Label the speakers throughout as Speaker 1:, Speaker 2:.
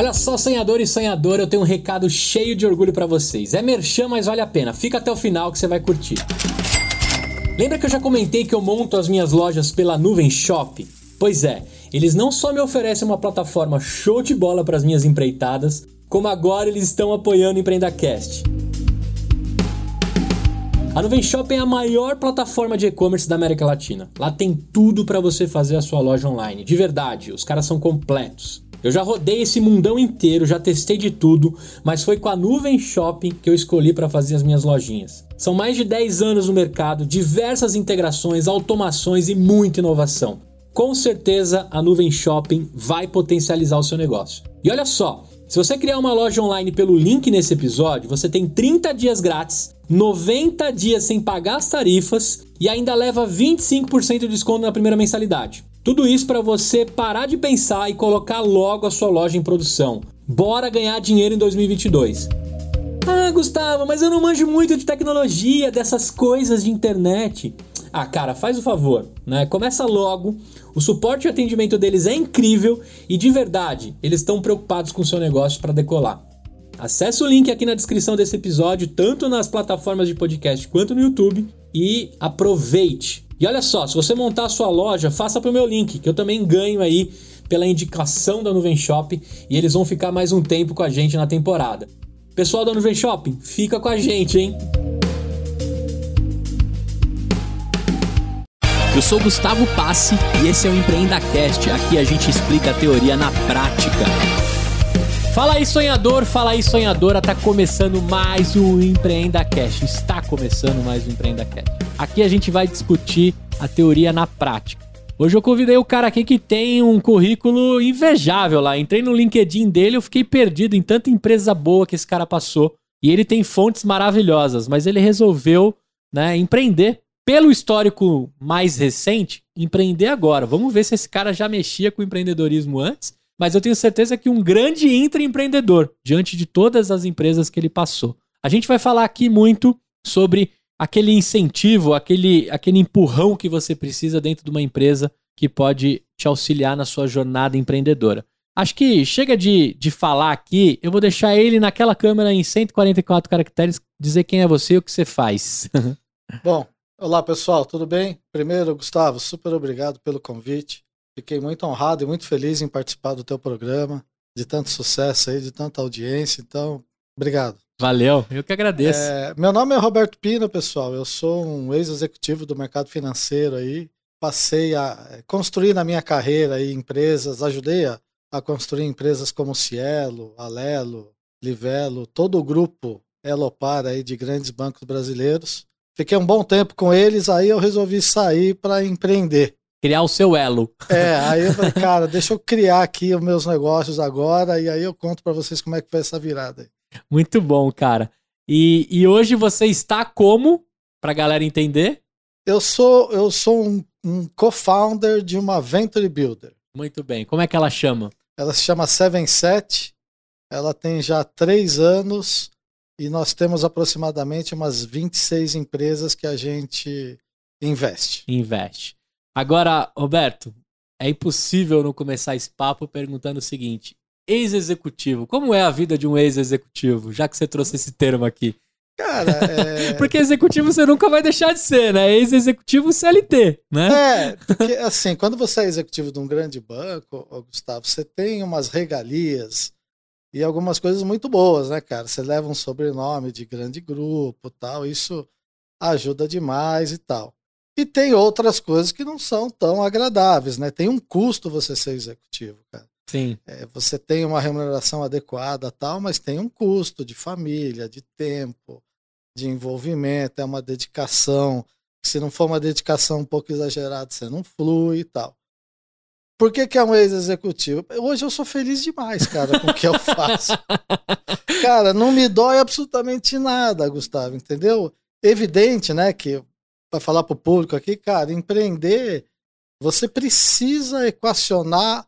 Speaker 1: Olha só, sonhador e sonhadora, eu tenho um recado cheio de orgulho para vocês. É merchan, mas vale a pena. Fica até o final que você vai curtir. Lembra que eu já comentei que eu monto as minhas lojas pela Nuvem Shop? Pois é, eles não só me oferecem uma plataforma show de bola para as minhas empreitadas, como agora eles estão apoiando o EmpreendaCast. A Nuvem Shop é a maior plataforma de e-commerce da América Latina. Lá tem tudo para você fazer a sua loja online. De verdade, os caras são completos. Eu já rodei esse mundão inteiro, já testei de tudo, mas foi com a Nuvem Shopping que eu escolhi para fazer as minhas lojinhas. São mais de 10 anos no mercado, diversas integrações, automações e muita inovação. Com certeza a Nuvem Shopping vai potencializar o seu negócio. E olha só, se você criar uma loja online pelo link nesse episódio, você tem 30 dias grátis, 90 dias sem pagar as tarifas e ainda leva 25% de desconto na primeira mensalidade. Tudo isso para você parar de pensar e colocar logo a sua loja em produção. Bora ganhar dinheiro em 2022. Ah, Gustavo, mas eu não manjo muito de tecnologia, dessas coisas de internet. Ah, cara, faz o favor, né? Começa logo. O suporte e atendimento deles é incrível e de verdade, eles estão preocupados com o seu negócio para decolar. Acesse o link aqui na descrição desse episódio, tanto nas plataformas de podcast quanto no YouTube, e aproveite. E olha só, se você montar a sua loja, faça pro meu link, que eu também ganho aí pela indicação da Nuvem Shop e eles vão ficar mais um tempo com a gente na temporada. Pessoal da Nuvem Shopping, fica com a gente, hein? Eu sou Gustavo Passe e esse é o Empreenda Cast. Aqui a gente explica a teoria na prática. Fala aí, sonhador, fala aí, sonhadora. Tá começando mais um Empreenda Cast. Está começando mais um Empreenda Cast. Aqui a gente vai discutir a teoria na prática. Hoje eu convidei o cara aqui que tem um currículo invejável lá. Entrei no LinkedIn dele, eu fiquei perdido em tanta empresa boa que esse cara passou. E ele tem fontes maravilhosas, mas ele resolveu né, empreender pelo histórico mais recente, empreender agora. Vamos ver se esse cara já mexia com empreendedorismo antes, mas eu tenho certeza que um grande intraempreendedor diante de todas as empresas que ele passou. A gente vai falar aqui muito sobre aquele incentivo, aquele, aquele empurrão que você precisa dentro de uma empresa que pode te auxiliar na sua jornada empreendedora. Acho que chega de, de falar aqui, eu vou deixar ele naquela câmera em 144 caracteres dizer quem é você e o que você faz.
Speaker 2: Bom, Olá pessoal, tudo bem? Primeiro, Gustavo, super obrigado pelo convite. Fiquei muito honrado e muito feliz em participar do teu programa, de tanto sucesso aí, de tanta audiência. Então, obrigado.
Speaker 1: Valeu, eu que agradeço.
Speaker 2: É, meu nome é Roberto Pina, pessoal. Eu sou um ex-executivo do mercado financeiro aí. Passei a é, construir na minha carreira aí empresas, ajudei a, a construir empresas como Cielo, Alelo, Livelo, todo o grupo Elopar aí de grandes bancos brasileiros. Fiquei um bom tempo com eles, aí eu resolvi sair para empreender.
Speaker 1: Criar o seu elo.
Speaker 2: É, aí eu falei, cara, deixa eu criar aqui os meus negócios agora e aí eu conto para vocês como é que foi essa virada.
Speaker 1: Muito bom, cara. E, e hoje você está como, pra galera entender?
Speaker 2: Eu sou, eu sou um, um co-founder de uma Venture Builder.
Speaker 1: Muito bem. Como é que ela chama?
Speaker 2: Ela se chama Seven Set. Ela tem já três anos e nós temos aproximadamente umas 26 empresas que a gente investe.
Speaker 1: Investe. Agora, Roberto, é impossível não começar esse papo perguntando o seguinte: ex-executivo, como é a vida de um ex-executivo? Já que você trouxe esse termo aqui.
Speaker 2: Cara, é...
Speaker 1: porque executivo você nunca vai deixar de ser, né? Ex-executivo CLT, né?
Speaker 2: É, porque assim, quando você é executivo de um grande banco, Gustavo, você tem umas regalias, e algumas coisas muito boas, né, cara? Você leva um sobrenome de grande grupo, tal, isso ajuda demais e tal. E tem outras coisas que não são tão agradáveis, né? Tem um custo você ser executivo, cara.
Speaker 1: Sim.
Speaker 2: É, você tem uma remuneração adequada, tal, mas tem um custo de família, de tempo, de envolvimento, é uma dedicação. Se não for uma dedicação um pouco exagerada, você não flui e tal. Por que, que é um ex-executivo? Hoje eu sou feliz demais, cara, com o que eu faço. cara, não me dói absolutamente nada, Gustavo, entendeu? Evidente, né, que para falar para o público aqui, cara, empreender, você precisa equacionar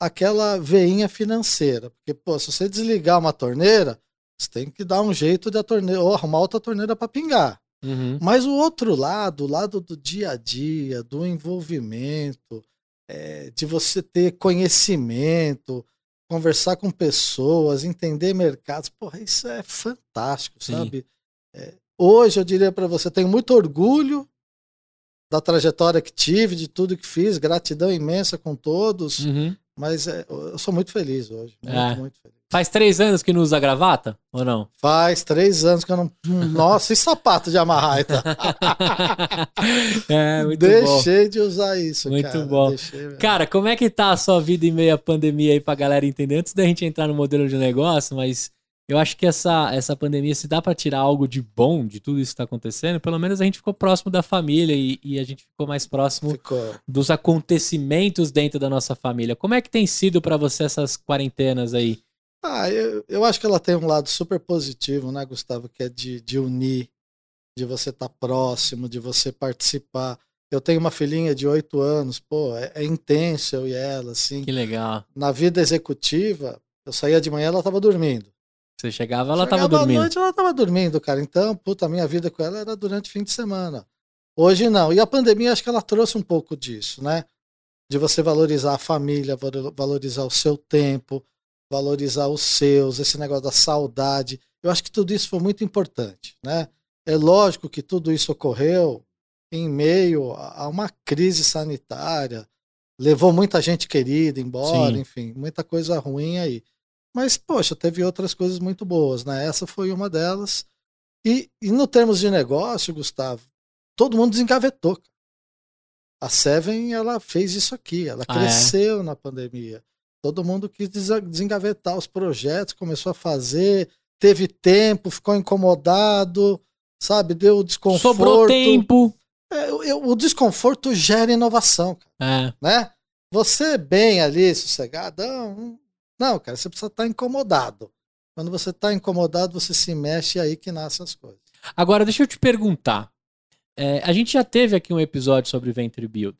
Speaker 2: aquela veinha financeira. Porque, pô, se você desligar uma torneira, você tem que dar um jeito de a torneira, ou arrumar outra torneira para pingar. Uhum. Mas o outro lado, o lado do dia a dia, do envolvimento, é, de você ter conhecimento, conversar com pessoas, entender mercados. Porra, isso é fantástico, Sim. sabe? É, hoje eu diria para você, tenho muito orgulho da trajetória que tive, de tudo que fiz, gratidão imensa com todos, uhum. mas é, eu sou muito feliz hoje, muito, é. muito feliz.
Speaker 1: Faz três anos que não usa gravata, ou não?
Speaker 2: Faz três anos que eu não. Nossa, e sapato de amarrar, então? é, muito Deixei bom. de usar isso,
Speaker 1: muito
Speaker 2: cara.
Speaker 1: Bom. Deixei, cara, como é que tá a sua vida em meio à pandemia aí pra galera entender? Antes da gente entrar no modelo de negócio, mas eu acho que essa, essa pandemia, se dá para tirar algo de bom de tudo isso que está acontecendo, pelo menos a gente ficou próximo da família e, e a gente ficou mais próximo ficou. dos acontecimentos dentro da nossa família. Como é que tem sido para você essas quarentenas aí?
Speaker 2: Ah, eu, eu acho que ela tem um lado super positivo, né, Gustavo? Que é de, de unir, de você estar tá próximo, de você participar. Eu tenho uma filhinha de oito anos, pô, é, é intenso eu e ela, assim.
Speaker 1: Que legal.
Speaker 2: Na vida executiva, eu saía de manhã ela estava dormindo.
Speaker 1: Você chegava, ela chegava tava dormindo.
Speaker 2: à noite, ela tava dormindo, cara. Então, puta, a minha vida com ela era durante o fim de semana. Hoje não. E a pandemia, acho que ela trouxe um pouco disso, né? De você valorizar a família, valorizar o seu tempo, valorizar os seus, esse negócio da saudade. Eu acho que tudo isso foi muito importante, né? É lógico que tudo isso ocorreu em meio a uma crise sanitária, levou muita gente querida embora, Sim. enfim, muita coisa ruim aí. Mas, poxa, teve outras coisas muito boas, né? Essa foi uma delas. E, e no termos de negócio, Gustavo, todo mundo desengavetou. A Seven, ela fez isso aqui, ela ah, é? cresceu é? na pandemia. Todo mundo quis desengavetar os projetos, começou a fazer, teve tempo, ficou incomodado, sabe? Deu desconforto.
Speaker 1: Sobrou tempo.
Speaker 2: É, o, o, desconforto gera inovação, é. né? Você bem ali, sossegadão, não, cara, você precisa estar tá incomodado. Quando você está incomodado, você se mexe e é aí que nascem as coisas.
Speaker 1: Agora, deixa eu te perguntar. É, a gente já teve aqui um episódio sobre Venture Build,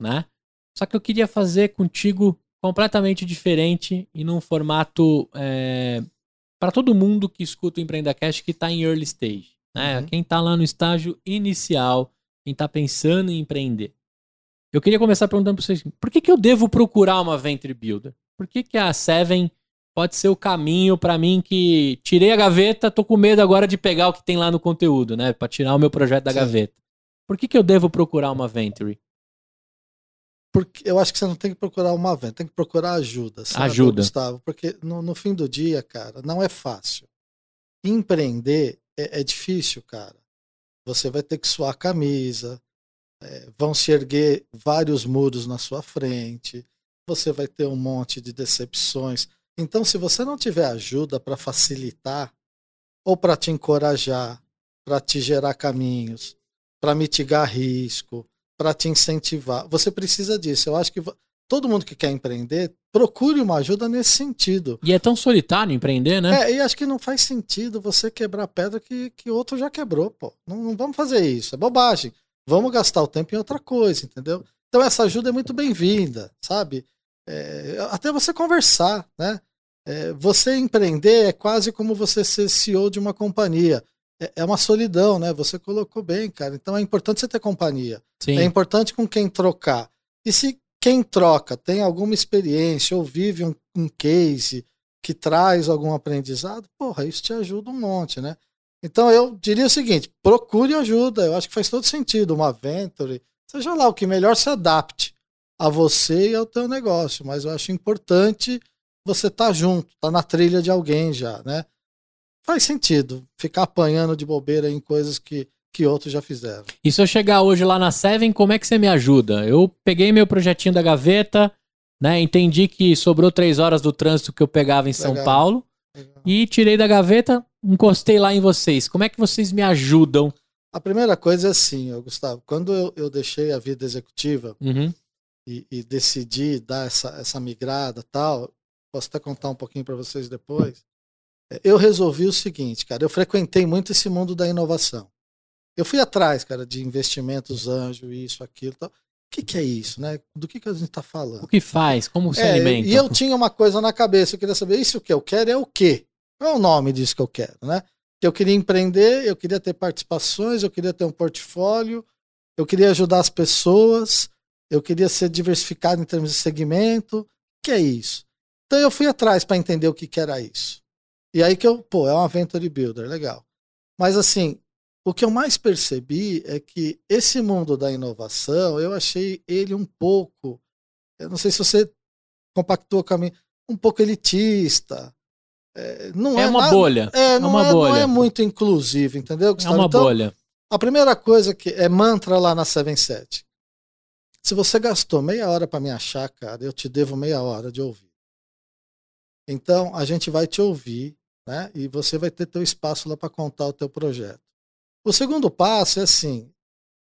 Speaker 1: né? Só que eu queria fazer contigo completamente diferente e num formato é, para todo mundo que escuta o Empreendacast que está em early stage. Né? Uhum. Quem está lá no estágio inicial, quem está pensando em empreender. Eu queria começar perguntando para vocês, por que, que eu devo procurar uma Venture Builder? Por que, que a Seven pode ser o caminho para mim que tirei a gaveta, tô com medo agora de pegar o que tem lá no conteúdo, né? Para tirar o meu projeto da Sim. gaveta. Por que, que eu devo procurar uma Venture?
Speaker 2: Porque eu acho que você não tem que procurar uma venda, tem que procurar ajuda. Sabe,
Speaker 1: ajuda.
Speaker 2: Gustavo? Porque no, no, fim do dia, cara, não é fácil. Empreender é, é difícil, cara. Você vai ter que suar a camisa, é, vão se erguer vários muros na sua frente, você vai ter um monte de decepções. Então, se você não tiver ajuda para facilitar, ou para te encorajar, para te gerar caminhos, para mitigar risco, para te incentivar, você precisa disso. Eu acho que todo mundo que quer empreender, procure uma ajuda nesse sentido.
Speaker 1: E é tão solitário empreender, né?
Speaker 2: É, e acho que não faz sentido você quebrar pedra que, que outro já quebrou, pô. Não, não vamos fazer isso, é bobagem. Vamos gastar o tempo em outra coisa, entendeu? Então essa ajuda é muito bem-vinda, sabe? É, até você conversar, né? É, você empreender é quase como você ser CEO de uma companhia. É, é, uma solidão, né? Você colocou bem, cara. Então é importante você ter companhia. Sim. É importante com quem trocar. E se quem troca tem alguma experiência ou vive um, um case que traz algum aprendizado, porra, isso te ajuda um monte, né? Então eu diria o seguinte: procure ajuda. Eu acho que faz todo sentido. Uma venture, seja lá o que melhor se adapte a você e ao teu negócio, mas eu acho importante você estar tá junto, estar tá na trilha de alguém já, né? Faz sentido ficar apanhando de bobeira em coisas que, que outros já fizeram.
Speaker 1: E se eu chegar hoje lá na Seven, como é que você me ajuda? Eu peguei meu projetinho da gaveta, né? Entendi que sobrou três horas do trânsito que eu pegava em São Legal. Paulo Legal. e tirei da gaveta, encostei lá em vocês. Como é que vocês me ajudam?
Speaker 2: A primeira coisa é assim, Gustavo. Quando eu, eu deixei a vida executiva, uhum e, e decidir dar essa, essa migrada tal, posso até contar um pouquinho para vocês depois. É, eu resolvi o seguinte, cara, eu frequentei muito esse mundo da inovação. Eu fui atrás, cara, de investimentos anjo, isso, aquilo, tal. O que, que é isso, né? Do que, que a gente está falando?
Speaker 1: O que faz? Como se é, alimenta?
Speaker 2: E eu tinha uma coisa na cabeça, eu queria saber, isso que eu quero é o quê? Qual é o nome disso que eu quero, né? Eu queria empreender, eu queria ter participações, eu queria ter um portfólio, eu queria ajudar as pessoas, eu queria ser diversificado em termos de segmento. O que é isso? Então eu fui atrás para entender o que, que era isso. E aí que eu, pô, é um Aventure Builder, legal. Mas assim, o que eu mais percebi é que esse mundo da inovação, eu achei ele um pouco, eu não sei se você compactou com a mim, um pouco elitista. É, não
Speaker 1: é,
Speaker 2: é
Speaker 1: uma
Speaker 2: nada,
Speaker 1: bolha.
Speaker 2: É,
Speaker 1: é
Speaker 2: não,
Speaker 1: uma
Speaker 2: é,
Speaker 1: bolha.
Speaker 2: não é muito inclusivo, entendeu?
Speaker 1: É
Speaker 2: Gustavo?
Speaker 1: uma
Speaker 2: então,
Speaker 1: bolha.
Speaker 2: a primeira coisa que é mantra lá na 77. Se você gastou meia hora para me achar, cara, eu te devo meia hora de ouvir. Então, a gente vai te ouvir, né? E você vai ter teu espaço lá para contar o teu projeto. O segundo passo é assim: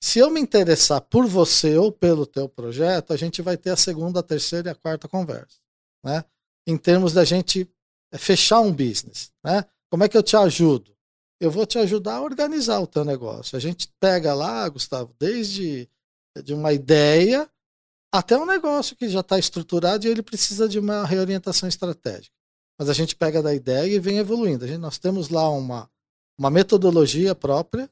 Speaker 2: se eu me interessar por você ou pelo teu projeto, a gente vai ter a segunda, a terceira e a quarta conversa, né? Em termos da gente fechar um business, né? Como é que eu te ajudo? Eu vou te ajudar a organizar o teu negócio. A gente pega lá, Gustavo, desde de uma ideia até um negócio que já está estruturado e ele precisa de uma reorientação estratégica. Mas a gente pega da ideia e vem evoluindo. A gente, nós temos lá uma, uma metodologia própria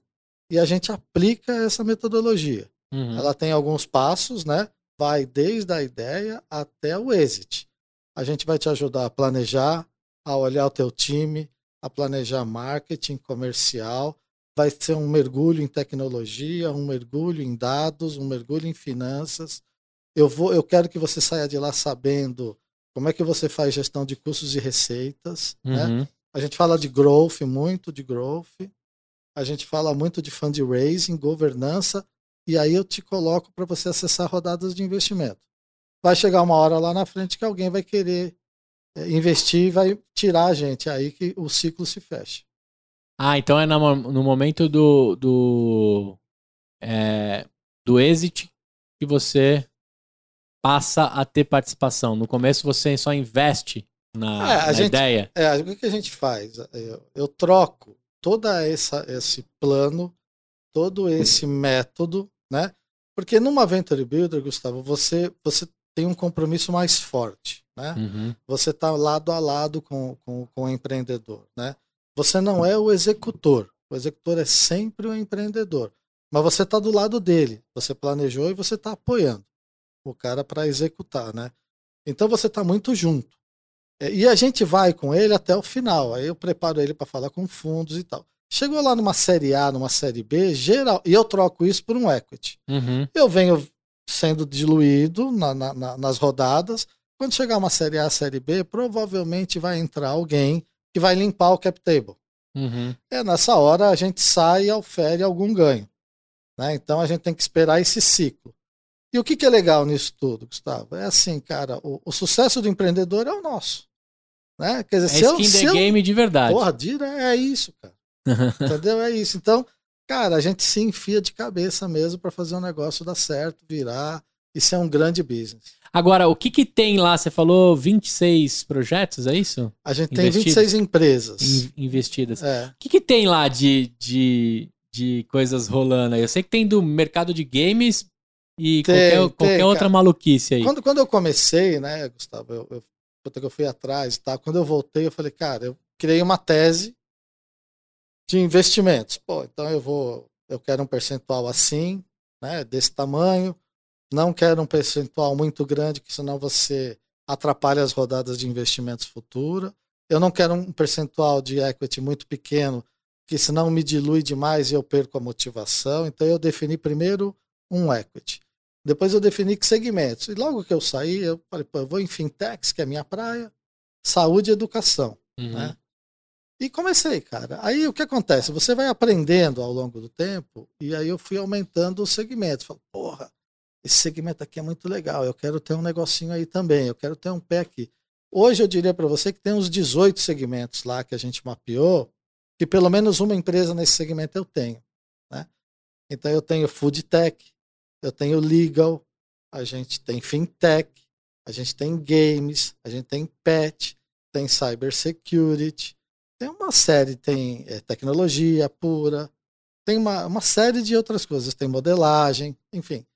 Speaker 2: e a gente aplica essa metodologia.
Speaker 1: Uhum.
Speaker 2: Ela tem alguns passos, né? Vai desde a ideia até o exit. A gente vai te ajudar a planejar, a olhar o teu time, a planejar marketing comercial. Vai ser um mergulho em tecnologia, um mergulho em dados, um mergulho em finanças. Eu vou, eu quero que você saia de lá sabendo como é que você faz gestão de custos e receitas, né?
Speaker 1: Uhum.
Speaker 2: A gente fala de growth, muito de growth. A gente fala muito de fundraising, governança, e aí eu te coloco para você acessar rodadas de investimento. Vai chegar uma hora lá na frente que alguém vai querer é, investir e vai tirar a gente, é aí que o ciclo se fecha.
Speaker 1: Ah, então é no, no momento do, do, é, do exit que você passa a ter participação. No começo você só investe na,
Speaker 2: É,
Speaker 1: na
Speaker 2: gente-
Speaker 1: ideia.
Speaker 2: É, o que a gente faz? Eu, eu troco toda essa esse plano, todo esse método, né? Porque numa Venture Builder, Gustavo, você você tem um compromisso mais forte, né?
Speaker 1: Uhum.
Speaker 2: Você está lado a lado com, com, com o empreendedor, né? Você não é o executor. O executor é sempre o empreendedor. Mas você está do lado dele. Você planejou e você está apoiando o cara para executar, né? Então você está muito junto. É, E a gente vai com ele até o final. Aí eu preparo ele para falar com fundos e tal. Chegou lá numa série A, numa série B, geral, e eu troco isso por um equity.
Speaker 1: Uhum.
Speaker 2: Eu venho sendo diluído na- na- na- nas rodadas. Quando chegar uma série A, série B, provavelmente vai entrar alguém que vai limpar o cap table.
Speaker 1: Uhum.
Speaker 2: É nessa hora a gente sai e ofere algum ganho. Né? Então a gente tem que esperar esse ciclo. E o que, que é legal nisso tudo, Gustavo? É assim, cara, o, o sucesso do empreendedor é o nosso. Né? Quer dizer,
Speaker 1: É
Speaker 2: se eu,
Speaker 1: skin
Speaker 2: se
Speaker 1: the
Speaker 2: eu-
Speaker 1: game de verdade.
Speaker 2: Porra, Dira, é isso, cara. Entendeu? É isso. Então, cara, a gente se enfia de cabeça mesmo para fazer um negócio dar certo, virar e ser um grande business.
Speaker 1: Agora, o que que tem lá? Você falou 26 projetos, é isso?
Speaker 2: A gente tem
Speaker 1: Investidos.
Speaker 2: 26 empresas.
Speaker 1: In- investidas.
Speaker 2: É.
Speaker 1: O que que tem lá de, de, de coisas rolando aí? Eu sei que tem do mercado de games e
Speaker 2: Tem,
Speaker 1: qualquer,
Speaker 2: tem,
Speaker 1: qualquer outra
Speaker 2: cara.
Speaker 1: maluquice aí.
Speaker 2: Quando, quando eu comecei, né, Gustavo, eu, eu, eu fui atrás e tal. Quando eu voltei, eu falei, cara, eu criei uma tese de investimentos. Pô, então eu vou, eu quero um percentual assim, né, desse tamanho. Não quero um percentual muito grande, que senão você atrapalha as rodadas de investimentos futuras. Eu não quero um percentual de equity muito pequeno, que senão me dilui demais e eu perco a motivação. Então eu defini primeiro um equity. Depois eu defini que segmentos. E logo que eu saí, eu falei, pô, eu vou em fintechs, que é a minha praia, saúde e educação.
Speaker 1: Uhum.
Speaker 2: né? E comecei, cara. Aí o que acontece? Você vai aprendendo ao longo do tempo, e aí eu fui aumentando os segmentos. Falei, porra, esse segmento aqui é muito legal, eu quero ter um negocinho aí também, eu quero ter um pé aqui. Hoje eu diria para você que tem uns 18 segmentos lá que a gente mapeou, que pelo menos uma empresa nesse segmento eu tenho. Né? Então eu tenho food tech, eu tenho legal, a gente tem fintech, a gente tem games, a gente tem pet, tem cybersecurity, tem uma série, tem é, tecnologia pura, tem uma, uma série de outras coisas, tem modelagem, enfim.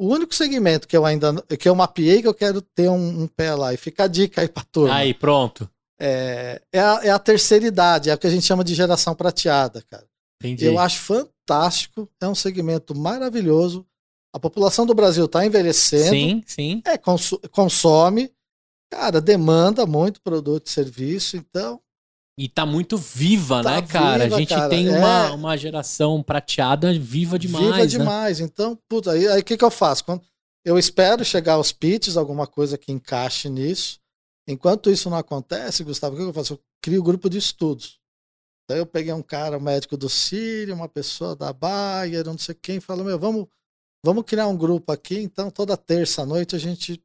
Speaker 2: O único segmento que eu ainda que eu mapeei que eu quero ter um, um pé lá e fica a dica aí pra turma.
Speaker 1: Aí, pronto.
Speaker 2: É, é, a, é a terceira idade, é o que a gente chama de geração prateada, cara.
Speaker 1: Entendi.
Speaker 2: Eu acho fantástico, é um segmento maravilhoso. A população do Brasil está envelhecendo,
Speaker 1: Sim, sim.
Speaker 2: é, consu- consome, Cara, demanda muito produto e serviço, então.
Speaker 1: E tá muito viva,
Speaker 2: Tá
Speaker 1: né, cara?
Speaker 2: viva,
Speaker 1: a gente
Speaker 2: cara.
Speaker 1: tem
Speaker 2: É.
Speaker 1: uma, uma geração prateada viva demais.
Speaker 2: viva
Speaker 1: né?
Speaker 2: demais. Então, puta, aí o que, que eu faço? Quando eu espero chegar aos pitches, alguma coisa que encaixe nisso. Enquanto isso não acontece, Gustavo, o que eu faço? Eu crio grupo de estudos. Daí eu peguei um cara, um médico do Sírio, uma pessoa da Bayer, não sei quem, falou: Meu, vamos, vamos criar um grupo aqui. Então, toda terça à noite a gente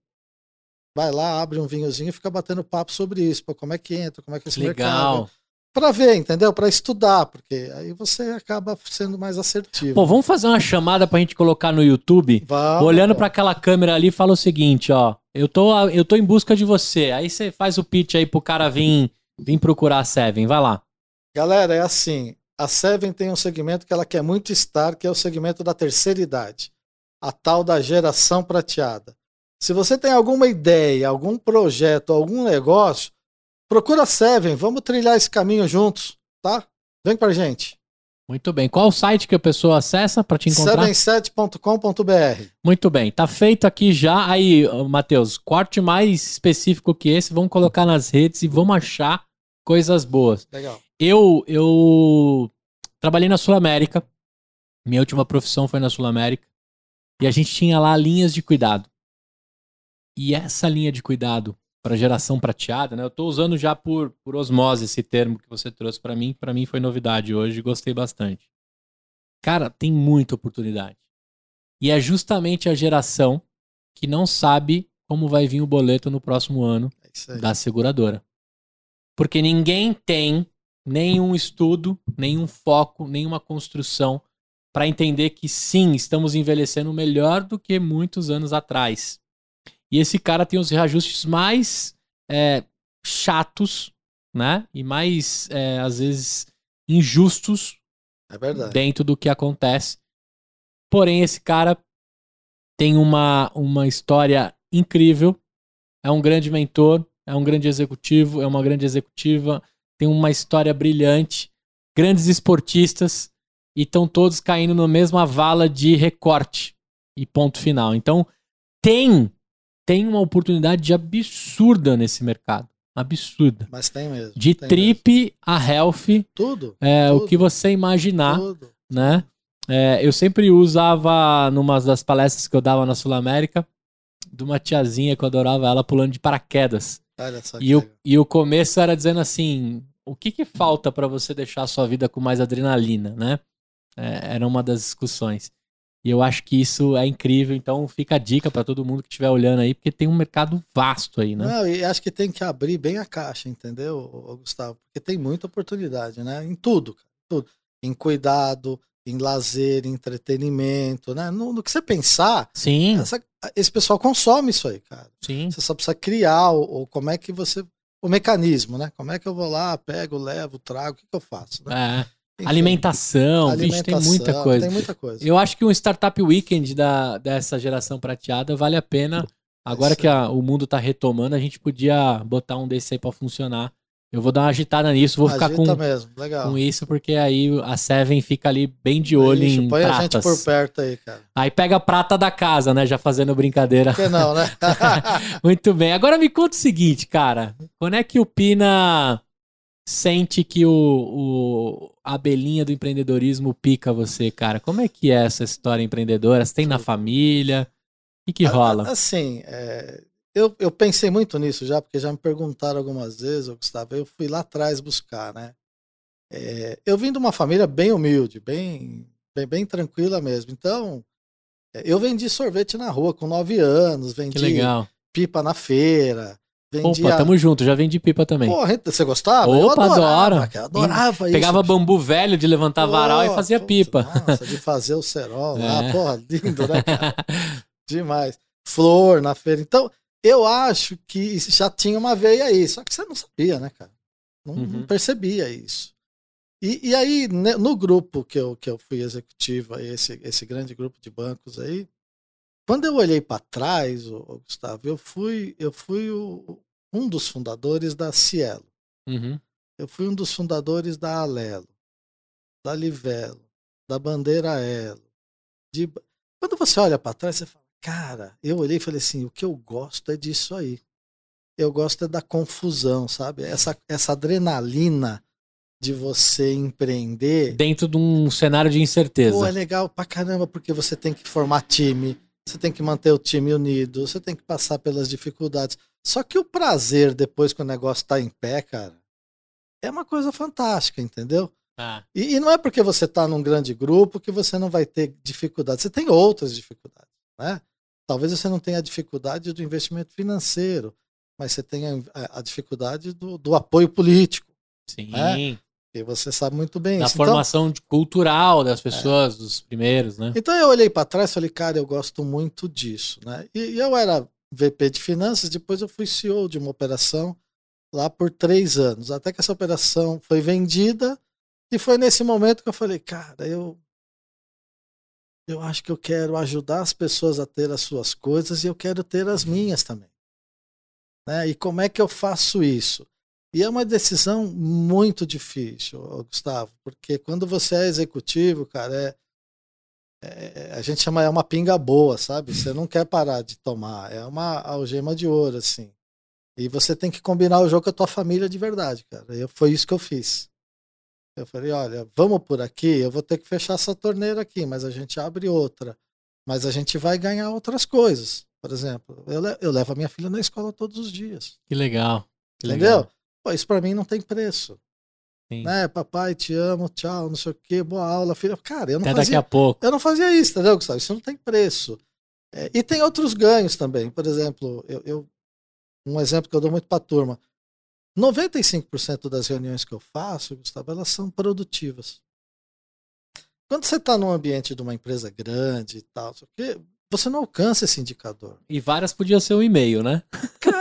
Speaker 2: vai lá, abre um vinhozinho e fica batendo papo sobre isso. Pô, como é que entra, como é que é esse mercado.
Speaker 1: Legal.
Speaker 2: Pra ver, entendeu? Pra estudar, porque aí você acaba sendo mais assertivo.
Speaker 1: Pô, vamos fazer uma chamada pra gente colocar no YouTube?
Speaker 2: Vamos,
Speaker 1: Olhando
Speaker 2: pô.
Speaker 1: pra aquela câmera ali, fala o seguinte, ó. Eu tô, eu tô em busca de você. Aí você faz o pitch aí pro cara vir, vir procurar a Seven. Vai lá.
Speaker 2: Galera, é assim. A Seven tem um segmento que ela quer muito estar, que é o segmento da terceira idade. A tal da geração prateada. Se você tem alguma ideia, algum projeto, algum negócio, procura a Seven. Vamos trilhar esse caminho juntos, tá? Vem pra gente.
Speaker 1: Muito bem. Qual o site que a pessoa acessa pra te encontrar?
Speaker 2: 77.com.br.
Speaker 1: Muito bem. Tá feito aqui já. Aí, Matheus, corte mais específico que esse. Vamos colocar nas redes e vamos achar coisas boas.
Speaker 2: Legal.
Speaker 1: Eu, eu trabalhei na Sul América. Minha última profissão foi na Sul América. E a gente tinha lá linhas de cuidado. E essa linha de cuidado para geração prateada, né? Eu tô usando já por, por osmose esse termo que você trouxe para mim. Para mim foi novidade hoje, gostei bastante. Cara, tem muita oportunidade. E é justamente a geração que não sabe como vai vir o boleto no próximo ano
Speaker 2: É
Speaker 1: da seguradora. Porque ninguém tem nenhum estudo, nenhum foco, nenhuma construção para entender que sim, estamos envelhecendo melhor do que muitos anos atrás. E esse cara tem os reajustes mais é, chatos, né? E mais, é, às vezes, injustos
Speaker 2: É
Speaker 1: dentro do que acontece. Porém, esse cara tem uma, uma história incrível, é um grande mentor, é um grande executivo, é uma grande executiva, tem uma história brilhante, grandes esportistas e estão todos caindo na mesma vala de recorte e ponto final. Então, tem tem uma oportunidade absurda nesse mercado, absurda.
Speaker 2: Mas tem mesmo.
Speaker 1: De
Speaker 2: tem
Speaker 1: trip a health,
Speaker 2: mesmo. Tudo.
Speaker 1: é o
Speaker 2: Tudo.
Speaker 1: que você imaginar
Speaker 2: Tudo.
Speaker 1: né? É, eu sempre usava, numa das palestras que eu dava na Sul América, de uma tiazinha que eu adorava ela pulando de paraquedas.
Speaker 2: Olha só
Speaker 1: E o,
Speaker 2: legal.
Speaker 1: e o começo era dizendo assim: o que, que falta para você deixar a sua vida com mais adrenalina, né? É, era uma das discussões. E eu acho que isso é incrível, então fica a dica para todo mundo que estiver olhando aí, porque tem um mercado vasto aí, né?
Speaker 2: Não, e acho que tem que abrir bem a caixa, entendeu, Gustavo? Porque tem muita oportunidade, né? Em tudo, cara. Tudo. Em cuidado, em lazer, em entretenimento, né? No, no que você pensar,
Speaker 1: Sim,
Speaker 2: essa- esse pessoal consome isso aí, cara.
Speaker 1: sim.
Speaker 2: Você só precisa criar o, o- como é que você. O mecanismo, né? Como é que eu vou lá, pego, levo, trago, o que, que eu faço? Né?
Speaker 1: É.
Speaker 2: Enfim,
Speaker 1: Alimentação, vixe, tem muita
Speaker 2: alimentação,
Speaker 1: coisa.
Speaker 2: Tem muita coisa.
Speaker 1: Eu acho que um Startup Weekend da, dessa geração prateada vale a pena. Agora
Speaker 2: Isso
Speaker 1: que a- o mundo tá retomando, a gente podia botar um desse aí pra funcionar. Eu vou dar uma agitada nisso, vou ficar
Speaker 2: Agita
Speaker 1: com,
Speaker 2: mesmo,
Speaker 1: com isso, porque aí a Seven fica ali bem de olho
Speaker 2: Isso,
Speaker 1: em
Speaker 2: põe a gente
Speaker 1: pratas.
Speaker 2: por perto aí, cara.
Speaker 1: Aí pega a prata da casa, né? Já fazendo brincadeira.
Speaker 2: Por que não, né?
Speaker 1: Muito bem. Agora me conta o seguinte, cara. Quando é que o Pina sente que o a abelhinha do empreendedorismo pica você, cara? Como é que é essa história empreendedora? Você tem na família? O que, que rola?
Speaker 2: Assim, é, eu, eu pensei muito nisso já, porque já me perguntaram algumas vezes, Gustavo, eu fui lá atrás buscar, né? É, eu vim de uma família bem humilde, bem, bem, bem tranquila mesmo. Então, é, eu vendi sorvete na rua com nove anos, vendi pipa na feira, vendia...
Speaker 1: Opa, tamo junto. Já vendi pipa também.
Speaker 2: Porra, você gostava?
Speaker 1: Opa,
Speaker 2: eu adorava,
Speaker 1: adoro.
Speaker 2: cara, adorava isso.
Speaker 1: Pegava bambu velho de levantar varal e fazia
Speaker 2: puta,
Speaker 1: pipa.
Speaker 2: Nossa, de fazer o cerol lá,
Speaker 1: É.
Speaker 2: porra, lindo, né, cara? Demais. Flor na feira. Então, eu acho que já tinha uma veia aí, só que você não sabia, né, cara? Não, não
Speaker 1: Uhum.
Speaker 2: percebia isso. E, e aí, né, no grupo que eu, que eu fui executivo, aí, esse, esse grande grupo de bancos aí, quando eu olhei para trás, ô, Gustavo, eu fui, eu fui o- um dos fundadores da Cielo.
Speaker 1: Uhum.
Speaker 2: Eu fui um dos fundadores da Alelo, da Livelo, da Bandeira Elo. de- Quando você olha para trás, você fala, cara, eu olhei e falei assim, o que eu gosto é disso aí. eu gosto é da confusão, sabe? Essa, essa adrenalina de você empreender.
Speaker 1: Dentro de um cenário de incerteza.
Speaker 2: Pô, é legal pra caramba, porque você tem que formar time, você tem que manter o time unido, você tem que passar pelas dificuldades. Só que o prazer, depois que o negócio tá em pé, cara, é uma coisa fantástica, entendeu?
Speaker 1: Ah.
Speaker 2: E, e, não é porque você tá num grande grupo que você não vai ter dificuldades. Você tem outras dificuldades, né? Talvez você não tenha a dificuldade do investimento financeiro, mas você tenha a, a dificuldade do, do, apoio político.
Speaker 1: Sim.
Speaker 2: Né? E você sabe muito bem
Speaker 1: da
Speaker 2: isso.
Speaker 1: Da formação então, cultural das pessoas, é. dos primeiros, né?
Speaker 2: Então eu olhei para trás e falei, cara, eu gosto muito disso, né? E, e, eu era VP de finanças, depois eu fui CEO de uma operação lá por três anos, até que essa operação foi vendida e foi nesse momento que eu falei, cara, eu eu acho que eu quero ajudar as pessoas a ter as suas coisas e eu quero ter as minhas também. Né? E como é que eu faço isso? E é uma decisão muito difícil, Gustavo, porque quando você é executivo, cara, é, é, a gente chama é uma pinga boa, sabe? Você não quer parar de tomar, é uma algema de ouro, assim. E você tem que combinar o jogo com a tua família de verdade, cara. Eu, foi isso que eu fiz. Eu falei, olha, vamos por aqui, eu vou ter que fechar essa torneira aqui, mas a gente abre outra. Mas a gente vai ganhar outras coisas. Por exemplo, eu, eu levo a minha filha na escola todos os dias.
Speaker 1: Que legal.
Speaker 2: Que Entendeu? Legal. Pô, isso para mim não tem preço. Sim. Né? Papai, te amo, tchau, não sei o quê, boa aula, filha. Cara, eu não
Speaker 1: Até
Speaker 2: fazia.
Speaker 1: daqui a pouco.
Speaker 2: Eu não fazia isso, entendeu, Gustavo? Isso não tem preço. É, e tem outros ganhos também. Por exemplo, eu, eu um exemplo que eu dou muito para a turma. 95% das reuniões que eu faço, Gustavo, elas são produtivas. Quando você está num ambiente de uma empresa grande e tal, você não alcança esse indicador.
Speaker 1: E várias podiam ser um e-mail, né?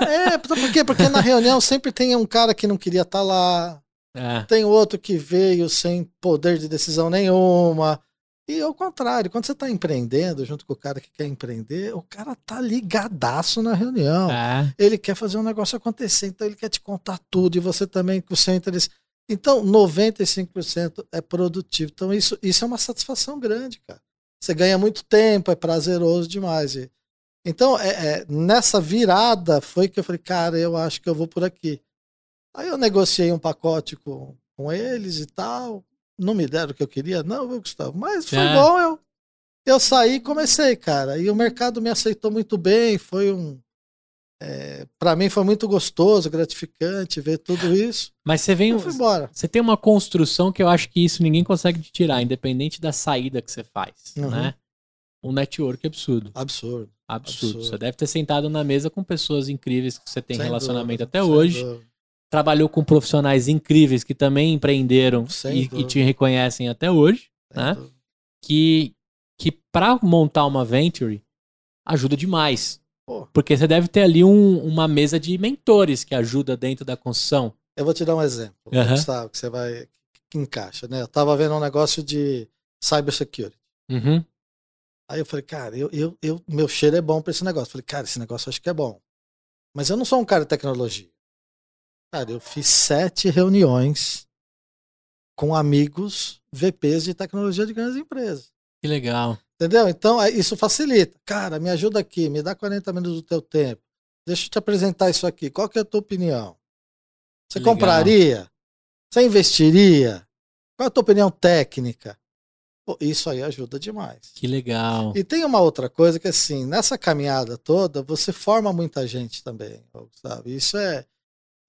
Speaker 2: É, por quê? Porque na reunião sempre tem um cara que não queria estar tá lá, é. tem outro que veio sem poder de decisão nenhuma. E ao contrário, quando você está empreendendo junto com o cara que quer empreender, o cara tá ligadaço na reunião. É. Ele quer fazer um negócio acontecer, então ele quer te contar tudo e você também com o seu interesse. Então, 95% é produtivo. Então, isso, isso é uma satisfação grande, cara. Você ganha muito tempo, é prazeroso demais. E, então, é, é, nessa virada foi que eu falei, cara, eu acho que eu vou por aqui. Aí eu negociei um pacote com, com eles e tal. Não me deram o que eu queria, não, viu, Gustavo? Mas foi é. bom, eu, eu saí e comecei, cara. E o mercado me aceitou muito bem, foi um, é, para mim foi muito gostoso, gratificante ver tudo isso.
Speaker 1: Mas você vem. embora. Você tem uma construção que eu acho que isso ninguém consegue te tirar, independente da saída que você faz. Uhum. Né? Um network absurdo.
Speaker 2: Absurdo.
Speaker 1: Absurdo. Absurdo. Você deve ter sentado na mesa com pessoas incríveis que você tem sem relacionamento dúvida, até hoje. Dúvida. Trabalhou com profissionais incríveis que também empreenderam e, e, te reconhecem até hoje. Sem né? Que, que para montar uma venture ajuda demais. Pô. Porque você deve ter ali um, uma mesa de mentores que ajuda dentro da construção.
Speaker 2: Eu vou te dar um exemplo, uhum. Gustavo, que você vai. que encaixa, né? Eu tava vendo um negócio de cybersecurity.
Speaker 1: Uhum.
Speaker 2: Aí eu falei, cara, eu, eu, eu, meu cheiro é bom para esse negócio. Eu falei, cara, esse negócio eu acho que é bom. Mas eu não sou um cara de tecnologia. Cara, eu fiz sete reuniões com amigos VPs de tecnologia de grandes empresas.
Speaker 1: Que legal.
Speaker 2: Entendeu? Então, é, isso facilita. Cara, me ajuda aqui, me dá 40 minutos do teu tempo. Deixa eu te apresentar isso aqui. Qual que é a tua opinião? Você Legal. compraria? Você investiria? Qual é a tua opinião técnica? Pô, isso aí ajuda demais.
Speaker 1: Que legal.
Speaker 2: E tem uma outra coisa que, assim, nessa caminhada toda, você forma muita gente também, sabe? Isso é.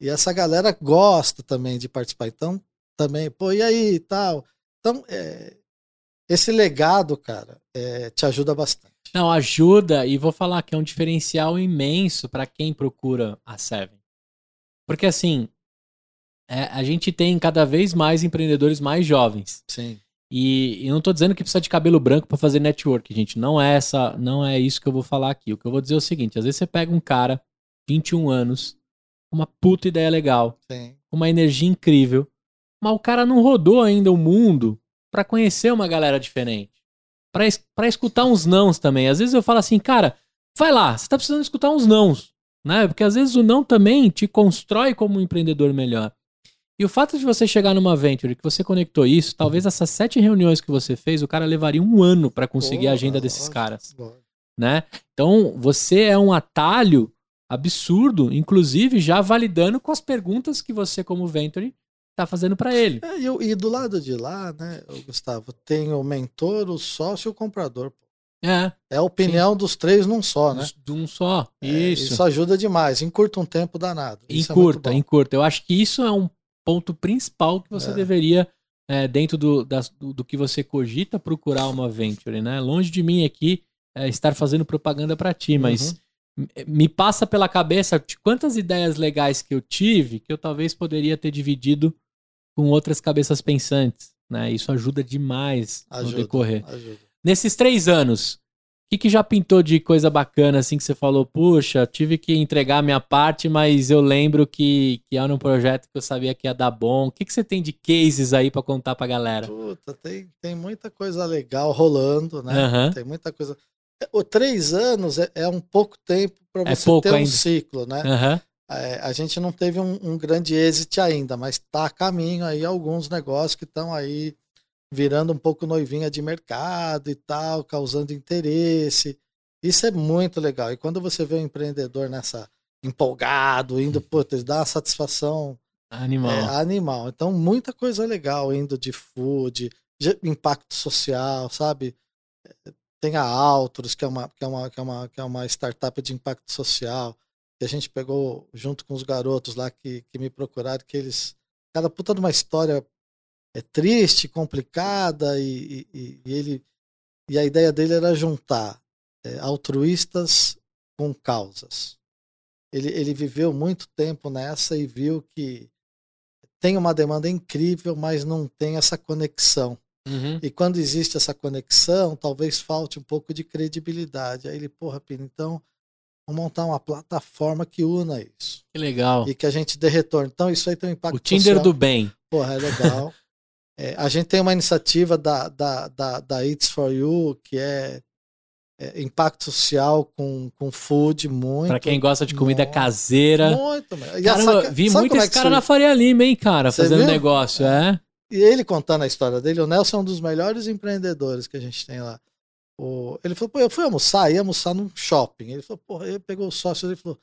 Speaker 2: E essa galera gosta também de participar. Então, também, pô, e aí tal? Então, é, esse legado, cara, é, te ajuda bastante.
Speaker 1: Não, ajuda e vou falar que é um diferencial imenso para quem procura a Seven. Porque assim, é, a gente tem cada vez mais empreendedores mais jovens.
Speaker 2: Sim.
Speaker 1: E, e não estou dizendo que precisa de cabelo branco para fazer network, gente. Não é essa, não é isso que eu vou falar aqui. O que eu vou dizer é o seguinte: às vezes você pega um cara, 21 anos, uma puta ideia legal,
Speaker 2: Sim.
Speaker 1: uma energia incrível, mas o cara não rodou ainda o mundo para conhecer uma galera diferente. para escutar uns nãos também. Às vezes eu falo assim, cara, vai lá, você tá precisando escutar uns nãos, né? Porque às vezes o não também te constrói como um empreendedor melhor. E o fato de você chegar numa venture que você conectou isso, talvez essas sete reuniões que você fez, o cara levaria um ano para conseguir a agenda desses caras, né? Então você é um atalho absurdo, inclusive já validando com as perguntas que você, como Venture, está fazendo para ele.
Speaker 2: É, e, e, do lado de lá, né, Gustavo, tem o mentor, o sócio e o comprador.
Speaker 1: É.
Speaker 2: É a opinião sim. dos três num só, né?
Speaker 1: De um só.
Speaker 2: É,
Speaker 1: isso.
Speaker 2: Isso ajuda demais. Encurta um tempo danado.
Speaker 1: Encurta, é encurta. Eu acho que isso é um ponto principal que você é. deveria, é, dentro do, das, do, do, que você cogita, procurar uma venture, né? Longe de mim aqui é, estar fazendo propaganda para ti, mas uhum me passa pela cabeça quantas ideias legais que eu tive que eu talvez poderia ter dividido com outras cabeças pensantes. Né? Isso ajuda demais ajuda, no decorrer. Ajuda. Nesses três anos, o que, que já pintou de coisa bacana assim que você falou? Puxa, tive que entregar a minha parte, mas eu lembro que, que era um projeto que eu sabia que ia dar bom. O que, que você tem de cases aí para contar pra galera?
Speaker 2: Puta, tem, tem muita coisa legal rolando, né? Uhum. Tem muita coisa. O três anos é, é um pouco tempo para é você é ter um ainda. ciclo, né?
Speaker 1: Uhum.
Speaker 2: É, a gente não teve um, um grande êxito ainda, mas está a caminho aí alguns negócios que estão aí virando um pouco noivinha de mercado e tal, causando interesse. Isso é muito legal. E quando você vê um empreendedor nessa empolgado, indo, putz, dá uma satisfação
Speaker 1: animal. É,
Speaker 2: animal. Então, muita coisa legal indo de food, de impacto social, sabe? Tem a Altros, que é uma, que é uma, que é uma, que é uma startup de impacto social, que a gente pegou junto com os garotos lá que, que me procuraram, que eles. Cada puta de uma história é triste, complicada, e, e, e ele. E a ideia dele era juntar é, altruístas com causas. Ele, ele viveu muito tempo nessa e viu que tem uma demanda incrível, mas não tem essa conexão.
Speaker 1: Uhum.
Speaker 2: E quando existe essa conexão, talvez falte um pouco de credibilidade. Aí ele, porra, Pino, então vamos montar uma plataforma que una isso.
Speaker 1: Que legal.
Speaker 2: E que a gente dê retorno. Então isso aí tem um impacto
Speaker 1: O Tinder
Speaker 2: social.
Speaker 1: do bem.
Speaker 2: Porra, é legal. é, a gente tem uma iniciativa da, da, da, da Eats for You, que é, é impacto social com, com food, muito.
Speaker 1: Pra quem gosta de comida muito, caseira.
Speaker 2: Muito,
Speaker 1: e Caramba, saca, vi muito esse é cara na Faria Lima, hein, cara, Você fazendo viu? negócio, é. é.
Speaker 2: E ele contando a história dele, o Nelson é um dos melhores empreendedores que a gente tem lá. O, ele falou, pô, eu fui almoçar, ia almoçar num shopping. Ele falou, pô, ele pegou o sócio e falou,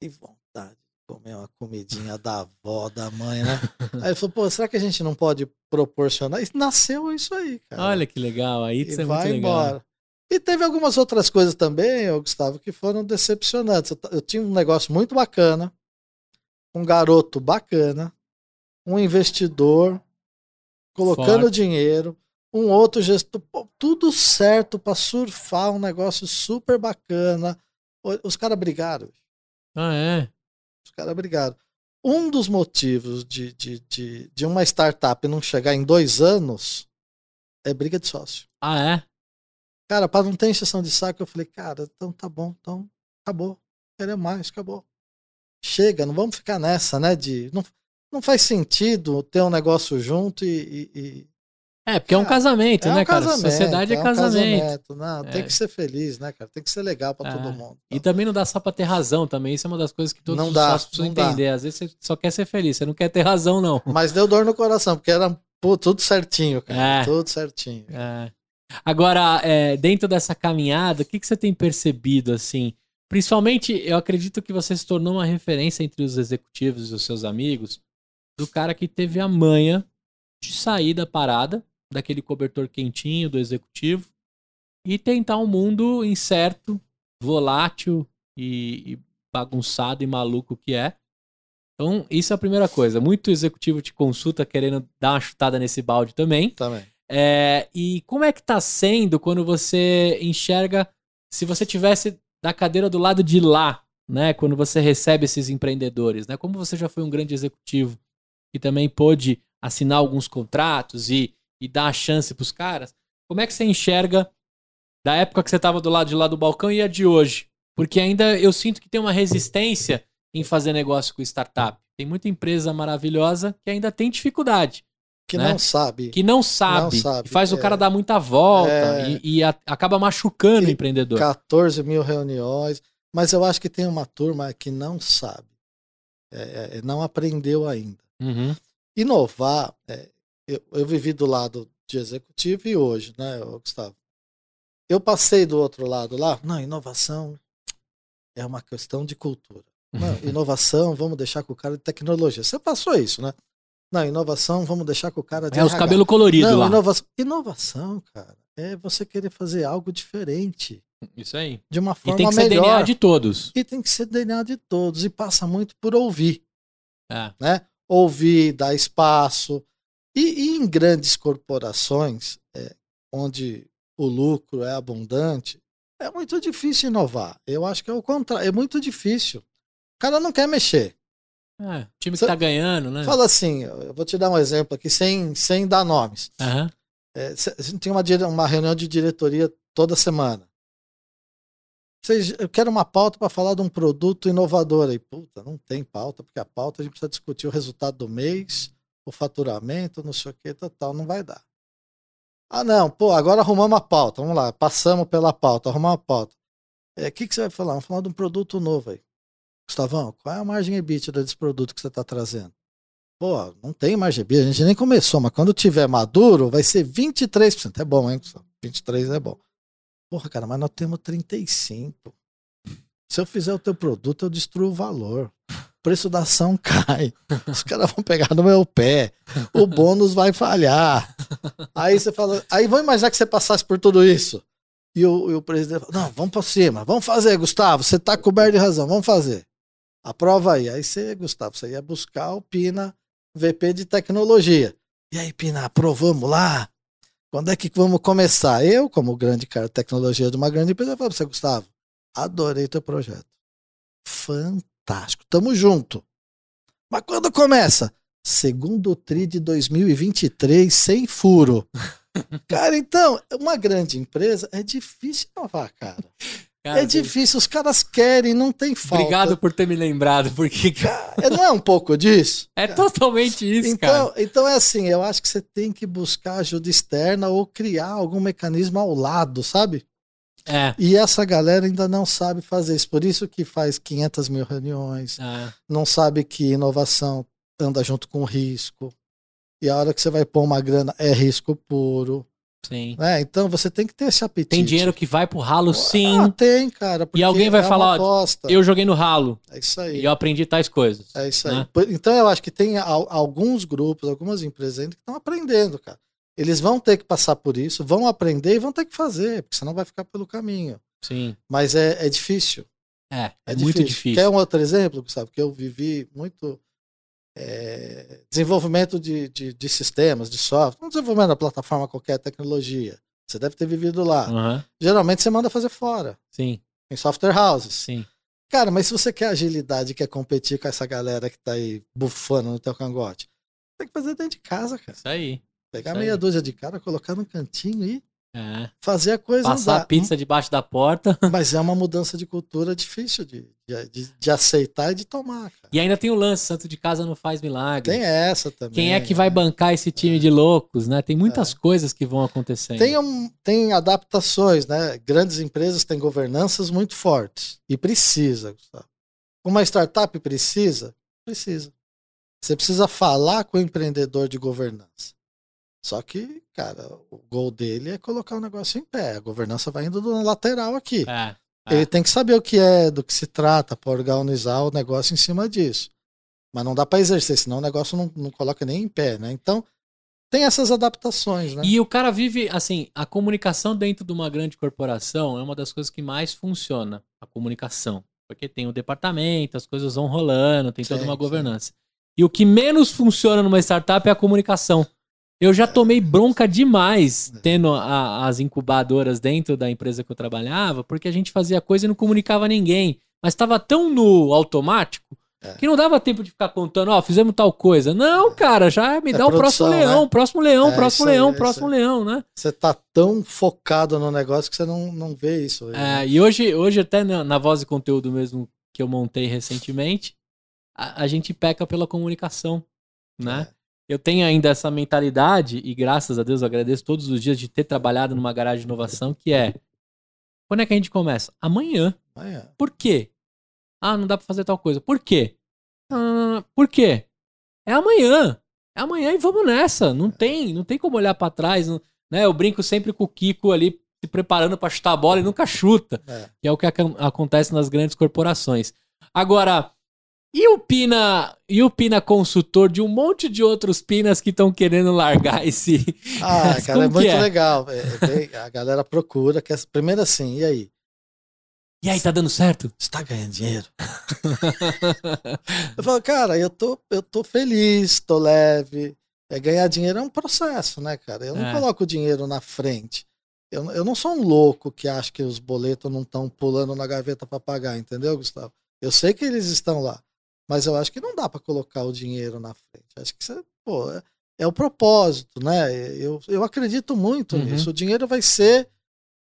Speaker 2: que vontade de comer uma comidinha da avó, da mãe, né? aí ele falou, pô, será que a gente não pode proporcionar? E nasceu isso aí, cara.
Speaker 1: Olha que legal, aí isso é muito legal. Embora.
Speaker 2: E teve algumas outras coisas também, Gustavo, que foram decepcionantes. Eu, eu tinha um negócio muito bacana, um garoto bacana, um investidor colocando Forte. dinheiro, um outro gestor, tudo certo para surfar um negócio super bacana. Os caras brigaram.
Speaker 1: Ah, é?
Speaker 2: Os caras brigaram. Um dos motivos de, de, de, de uma startup não chegar em dois anos é briga de sócio.
Speaker 1: Ah, é?
Speaker 2: Cara, para não ter encheção de saco, eu falei, cara, então tá bom, então acabou. Queremos mais, acabou. Chega, não vamos ficar nessa, né? De. Não, não faz sentido ter um negócio junto e. e
Speaker 1: é, porque é um casamento, é né, um cara?
Speaker 2: Casamento,
Speaker 1: Sociedade é,
Speaker 2: é um
Speaker 1: casamento.
Speaker 2: casamento. Não, é. tem que ser feliz, né, cara? Tem que ser legal para é. todo mundo.
Speaker 1: Então. E também não dá só pra ter razão também. Isso é uma das coisas que todos
Speaker 2: não
Speaker 1: os
Speaker 2: dá,
Speaker 1: sócios precisam entender.
Speaker 2: Dá.
Speaker 1: Às vezes você só quer ser feliz, você não quer ter razão, não.
Speaker 2: Mas deu dor no coração, porque era pô, tudo certinho, cara.
Speaker 1: É.
Speaker 2: Tudo certinho.
Speaker 1: É. Agora, é, dentro dessa caminhada, o que, que você tem percebido, assim? Principalmente, eu acredito que você se tornou uma referência entre os executivos e os seus amigos do cara que teve a manha de sair da parada, daquele cobertor quentinho do executivo, e tentar um mundo incerto, volátil e, e bagunçado e maluco que é. Então, isso é a primeira coisa. Muito executivo te consulta querendo dar uma chutada nesse balde também.
Speaker 2: Também.
Speaker 1: É, e como é que tá sendo quando você enxerga se você tivesse da cadeira do lado de lá, né? Quando você recebe esses empreendedores, né? Como você já foi um grande executivo e também pôde assinar alguns contratos e, e dar a chance para os caras, como é que você enxerga da época que você estava do lado de lá do balcão e a de hoje? Porque ainda eu sinto que tem uma resistência em fazer negócio com startup. Tem muita empresa maravilhosa que ainda tem dificuldade.
Speaker 2: Que
Speaker 1: né?
Speaker 2: não sabe.
Speaker 1: Que não sabe.
Speaker 2: Não sabe.
Speaker 1: Faz
Speaker 2: é.
Speaker 1: o cara dar muita volta
Speaker 2: É.
Speaker 1: e, e a- acaba machucando o
Speaker 2: E
Speaker 1: empreendedor.
Speaker 2: 14 mil reuniões. Mas eu acho que tem uma turma que não sabe. É, é, não aprendeu ainda.
Speaker 1: Uhum.
Speaker 2: Inovar, é, eu, eu vivi do lado de executivo e hoje, né, Gustavo? Eu passei do outro lado lá, não, inovação é uma questão de cultura. Não, inovação, vamos deixar com o cara de tecnologia. Você passou isso, né? Não, inovação, vamos deixar com o cara de
Speaker 1: É os
Speaker 2: RH.
Speaker 1: cabelos coloridos
Speaker 2: Não,
Speaker 1: lá.
Speaker 2: inovação, inovação, cara, é você querer fazer algo diferente,
Speaker 1: Isso aí.
Speaker 2: de uma
Speaker 1: E
Speaker 2: forma
Speaker 1: tem que ser
Speaker 2: melhor.
Speaker 1: DNA de todos.
Speaker 2: E tem que ser DNA de todos. E passa muito por ouvir,
Speaker 1: É.
Speaker 2: né? Ouvir, dar espaço. E, e em grandes corporações, é, onde o lucro é abundante, é muito difícil inovar. Eu acho que é o contrário. É muito difícil. O cara não quer mexer.
Speaker 1: É, o time que
Speaker 2: Cê-
Speaker 1: tá ganhando, né?
Speaker 2: Fala assim, eu vou te dar um exemplo aqui, sem, sem dar nomes.
Speaker 1: Aham.
Speaker 2: É, cê- a gente tem uma, uma reunião de diretoria toda semana. Vocês- eu quero uma pauta para falar de um produto inovador. Aí, puta, não tem pauta, porque a pauta a gente precisa discutir o resultado do mês, o faturamento, não sei o que, tal, tal, não vai dar. Ah, não, pô, agora arrumamos a pauta. Vamos lá, passamos pela pauta, arrumamos a pauta. O que, que você vai falar? Vamos falar de um produto novo aí. Gustavão, qual é a margem EBITDA desse produto que você está trazendo? Pô, não tem margem EBITDA, a gente nem começou, mas quando tiver maduro, vai ser 23%. É bom, hein? Gustavo? 23% é bom. Porra, cara, mas nós temos 35%. Se eu fizer o teu produto, eu destruo o valor. Preço da ação cai. Os caras vão pegar no meu pé. O bônus vai falhar. Aí você fala, aí vamos imaginar que você passasse por tudo isso. E o, e o presidente fala, não, vamos pra cima, vamos fazer, Gustavo, você tá coberto de razão, vamos fazer. Aprova aí. Aí você, Gustavo, você ia buscar o Pina, VP de tecnologia. E aí, Pina, aprovamos lá? Quando é que vamos começar? Eu, como grande cara de tecnologia de uma grande empresa, falo pra você, Gustavo, adorei teu projeto. Fantástico, tamo junto. Mas quando começa? Segundo TRI de 2023, sem furo. Cara, então, uma grande empresa é difícil inovar, cara.
Speaker 1: Cara,
Speaker 2: é difícil, os caras querem, não tem falta.
Speaker 1: Obrigado por ter me lembrado, porque
Speaker 2: É, Não é um pouco disso?
Speaker 1: é totalmente isso, cara.
Speaker 2: Então, então é assim, eu acho que você tem que buscar ajuda externa ou criar algum mecanismo ao lado, sabe?
Speaker 1: É.
Speaker 2: E essa galera ainda não sabe fazer isso. Por isso que faz 500 mil reuniões,
Speaker 1: é.
Speaker 2: não sabe que inovação anda junto com risco. E a hora que você vai pôr uma grana é risco puro.
Speaker 1: Sim.
Speaker 2: Né? Então você tem que ter esse apetite.
Speaker 1: Tem dinheiro que vai pro ralo, sim.
Speaker 2: Ah, tem, cara. porque
Speaker 1: alguém vai
Speaker 2: é
Speaker 1: falar,
Speaker 2: aposta.
Speaker 1: Eu joguei no ralo
Speaker 2: É isso aí.
Speaker 1: e eu aprendi tais coisas.
Speaker 2: É isso aí.
Speaker 1: né?
Speaker 2: Então eu acho que tem al- alguns grupos, algumas empresas ainda que estão aprendendo, cara. Eles vão ter que passar por isso, vão aprender e vão ter que fazer, porque senão vai ficar pelo caminho.
Speaker 1: Sim.
Speaker 2: Mas é, é difícil.
Speaker 1: É, é,
Speaker 2: É,
Speaker 1: muito difícil.
Speaker 2: Quer um outro exemplo, sabe? Que eu vivi muito é, desenvolvimento de, de, de sistemas, de software, um desenvolvimento da plataforma qualquer tecnologia. Você deve ter vivido lá.
Speaker 1: Aham.
Speaker 2: Geralmente você manda fazer fora,
Speaker 1: Sim,
Speaker 2: em software houses.
Speaker 1: sim.
Speaker 2: Cara, mas se você quer agilidade quer competir com essa galera que tá aí bufando no teu cangote, tem que fazer dentro de casa, cara.
Speaker 1: Isso aí.
Speaker 2: Pegar meia dúzia de cara, colocar no cantinho e
Speaker 1: É.
Speaker 2: fazer a coisa
Speaker 1: Passar
Speaker 2: andar.
Speaker 1: a pizza debaixo da porta.
Speaker 2: Mas é uma mudança de cultura difícil de, de, de- aceitar e de tomar, cara.
Speaker 1: E ainda tem o lance, santo de casa não faz milagre.
Speaker 2: Tem essa também.
Speaker 1: Quem é que vai
Speaker 2: né?
Speaker 1: bancar esse time de loucos, né? Tem muitas coisas que vão acontecendo.
Speaker 2: Tem, um, tem adaptações, né? Grandes empresas têm governanças muito fortes. E precisa, Gustavo. Uma startup precisa? Precisa. Você precisa falar com o empreendedor de governança. Só que, cara, o gol dele é colocar o negócio em pé. A governança vai indo na lateral aqui.
Speaker 1: É, é.
Speaker 2: Ele tem que saber o que é, do que se trata, para organizar o negócio em cima disso. Mas não dá para exercer, senão o negócio não, não coloca nem em pé, né? Então, tem essas adaptações, né?
Speaker 1: E o cara vive, assim, a comunicação dentro de uma grande corporação é uma das coisas que mais funciona, a comunicação. Porque tem o departamento, as coisas vão rolando, tem toda
Speaker 2: Sim,
Speaker 1: uma
Speaker 2: sim.
Speaker 1: governança. E o que menos funciona numa startup é a comunicação. Eu já tomei bronca demais
Speaker 2: É.
Speaker 1: tendo a- as incubadoras dentro da empresa que eu trabalhava, porque a gente fazia coisa e não comunicava ninguém. Mas estava tão no automático
Speaker 2: É.
Speaker 1: que não dava tempo de ficar contando, ó, fizemos tal coisa. Não, cara, já me
Speaker 2: É
Speaker 1: dá o próximo
Speaker 2: produção,
Speaker 1: leão,
Speaker 2: né?
Speaker 1: próximo leão,
Speaker 2: É
Speaker 1: próximo leão,
Speaker 2: é
Speaker 1: próximo leão, né?
Speaker 2: Você tá tão focado no negócio que você não, não vê isso. aí, né?
Speaker 1: É, e hoje, hoje até na, na voz e conteúdo mesmo que eu montei recentemente, a, a gente peca pela comunicação, né?
Speaker 2: É.
Speaker 1: Eu tenho ainda essa mentalidade, e graças a Deus eu agradeço todos os dias de ter trabalhado numa garagem de inovação, que é, quando é que a gente começa? Amanhã.
Speaker 2: Amanhã.
Speaker 1: Por quê? Ah, não dá pra fazer tal coisa. Por quê? Ah, por quê? É amanhã. É amanhã e vamos nessa. Não tem, não tem como olhar pra trás, não- né? Eu brinco sempre com o Kiko ali se preparando para chutar a bola e nunca chuta.
Speaker 2: É.
Speaker 1: Que é o que ac acontece nas grandes corporações. Agora, e o Pina, e o Pina consultor de um monte de outros Pinas que estão querendo largar esse.
Speaker 2: Ah, cara, é muito é? legal. É, a galera procura, que é, primeiro assim, e aí?
Speaker 1: E aí, tá dando certo?
Speaker 2: Você tá ganhando dinheiro? eu falo, cara, eu tô, eu tô feliz, tô leve. É, ganhar dinheiro é um processo, né, cara? Eu não é. coloco o dinheiro na frente. Eu, eu não sou um louco que acha que os boletos não estão pulando na gaveta para pagar, entendeu, Gustavo? Eu sei que eles estão lá, mas eu acho que não dá para colocar o dinheiro na frente. Acho que você, pô, é, é o propósito, né? Eu, eu acredito muito uhum. nisso. O dinheiro vai ser,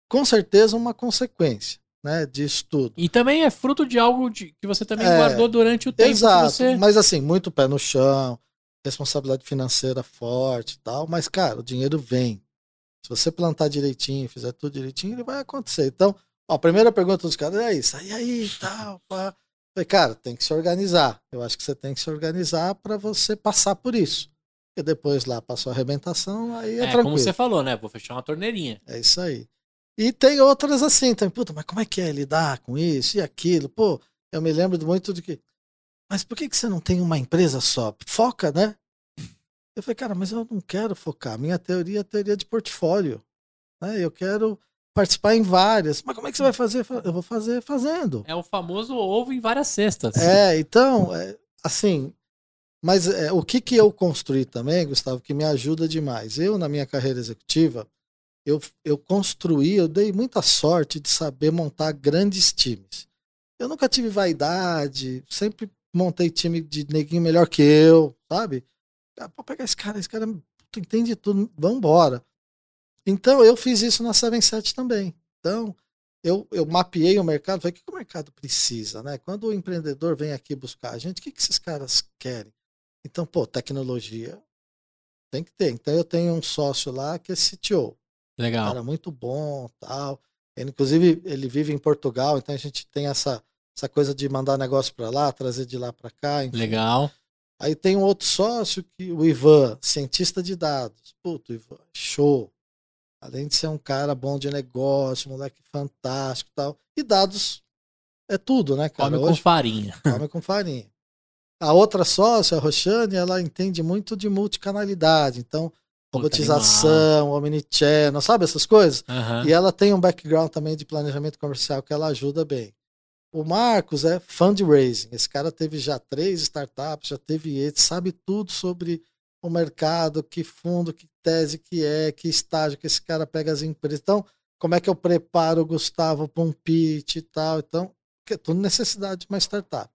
Speaker 2: com certeza, uma consequência né, disso tudo.
Speaker 1: E também é fruto de algo de, que você também é, guardou durante o tempo.
Speaker 2: Exato,
Speaker 1: você...
Speaker 2: mas assim, muito pé no chão, responsabilidade financeira forte e tal, mas cara, o dinheiro vem. Se você plantar direitinho, fizer tudo direitinho, ele vai acontecer. Então, ó, a primeira pergunta dos caras é isso, aí aí, tal, pá. Falei, cara, tem que se organizar. Eu acho que você tem que se organizar para você passar por isso. E depois lá passou a arrebentação, aí é, é tranquilo. como
Speaker 1: você falou, né? Vou fechar uma torneirinha.
Speaker 2: É isso aí. E tem outras assim também. Puta, mas como é que é lidar com isso e aquilo? Pô, eu me lembro muito de que. Mas por que, que você não tem uma empresa só? Foca, né? Eu falei, cara, mas eu não quero focar. Minha teoria é teoria de portfólio. Né? Eu quero participar em várias. Mas como é que você vai fazer? Eu vou fazer fazendo.
Speaker 1: É o famoso ovo em várias cestas.
Speaker 2: É, então, é, assim. Mas é, o que, que eu construí também, Gustavo, que me ajuda demais? Eu, na minha carreira executiva, eu, eu construí, eu dei muita sorte de saber montar grandes times. Eu nunca tive vaidade, sempre montei time de neguinho melhor que eu, sabe? Ah, pode pegar esse cara, esse cara entende tudo, vambora. Então eu fiz isso na 77 também. Então eu, eu mapeei o mercado, falei, o que, que o mercado precisa, né? Quando o empreendedor vem aqui buscar a gente, o que, que esses caras querem? Então, pô, tecnologia tem que ter. Então eu tenho um sócio lá que é CTO.
Speaker 1: Legal.
Speaker 2: Cara muito bom, tal. Ele, inclusive, ele vive em Portugal, então a gente tem essa, essa coisa de mandar negócio para lá, trazer de lá para cá. Enfim.
Speaker 1: Legal.
Speaker 2: Aí tem um outro sócio, que o Ivan, cientista de dados. Puto, Ivan, show. Além de ser um cara bom de negócio, moleque fantástico tal. E dados é tudo, né,
Speaker 1: cara? Come Hoje, com farinha.
Speaker 2: Come com farinha. A outra sócia, a Roxane, ela entende muito de multicanalidade. Então, robotização, omnichannel, sabe essas coisas?
Speaker 1: Uhum.
Speaker 2: E ela tem um background também de planejamento comercial que ela ajuda bem. O Marcos é fundraising. Esse cara teve já três startups, já teve ele, sabe tudo sobre o mercado, que fundo, que tese que é, que estágio que esse cara pega as empresas. Então, como é que eu preparo o Gustavo para um pitch e tal. Então, é tudo necessidade de uma startup.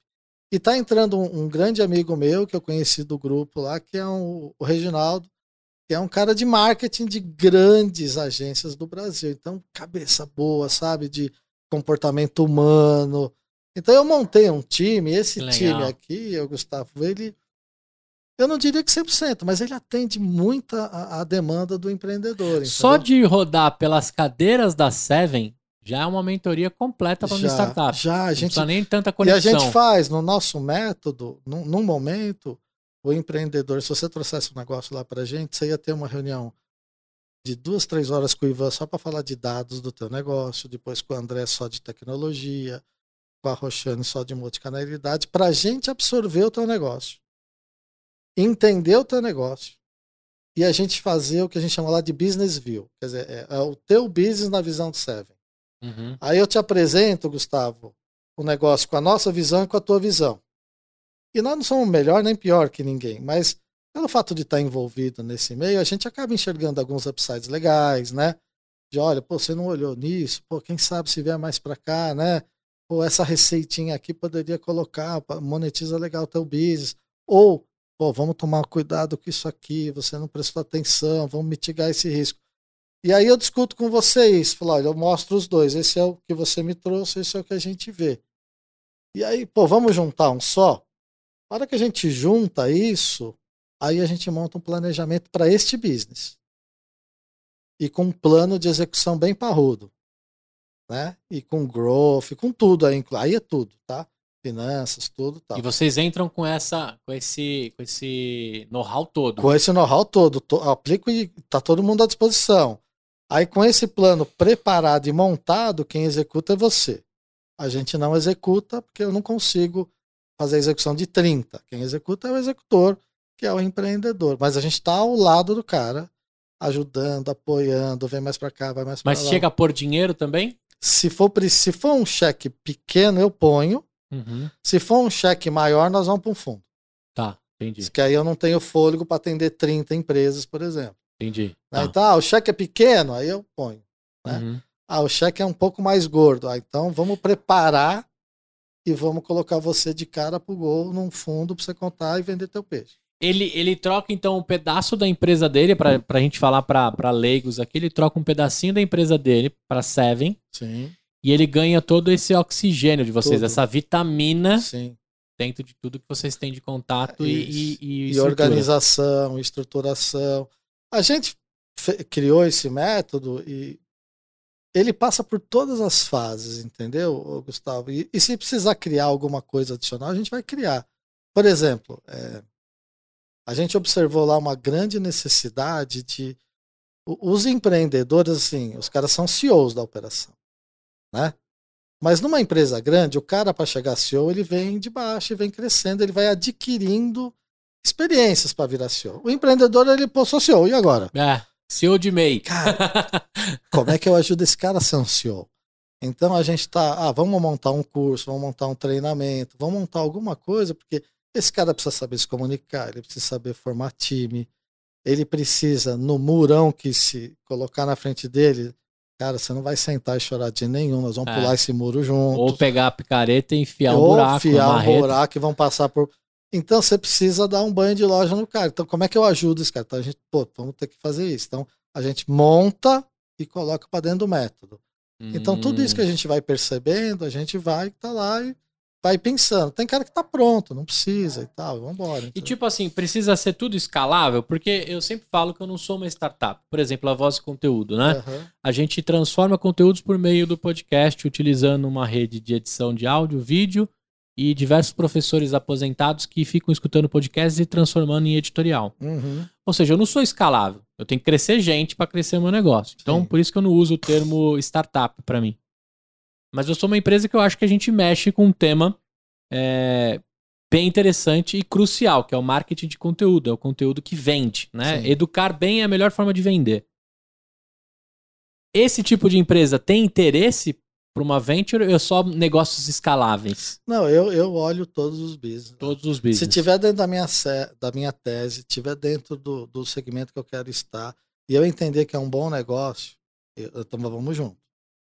Speaker 2: E está entrando um, um, grande amigo meu que eu conheci do grupo lá, que é um, o Reginaldo, que é um cara de marketing de grandes agências do Brasil. Então, cabeça boa, sabe? De comportamento humano. Então, eu montei um time. Esse time aqui, o Gustavo, ele. Eu não diria que 100%, mas ele atende muito a, a demanda do empreendedor. Entendeu?
Speaker 1: Só de rodar pelas cadeiras da Seven, já é uma mentoria completa para uma startup.
Speaker 2: Já, a gente.
Speaker 1: Não nem tanta conexão.
Speaker 2: E a gente faz no nosso método, num, num momento, o empreendedor, se você trouxesse um negócio lá para a gente, você ia ter uma reunião de duas, três horas com o Ivan só para falar de dados do teu negócio, depois com o André só de tecnologia, com a Roxane só de multicanalidade, para a gente absorver o teu negócio, entender o teu negócio e a gente fazer o que a gente chama lá de business view, quer dizer, é, é o teu business na visão do Seven.
Speaker 1: Uhum.
Speaker 2: Aí eu te apresento, Gustavo, o negócio com a nossa visão e com a tua visão. E nós não somos melhor nem pior que ninguém, mas pelo fato de estar envolvido nesse meio, a gente acaba enxergando alguns upsides legais, né? De olha, pô, você não olhou nisso, pô, quem sabe se vier mais para cá, né? Pô, essa receitinha aqui poderia colocar, monetiza legal o teu business. Ou, pô, vamos tomar cuidado com isso aqui, você não prestou atenção, vamos mitigar esse risco. E aí eu discuto com vocês, falo, olha, eu mostro os dois, esse é o que você me trouxe, esse é o que a gente vê. E aí, pô, vamos juntar um só? Na hora que a gente junta isso, aí a gente monta um planejamento para este business. E com um plano de execução bem parrudo. Né? E com growth, com tudo aí, aí é tudo, tá? Finanças, tudo, tal.
Speaker 1: E vocês entram com essa, com esse, com esse know-how todo.
Speaker 2: Com esse know-how todo, to, aplico e tá todo mundo à disposição. Aí, com esse plano preparado e montado, quem executa é você. A gente não executa porque eu não consigo fazer a execução de 30. Quem executa é o executor, que é o empreendedor. Mas a gente está ao lado do cara, ajudando, apoiando, vem mais para cá, vai mais para lá.
Speaker 1: Mas chega a pôr dinheiro também?
Speaker 2: Se for, se for um cheque pequeno, eu ponho.
Speaker 1: Uhum.
Speaker 2: Se for um cheque maior, nós vamos para um fundo.
Speaker 1: Tá, entendi.
Speaker 2: Que aí eu não tenho fôlego para atender 30 empresas, por exemplo.
Speaker 1: Entendi.
Speaker 2: Né?
Speaker 1: Tá.
Speaker 2: Então, ah, o cheque é pequeno, aí eu ponho. Né?
Speaker 1: Uhum.
Speaker 2: Ah, o cheque é um pouco mais gordo. Ah, então vamos preparar e vamos colocar você de cara pro gol num fundo para você contar e vender teu peixe.
Speaker 1: Ele, ele troca então um pedaço da empresa dele, pra, pra gente falar pra leigos aqui, ele troca um pedacinho da empresa dele pra Seven
Speaker 2: Sim,
Speaker 1: e ele ganha todo esse oxigênio de vocês,
Speaker 2: Tudo.
Speaker 1: essa vitamina
Speaker 2: sim.
Speaker 1: dentro de tudo que vocês têm de contato e, e, e,
Speaker 2: E, organização, estruturação. A gente criou esse método e ele passa por todas as fases, entendeu, Gustavo? E, e se precisar criar alguma coisa adicional, a gente vai criar. Por exemplo, é, a gente observou lá uma grande necessidade de. Os empreendedores, assim, os caras são CEOs da operação, né? Mas numa empresa grande, o cara, para chegar CEO, ele vem de baixo e vem crescendo, ele vai adquirindo experiências para virar CEO. O empreendedor, ele, pô, sou CEO, e agora?
Speaker 1: É, CEO de MEI.
Speaker 2: Cara, como é que eu ajudo esse cara a ser um CEO? Então a gente tá, ah, vamos montar um curso, vamos montar um treinamento, vamos montar alguma coisa, porque esse cara precisa saber se comunicar, ele precisa saber formar time, ele precisa, no murão que se colocar na frente dele, cara, você não vai sentar e chorar de nenhum, nós vamos
Speaker 1: É.
Speaker 2: pular esse muro juntos.
Speaker 1: Ou pegar a picareta e enfiar um
Speaker 2: Ou
Speaker 1: buraco,
Speaker 2: enfiar um buraco e vão passar por. Então você precisa dar um banho de loja no cara. Então, como é que eu ajudo esse cara? Então a gente, pô, vamos ter que fazer isso. Então, a gente monta e coloca para dentro do método. Então, tudo isso que a
Speaker 1: Hum.
Speaker 2: gente vai percebendo, a gente vai tá lá e vai pensando. Tem cara que tá pronto, não precisa e tal, vamos embora.
Speaker 1: E tipo assim, precisa ser tudo escalável, porque eu sempre falo que eu não sou uma startup. Por exemplo, a voz e conteúdo, né? A gente transforma conteúdos por meio do podcast, utilizando uma rede de edição de áudio, vídeo e diversos professores aposentados que ficam escutando podcasts e transformando em editorial.
Speaker 2: Uhum.
Speaker 1: Ou seja, eu não sou escalável. Eu tenho que crescer gente para crescer meu negócio. Então,
Speaker 2: Sim.
Speaker 1: por isso que eu não uso o termo startup para mim. Mas eu sou uma empresa que eu acho que a gente mexe com um tema é, bem interessante e crucial, que é o marketing de conteúdo. É o conteúdo que vende, né?
Speaker 2: Sim.
Speaker 1: Educar bem é a melhor forma de vender. Esse tipo de empresa tem interesse para uma venture ou é só negócios escaláveis?
Speaker 2: Não, eu, eu olho todos os business.
Speaker 1: Todos os
Speaker 2: Se
Speaker 1: business.
Speaker 2: tiver dentro da minha, se- da minha tese, tiver dentro do, do segmento que eu quero estar, e eu entender que é um bom negócio, eu, eu- então vamos junto.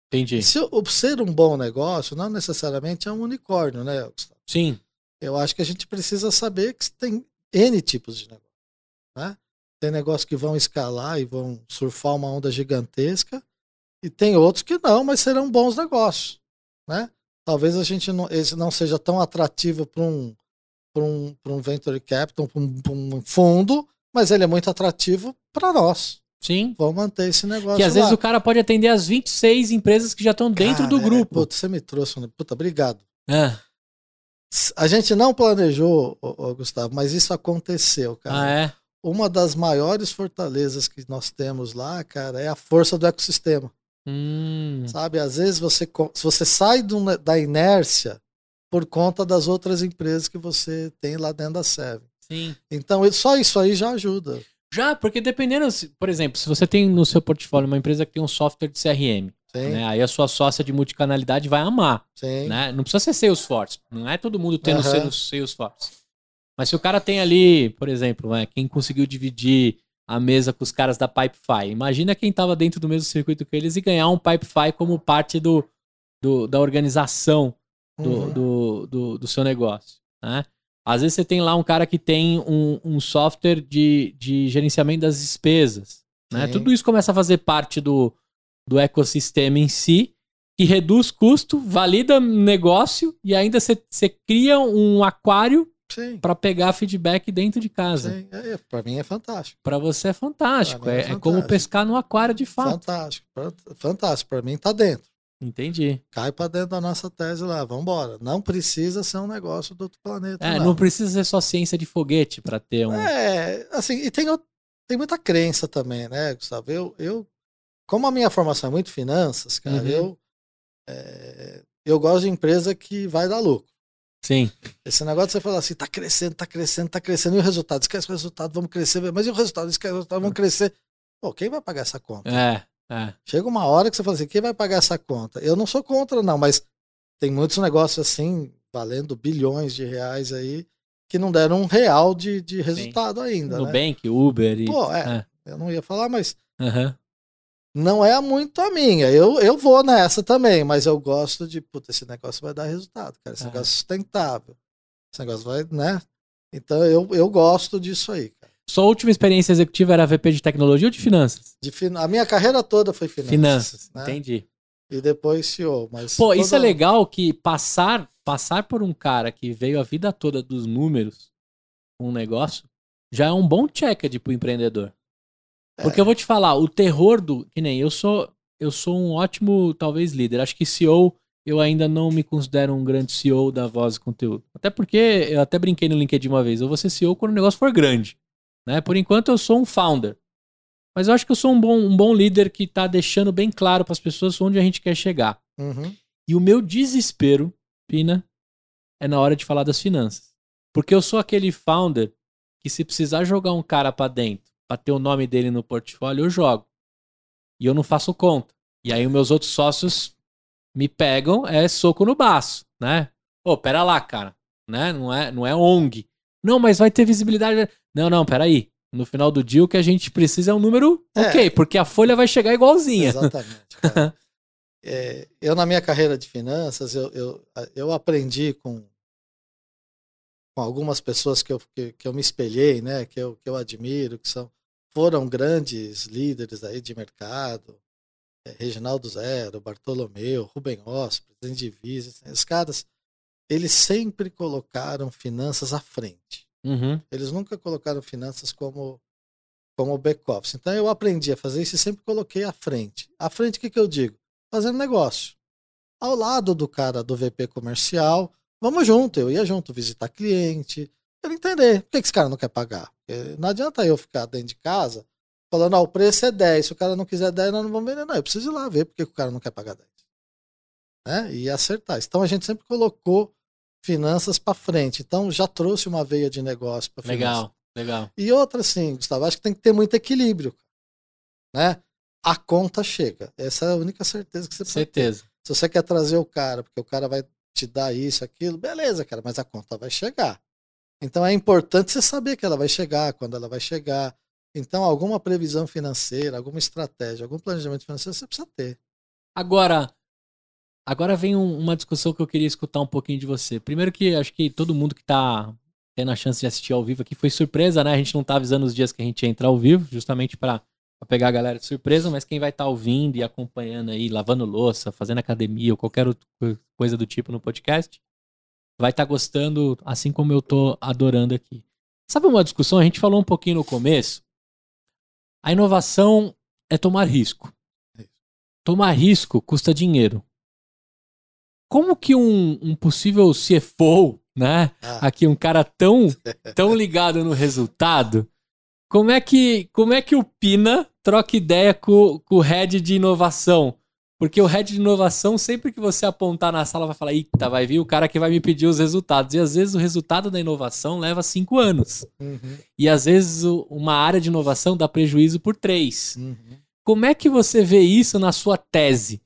Speaker 1: Entendi.
Speaker 2: Se o ser um bom negócio, não necessariamente é um unicórnio, né, Gustavo?
Speaker 1: Sim.
Speaker 2: Eu acho que a gente precisa saber que tem N tipos de negócio. Né? Tem negócios que vão escalar e vão surfar uma onda gigantesca, e tem outros que não, mas serão bons negócios. Né? Talvez a gente não, esse não seja tão atrativo para um, pra um, pra um venture capital, para um, um fundo, mas ele é muito atrativo para nós.
Speaker 1: Sim.
Speaker 2: Vamos manter esse negócio.
Speaker 1: Que às
Speaker 2: lá.
Speaker 1: vezes o cara pode atender as 26 empresas que já estão dentro
Speaker 2: Cara,
Speaker 1: do
Speaker 2: é,
Speaker 1: grupo.
Speaker 2: puta, você me trouxe. um- Puta, obrigado.
Speaker 1: É.
Speaker 2: A gente não planejou, ô, ô, Gustavo, mas isso aconteceu, cara.
Speaker 1: Ah, é?
Speaker 2: Uma das maiores fortalezas que nós temos lá, cara, é a força do ecossistema.
Speaker 1: Hum.
Speaker 2: Sabe? Às vezes você, você sai do da inércia por conta das outras empresas que você tem lá dentro da Seven.
Speaker 1: Sim.
Speaker 2: Então, só isso aí já ajuda.
Speaker 1: Já, porque dependendo, por exemplo, se você tem no seu portfólio uma empresa que tem um software de CRM, né, aí a sua sócia de multicanalidade vai amar, né? Não precisa ser Salesforce, não é todo mundo tendo uhum. Salesforce. Mas se o cara tem ali, por exemplo, né, quem conseguiu dividir a mesa com os caras da Pipefy, imagina quem estava dentro do mesmo circuito que eles e ganhar um Pipefy como parte do, do- da organização do,
Speaker 2: Uhum.
Speaker 1: do, do, do seu negócio. Né? Às vezes você tem lá um cara que tem um, um software de, de gerenciamento das despesas. Né? Tudo isso começa a fazer parte do, do ecossistema em si, que reduz custo, valida negócio e ainda você, cria um aquário para pegar feedback dentro de casa.
Speaker 2: sim. É, pra mim é fantástico.
Speaker 1: Para você é fantástico.
Speaker 2: Pra mim é
Speaker 1: É, é como
Speaker 2: fantástico.
Speaker 1: pescar no aquário de fato.
Speaker 2: Fantástico. Fantástico. Pra mim tá dentro.
Speaker 1: Entendi.
Speaker 2: Cai pra dentro da nossa tese lá. Vambora. Não precisa ser um negócio do outro planeta.
Speaker 1: É,
Speaker 2: não.
Speaker 1: não precisa ser só ciência de foguete para ter um.
Speaker 2: É, assim, e tem, tem muita crença também, né, Gustavo? Eu, eu, como a minha formação é muito finanças, cara,
Speaker 1: Uhum.
Speaker 2: eu, é, eu gosto de empresa que vai dar lucro.
Speaker 1: Sim.
Speaker 2: Esse negócio de você falar assim, tá crescendo, tá crescendo, tá crescendo, e o resultado? Esquece o resultado, vamos crescer, mas e o resultado? Esquece o resultado, vamos crescer. Pô, quem vai pagar essa conta?
Speaker 1: É, é.
Speaker 2: Chega uma hora que você fala assim, quem vai pagar essa conta? Eu não sou contra, não, mas tem muitos negócios assim, valendo bilhões de reais aí, que não deram um real de, de resultado ainda, né?
Speaker 1: Nubank, Uber e.
Speaker 2: Pô, é,
Speaker 1: é.
Speaker 2: eu não ia falar, mas
Speaker 1: Aham.
Speaker 2: não é muito a minha. Eu, eu vou nessa também, mas eu gosto de, puta, esse negócio vai dar resultado, cara. Esse
Speaker 1: Ah.
Speaker 2: negócio é sustentável. Esse negócio vai, né? Então eu, eu gosto disso aí, cara.
Speaker 1: Sua última experiência executiva era VP de tecnologia ou de finanças?
Speaker 2: De fin... A minha carreira toda foi finanças.
Speaker 1: Finanças,
Speaker 2: né?
Speaker 1: entendi.
Speaker 2: E depois CEO. Mas
Speaker 1: Pô, isso é
Speaker 2: toda-
Speaker 1: legal que passar, passar por um cara que veio a vida toda dos números, um negócio, já é um bom check de pro empreendedor. Porque eu vou te falar, o terror do. Que nem eu sou. Eu sou um ótimo, talvez, líder. Acho que CEO, eu ainda não me considero um grande CEO da voz e conteúdo. Até porque eu até brinquei no LinkedIn uma vez. Eu vou ser CEO quando o negócio for grande. Né? Por enquanto eu sou um founder. Mas eu acho que eu sou um bom, um bom líder que tá deixando bem claro para as pessoas onde a gente quer chegar.
Speaker 2: Uhum.
Speaker 1: E o meu desespero, Pina, é na hora de falar das finanças. Porque eu sou aquele founder que se precisar jogar um cara pra dentro, pra ter o nome dele no portfólio, eu jogo. E eu não faço conta. E aí os meus outros sócios me pegam, é soco no baço, né? Ô, pera lá, cara, né? Não é, não é ONG. Não, mas vai ter visibilidade. Não, não, peraí. No final do dia o que a gente precisa é um número
Speaker 2: É.
Speaker 1: ok, porque a folha vai chegar igualzinha.
Speaker 2: Exatamente. É, eu, na minha carreira de finanças, eu, eu, eu aprendi com, com algumas pessoas que eu, que, que eu me espelhei, né? Que eu, que eu admiro, que são, foram grandes líderes aí de mercado. É, Reginaldo Zero, Bartolomeu, Rubem Oss, presidente de Visa. Esses caras, eles sempre colocaram finanças à frente.
Speaker 1: Uhum.
Speaker 2: Eles nunca colocaram finanças como como back-office. Então eu aprendi a fazer isso e sempre coloquei à frente. À frente, o que, que eu digo? Fazendo negócio. Ao lado do cara do VP comercial, vamos junto. Eu ia junto visitar cliente, quero entender por que, que esse cara não quer pagar. Porque não adianta eu ficar dentro de casa falando, ah, o preço é 10. Se o cara não quiser 10, nós não vamos vender. Não, eu preciso ir lá ver por que que o cara não quer pagar 10. Né? E acertar. Então a gente sempre colocou finanças para frente. Então já trouxe uma veia de negócio para
Speaker 1: Legal, legal.
Speaker 2: e outra, assim, Gustavo, acho que tem que ter muito equilíbrio. Né? A conta chega. Essa é a única certeza que você precisa ter.
Speaker 1: Certeza.
Speaker 2: Se você quer trazer o cara, porque o cara vai te dar isso, aquilo, beleza, cara, mas a conta vai chegar. Então é importante você saber que ela vai chegar, quando ela vai chegar. Então, alguma previsão financeira, alguma estratégia, algum planejamento financeiro você precisa ter.
Speaker 1: Agora, agora vem um- uma discussão que eu queria escutar um pouquinho de você. Primeiro que acho que todo mundo que tá tendo a chance de assistir ao vivo aqui foi surpresa, né? A gente não tá avisando os dias que a gente ia entrar ao vivo, justamente para pegar a galera de surpresa, mas quem vai estar ouvindo e acompanhando aí, lavando louça, fazendo academia ou qualquer coisa do tipo no podcast, vai estar gostando, assim como eu tô adorando aqui. Sabe uma discussão? A gente falou um pouquinho no começo. A inovação é tomar risco. Tomar risco custa dinheiro. Como que um, um possível CFO, né?
Speaker 2: Ah,
Speaker 1: Aqui um cara tão, tão ligado no resultado, como é que, como é que o Pina troca ideia com, com o head de inovação? Porque o head de inovação, sempre que você apontar na sala, vai falar: Eita, vai vir o cara que vai me pedir os resultados. E às vezes o resultado da inovação leva cinco anos.
Speaker 2: uhum,
Speaker 1: E às vezes o- uma área de inovação dá prejuízo por três.
Speaker 2: uhum.
Speaker 1: Como é que você vê isso na sua tese?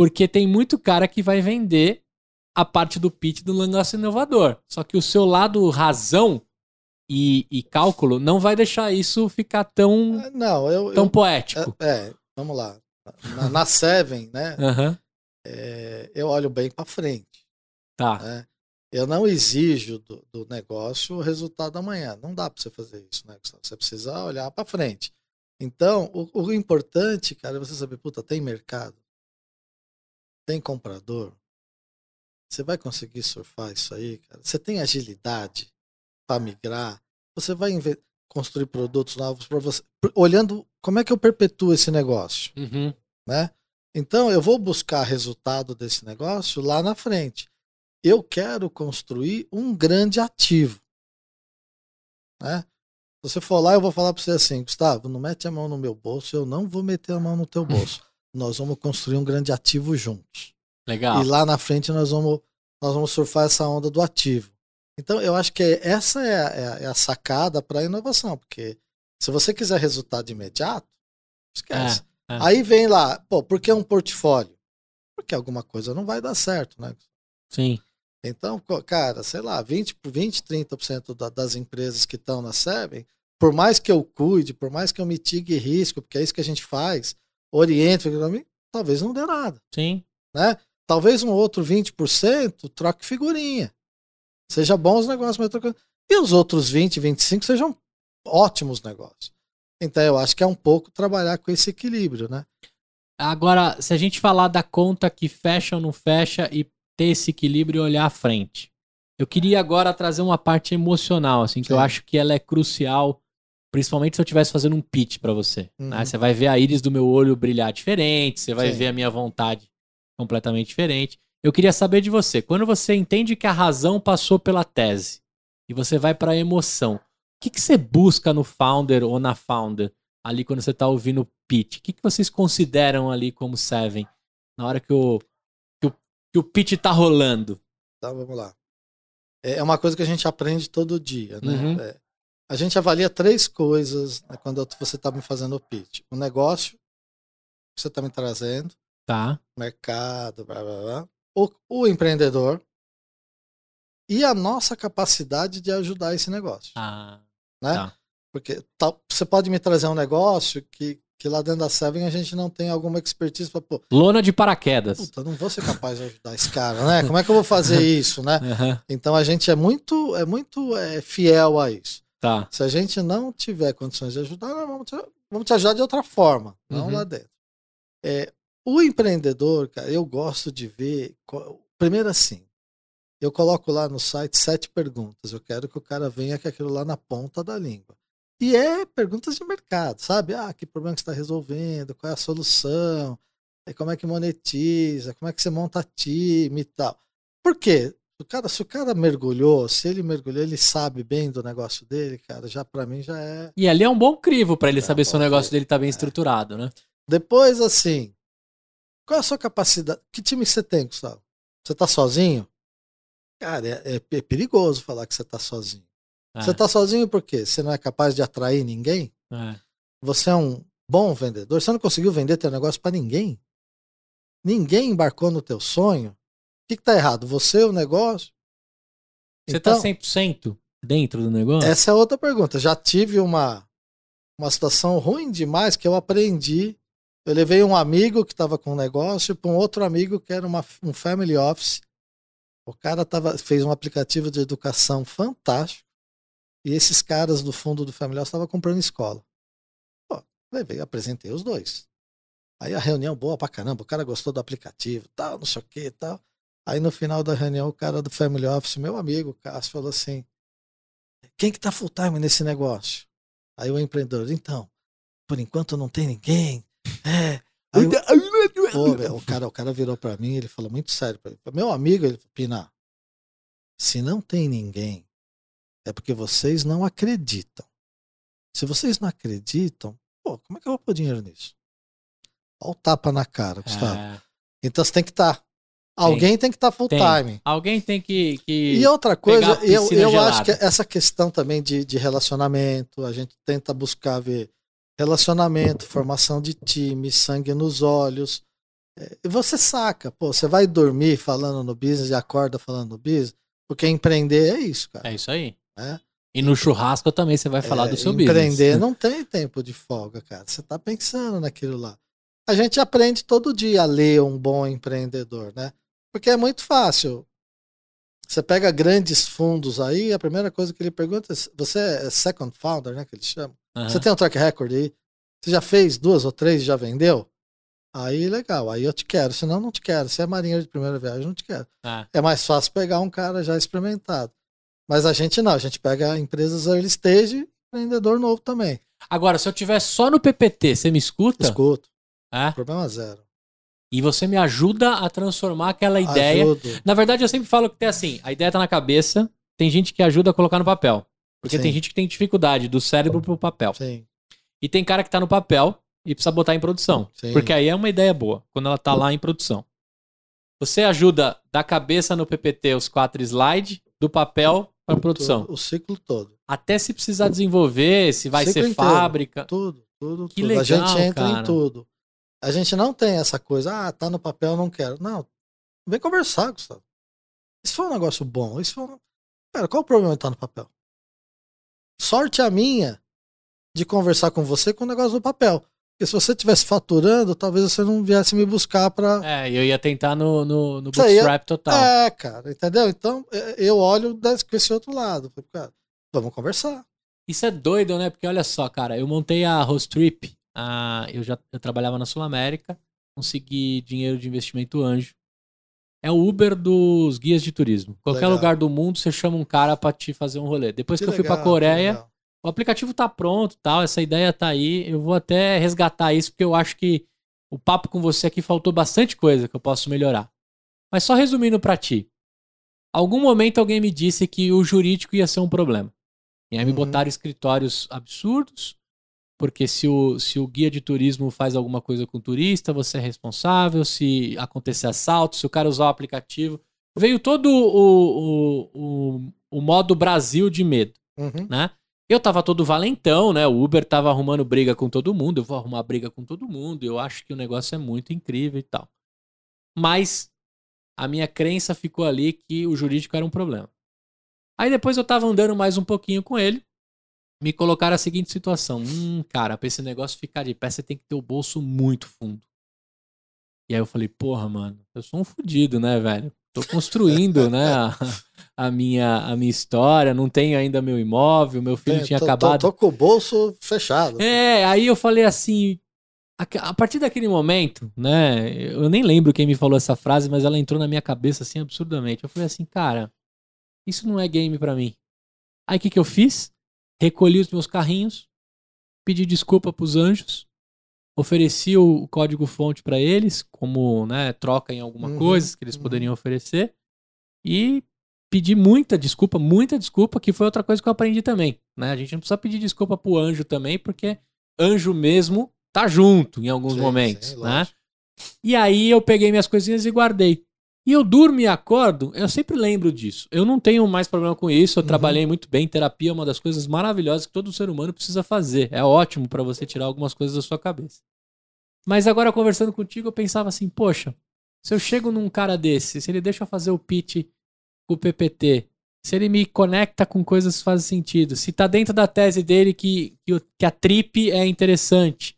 Speaker 1: Porque tem muito cara que vai vender a parte do pitch do negócio inovador. Só que o seu lado razão e, e cálculo não vai deixar isso ficar tão,
Speaker 2: É, Não, eu.
Speaker 1: tão
Speaker 2: eu
Speaker 1: poético.
Speaker 2: é, é, vamos lá. Na, na Seven, né?
Speaker 1: Aham,
Speaker 2: é, eu olho bem para frente.
Speaker 1: tá.
Speaker 2: né? Eu não exijo do, do negócio o resultado amanhã. Não dá para você fazer isso, né? Gustavo? Você precisa olhar para frente. Então, o, o importante, cara, é você saber, puta, tem mercado? Tem comprador? Você vai conseguir surfar isso aí, cara? Você tem agilidade para migrar? Você vai construir produtos novos para você, olhando como é que eu perpetuo esse negócio?
Speaker 1: Uhum,
Speaker 2: né? Então eu vou buscar resultado desse negócio lá na frente. Eu quero construir um grande ativo, né? Se você for lá, eu vou falar para você assim, Gustavo, não mete a mão no meu bolso, eu não vou meter a mão no teu bolso. Nós vamos construir um grande ativo juntos.
Speaker 1: Legal.
Speaker 2: E lá na frente nós vamos, nós vamos surfar essa onda do ativo. Então, eu acho que essa é a, é a, é sacada para a inovação, porque se você quiser resultado imediato, esquece. É, é. Aí vem lá, pô, por que um portfólio? Porque alguma coisa não vai dar certo, né?
Speaker 1: Sim.
Speaker 2: Então, cara, sei lá, 20, 20 30% da, das empresas que estão na Seven, por mais que eu cuide, por mais que eu mitigue risco, porque é isso que a gente faz, oriente, talvez não dê nada.
Speaker 1: Sim.
Speaker 2: Né? Talvez um outro 20% troque figurinha. Seja bom os negócios, mas trocando. E os outros 20, 25 sejam ótimos negócios. Então eu acho que é um pouco trabalhar com esse equilíbrio, né?
Speaker 1: Agora, se a gente falar da conta que fecha ou não fecha e ter esse equilíbrio e olhar à frente. Eu queria agora trazer uma parte emocional, assim, que Sim. eu acho que ela é crucial, principalmente se eu estivesse fazendo um pitch para você. Né? Uhum. Né? Você vai ver a íris do meu olho brilhar diferente, você vai Sim. ver a minha vontade completamente diferente. Eu queria saber de você, quando você entende que a razão passou pela tese e você vai para a emoção, o que, que você busca no founder ou na founder ali quando você está ouvindo o pitch? O que, que vocês consideram ali como Seven na hora que o que o pitch tá rolando?
Speaker 2: Tá, vamos lá. É, é uma coisa que a gente aprende todo dia, né? Uhum. É, a gente avalia três coisas né, quando você está me fazendo o pitch. O negócio que você está me trazendo.
Speaker 1: Tá.
Speaker 2: Mercado, blá, blá, blá. O, o empreendedor. E a nossa capacidade de ajudar esse negócio.
Speaker 1: Ah.
Speaker 2: Né? Tá. Porque tá, você pode me trazer um negócio que que lá dentro da Seven a gente não tem alguma expertise para pô.
Speaker 1: Lona de paraquedas.
Speaker 2: Puta, não vou ser capaz de ajudar esse cara, né? Como é que eu vou fazer isso, né? Uhum. Então a gente é muito, é muito é, fiel a isso.
Speaker 1: Tá.
Speaker 2: Se a gente não tiver condições de ajudar, nós vamos te, vamos te ajudar de outra forma, não uhum. lá dentro. É, o empreendedor, cara, eu gosto de ver. Primeiro assim, eu coloco lá no site sete perguntas. Eu quero que o cara venha com aquilo lá na ponta da língua. E é perguntas de mercado, sabe? Ah, que problema que você está resolvendo, qual é a solução, como é que monetiza, como é que você monta time e tal. Por quê? O cara, se o cara mergulhou, se ele mergulhou, ele sabe bem do negócio dele, cara, já para mim já é.
Speaker 1: E ali é um bom crivo para ele é saber se o negócio dele tá bem é. estruturado, né?
Speaker 2: Depois, assim, qual é a sua capacidade? Que time você tem, Gustavo? Você tá sozinho? Cara, é, é, é perigoso falar que você tá sozinho. É. Você está sozinho porque você não é capaz de atrair ninguém? É. Você é um bom vendedor? Você não conseguiu vender teu negócio para ninguém? Ninguém embarcou no teu sonho? O que, está errado? Você, o negócio?
Speaker 1: Você está então, 100% dentro do negócio?
Speaker 2: Essa é outra pergunta. Já tive uma, uma situação ruim demais que eu aprendi. Eu levei um amigo que estava com um negócio para um outro amigo que era uma, um family office. O cara tava, fez um aplicativo de educação fantástico. E esses caras do fundo do Family estavam comprando escola. Pô, levei, apresentei os dois. Aí a reunião boa pra caramba, o cara gostou do aplicativo, tal, não sei o que tal. Aí no final da reunião, o cara do Family Office, meu amigo, Cássio, falou assim: quem que tá full time nesse negócio? Aí o empreendedor, então, por enquanto não tem ninguém. É. Aí o, pô, o, cara, o cara virou para mim, ele falou muito sério para meu amigo, ele falou, Pina, se não tem ninguém é porque vocês não acreditam. Se vocês não acreditam, pô, como é que eu vou pôr dinheiro nisso? Olha o tapa na cara, Gustavo. É... Então você tem que estar. Tá, alguém tem que estar tá full
Speaker 1: tem.
Speaker 2: time.
Speaker 1: Alguém tem que. que
Speaker 2: e outra coisa, eu, eu acho que essa questão também de, de relacionamento, a gente tenta buscar ver relacionamento, formação de time, sangue nos olhos. É, e você saca, pô, você vai dormir falando no business e acorda falando no business, porque empreender é isso, cara.
Speaker 1: É isso aí. Né? E no churrasco também você vai falar é, do seu
Speaker 2: empreender business. Empreender não tem tempo de folga, cara. Você tá pensando naquilo lá. A gente aprende todo dia a ler um bom empreendedor, né? Porque é muito fácil. Você pega grandes fundos aí, a primeira coisa que ele pergunta é: você é second founder, né? Que ele chama. Uhum. Você tem um track record aí? Você já fez duas ou três já vendeu? Aí legal, aí eu te quero, senão não te quero. Se é marinheiro de primeira viagem, não te quero. Ah. É mais fácil pegar um cara já experimentado. Mas a gente não, a gente pega empresas early stage empreendedor novo também.
Speaker 1: Agora, se eu tiver só no PPT, você me escuta?
Speaker 2: Escuto.
Speaker 1: É?
Speaker 2: Problema zero.
Speaker 1: E você me ajuda a transformar aquela ideia. Ajudo. Na verdade, eu sempre falo que tem assim, a ideia tá na cabeça, tem gente que ajuda a colocar no papel. Porque
Speaker 2: Sim.
Speaker 1: tem gente que tem dificuldade do cérebro pro papel.
Speaker 2: Sim,
Speaker 1: E tem cara que tá no papel e precisa botar em produção.
Speaker 2: sim.
Speaker 1: Porque aí é uma ideia boa, quando ela tá lá em produção. Você ajuda da cabeça no PPT os quatro slides, do papel para produção.
Speaker 2: O ciclo todo.
Speaker 1: Até se precisar desenvolver, se vai ser
Speaker 2: inteiro.
Speaker 1: fábrica.
Speaker 2: Tudo, tudo,
Speaker 1: Que
Speaker 2: tudo.
Speaker 1: legal,
Speaker 2: a gente entra
Speaker 1: cara.
Speaker 2: em tudo. A gente não tem essa coisa, ah, tá no papel, não quero. Não. Vem conversar, Gustavo. Isso foi um negócio bom. Isso foi um... Cara, qual o problema de estar no papel? Sorte a minha de conversar com você com o negócio do papel. Porque se você estivesse faturando, talvez você não viesse me buscar pra.
Speaker 1: É, eu ia tentar no, no, no
Speaker 2: é-
Speaker 1: Bootstrap total.
Speaker 2: É, cara, entendeu? Então eu olho desse- com esse outro lado. Falei, Cara, vamos conversar.
Speaker 1: Isso é doido, né? Porque olha só, cara, eu montei a Hostrip, ah, eu já eu trabalhava na Sul América, consegui dinheiro de investimento anjo. É o Uber dos guias de turismo. Qualquer
Speaker 2: Legal.
Speaker 1: lugar do mundo, você chama um cara pra te fazer um rolê. Depois que, eu fui pra
Speaker 2: legal, que
Speaker 1: Coreia,
Speaker 2: legal.
Speaker 1: o aplicativo tá pronto, tal, essa ideia tá aí. Eu vou até resgatar isso porque eu acho que o papo com você aqui faltou bastante coisa que eu posso melhorar. Mas só resumindo pra ti. Algum momento alguém me disse que o jurídico ia ser um problema. E aí me
Speaker 2: Uhum.
Speaker 1: botaram escritórios absurdos, porque se o, se o guia de turismo faz alguma coisa com o turista, você é responsável, se acontecer assalto, se o cara usar o aplicativo. Veio todo o, o, o, o modo Brasil de medo
Speaker 2: Uhum.
Speaker 1: né? Eu tava todo valentão, né? O Uber tava arrumando briga com todo mundo, eu vou arrumar briga com todo mundo, eu acho que o negócio é muito incrível e tal. Mas a minha crença ficou ali que o jurídico era um problema. Aí depois eu tava andando mais um pouquinho com ele, me colocaram a seguinte situação: hum, cara, pra esse negócio ficar de pé, você tem que ter o bolso muito fundo. E aí eu falei, porra, mano, eu sou um fudido, né, velho? Tô construindo, né, a, a minha, a minha história, não tenho ainda meu imóvel, meu filho
Speaker 2: Tem-
Speaker 1: tinha
Speaker 2: tô, tô-
Speaker 1: acabado.
Speaker 2: Tô, com o bolso fechado.
Speaker 1: É, aí eu falei assim, a, partir daquele momento, né, eu nem lembro quem me falou essa frase, mas ela entrou na minha cabeça assim absurdamente. Eu falei assim, cara, isso não é game pra mim. Aí o que que eu fiz? Recolhi os meus carrinhos, pedi desculpa pros anjos, ofereci o código fonte pra eles, como, né, troca em alguma
Speaker 2: Uhum,
Speaker 1: coisa que eles
Speaker 2: uhum.
Speaker 1: poderiam oferecer, e pedi muita desculpa, muita desculpa, que foi outra coisa que eu aprendi também, né? A gente não precisa pedir desculpa pro anjo também, porque anjo mesmo tá junto em alguns
Speaker 2: Sim,
Speaker 1: momentos,
Speaker 2: sim,
Speaker 1: né?
Speaker 2: lógico.
Speaker 1: E aí eu peguei minhas coisinhas e guardei. E eu durmo e acordo, eu sempre lembro disso. Eu não tenho mais problema com isso, eu
Speaker 2: Uhum.
Speaker 1: trabalhei muito bem. Terapia é uma das coisas maravilhosas que todo ser humano precisa fazer. É ótimo pra você tirar algumas coisas da sua cabeça. Mas agora, conversando contigo, eu pensava assim: poxa, se eu chego num cara desse, se ele deixa eu fazer o pitch com o PPT, se ele me conecta com coisas que fazem sentido, se tá dentro da tese dele que, que a trip é interessante,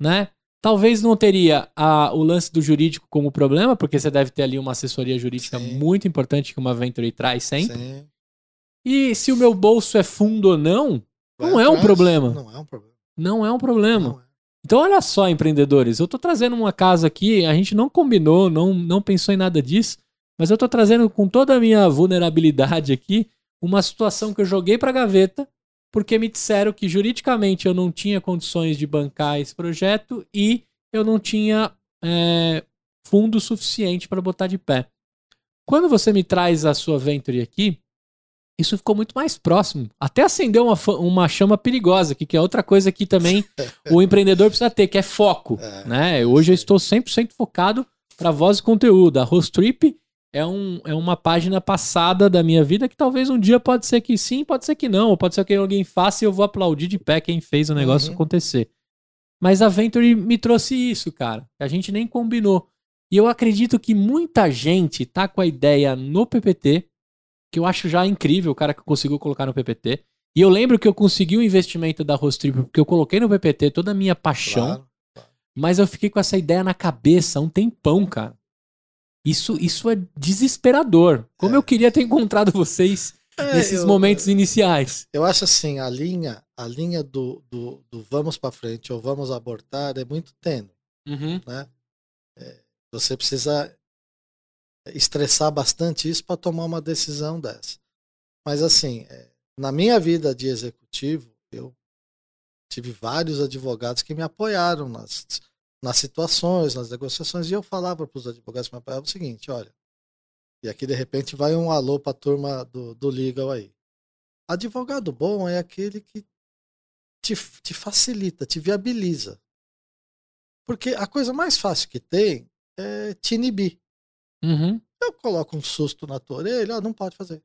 Speaker 1: né? Talvez não teria a- o lance do jurídico como problema, porque você deve ter ali uma assessoria jurídica
Speaker 2: Sim.
Speaker 1: muito importante que uma Venture traz sempre.
Speaker 2: Sim.
Speaker 1: E se o meu bolso é fundo ou não,
Speaker 2: Vai
Speaker 1: Não é um
Speaker 2: atrás.
Speaker 1: problema.
Speaker 2: Não é um problema.
Speaker 1: não é um problema.
Speaker 2: Não é.
Speaker 1: Então, olha só, empreendedores, eu tô trazendo uma casa aqui, a gente não combinou, não, não pensou em nada disso, mas eu tô trazendo com toda a minha vulnerabilidade aqui uma situação que eu joguei pra gaveta, porque me disseram que juridicamente eu não tinha condições de bancar esse projeto e eu não tinha é, fundo suficiente para botar de pé. Quando você me traz a sua venture aqui, isso ficou muito mais próximo. Até acendeu uma, uma chama perigosa aqui, que é outra coisa que também o empreendedor precisa ter, que é foco.
Speaker 2: É,
Speaker 1: né? Hoje eu estou 100% focado para voz e conteúdo. A Hostrip é, um, é uma página passada da minha vida que talvez um dia pode ser que sim, pode ser que não. Ou pode ser que alguém faça e eu vou aplaudir de pé quem fez o negócio
Speaker 2: Uhum.
Speaker 1: acontecer. Mas a Venture me trouxe isso, cara. A gente nem combinou. E eu acredito que muita gente tá com a ideia no PPT, que eu acho já incrível o cara que conseguiu colocar no PPT. E eu lembro que eu consegui o investimento da Hostrip porque eu coloquei no PPT toda a minha paixão.
Speaker 2: Claro.
Speaker 1: Mas eu fiquei com essa ideia na cabeça há um tempão, cara. Isso, isso é desesperador. Como
Speaker 2: É.
Speaker 1: eu queria ter encontrado vocês
Speaker 2: É,
Speaker 1: nesses
Speaker 2: eu-
Speaker 1: momentos iniciais.
Speaker 2: Eu acho assim, a linha, a linha do, do, do vamos para frente ou vamos abortar é muito tênue, né? É, você precisa estressar bastante isso para tomar uma decisão dessa. Mas assim, é, na minha vida de executivo, eu tive vários advogados que me apoiaram nas, nas situações, nas negociações, e eu falava para os advogados que me apoiavam o seguinte, olha, e aqui de repente vai um alô para a turma do, do Legal aí. Advogado bom é aquele que te, te facilita, te viabiliza. Porque a coisa mais fácil que tem é te inibir.
Speaker 1: Uhum.
Speaker 2: Eu coloco um susto na tua orelha, ó, não pode fazer.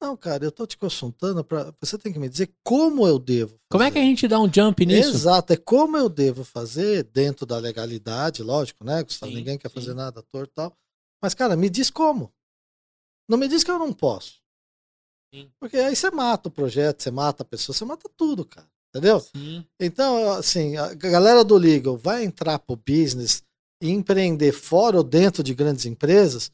Speaker 2: Não, cara, eu tô te consultando para você tem que me dizer como eu devo. Fazer.
Speaker 1: Como é que a gente dá um jump nisso?
Speaker 2: Exato, é como eu devo fazer dentro da legalidade, lógico, né? Gustavo?
Speaker 1: Sim,
Speaker 2: Ninguém quer
Speaker 1: sim.
Speaker 2: fazer nada torto e tal. Mas, cara, me diz como. Não me diz que eu não posso.
Speaker 1: Sim.
Speaker 2: Porque aí você mata o projeto, você mata a pessoa, você mata tudo, cara. Entendeu?
Speaker 1: Sim.
Speaker 2: Então, assim, a galera do legal vai entrar pro business e empreender fora ou dentro de grandes empresas,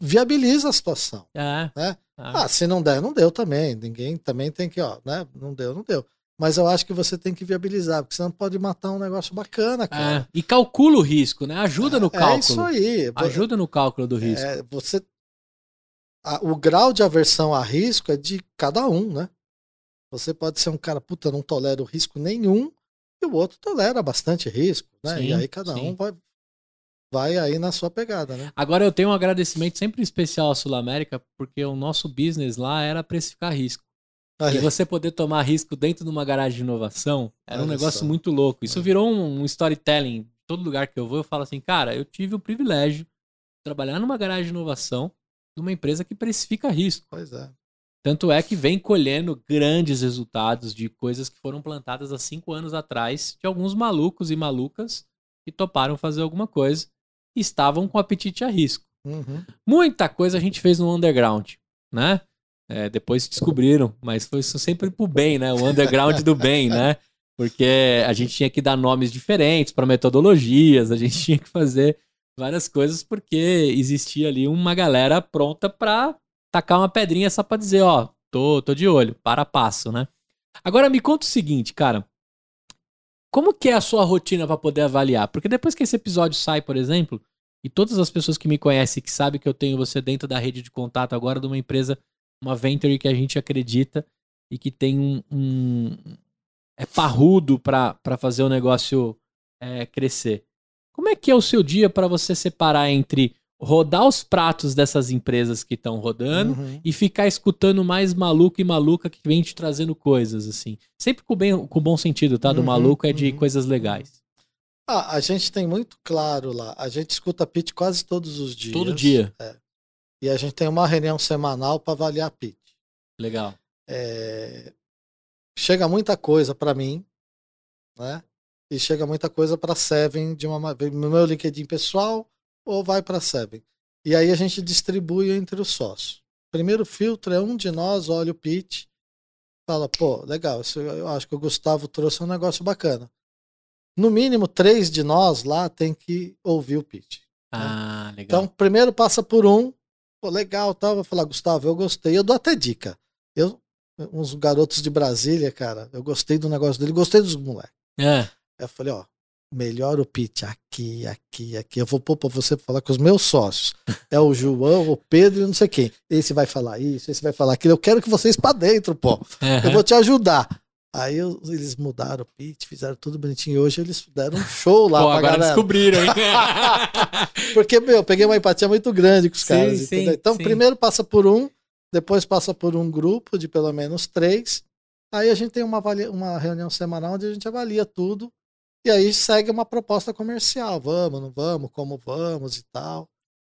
Speaker 2: viabiliza a situação.
Speaker 1: É.
Speaker 2: Né?
Speaker 1: Ah,
Speaker 2: Ah, se não der, não deu também. Ninguém também tem que, ó, né? Não deu, não deu. Mas eu acho que você tem que viabilizar, porque senão pode matar um negócio bacana, cara.
Speaker 1: é. E calcula o risco, né? Ajuda no
Speaker 2: É
Speaker 1: cálculo.
Speaker 2: isso aí.
Speaker 1: Ajuda no cálculo do risco.
Speaker 2: É, você o grau de aversão a risco é de cada um, né? Você pode ser um cara, puta, não tolera o risco nenhum, e o outro tolera bastante risco, né?
Speaker 1: Sim,
Speaker 2: e aí cada
Speaker 1: sim.
Speaker 2: um vai, vai aí na sua pegada, né?
Speaker 1: Agora eu tenho um agradecimento sempre especial à Sul América, porque o nosso business lá era precificar risco. E
Speaker 2: Olha,
Speaker 1: você poder tomar risco dentro de uma garagem de inovação era um
Speaker 2: Olha
Speaker 1: negócio
Speaker 2: só.
Speaker 1: muito louco. Isso
Speaker 2: É.
Speaker 1: virou um, um storytelling. Todo lugar que eu vou, eu falo assim, cara, eu tive o privilégio de trabalhar numa garagem de inovação de uma empresa que precifica risco.
Speaker 2: Pois é.
Speaker 1: Tanto é que vem colhendo grandes resultados de coisas que foram plantadas há cinco anos atrás de alguns malucos e malucas que toparam fazer alguma coisa e estavam com apetite a risco.
Speaker 2: Uhum.
Speaker 1: Muita coisa a gente fez no underground, né? É, depois descobriram, mas foi sempre pro bem, né? O underground do bem, né? Porque a gente tinha que dar nomes diferentes para metodologias, a gente tinha que fazer várias coisas porque existia ali uma galera pronta pra tacar uma pedrinha só pra dizer, ó, tô, tô de olho, para passo, né? Agora me conta o seguinte, cara. Como que é a sua rotina pra poder avaliar? Porque depois que esse episódio sai, por exemplo, e todas as pessoas que me conhecem, que sabem que eu tenho você dentro da rede de contato agora de uma empresa, uma venture que a gente acredita e que tem um. um- é parrudo pra fazer o negócio é, crescer. Como é que é o seu dia pra você separar entre rodar os pratos dessas empresas que estão rodando
Speaker 2: Uhum.
Speaker 1: e ficar escutando mais maluco e maluca que vem te trazendo coisas, assim? Sempre com, bem, com bom sentido, tá? Do
Speaker 2: Uhum,
Speaker 1: maluco é de
Speaker 2: uhum,
Speaker 1: coisas legais.
Speaker 2: Ah, a gente tem muito claro lá. A gente escuta pitch quase todos os dias.
Speaker 1: Todo dia.
Speaker 2: É. E a gente tem uma reunião semanal para avaliar pitch.
Speaker 1: Legal.
Speaker 2: É, chega muita coisa para mim, né? E chega muita coisa para Seven de uma ma- no meu LinkedIn pessoal ou vai para Seven. E aí a gente distribui entre os sócios. Primeiro filtro é um de nós olha o pitch, fala, pô, legal, isso eu acho que o Gustavo trouxe um negócio bacana. No mínimo três de nós lá tem que ouvir o pitch.
Speaker 1: Ah, legal.
Speaker 2: Então, primeiro passa por um, pô, legal, tal, vou falar, Gustavo, eu gostei. Eu dou até dica. Eu, uns garotos de Brasília, cara, eu gostei do negócio dele, gostei dos moleques.
Speaker 1: é.
Speaker 2: Eu falei, ó, melhora o pitch aqui, aqui, aqui. Eu vou pôr pra você falar com os meus sócios. É o João, o Pedro e não sei quem. Esse vai falar isso, esse vai falar aquilo. Eu quero que vocês pra dentro, pô. Eu vou te ajudar. Aí eu- eles mudaram o pitch, fizeram tudo bonitinho. E hoje eles deram um show lá
Speaker 1: Pô,
Speaker 2: pra
Speaker 1: agora
Speaker 2: galera.
Speaker 1: descobriram, hein?
Speaker 2: Porque, meu, eu peguei uma empatia muito grande com os
Speaker 1: Sim,
Speaker 2: caras.
Speaker 1: sim?
Speaker 2: Então,
Speaker 1: sim.
Speaker 2: primeiro passa por um, depois passa por um grupo de pelo menos três. Aí a gente tem uma, uma reunião semanal onde a gente avalia tudo. E aí segue uma proposta comercial. Vamos, não vamos, como vamos e tal.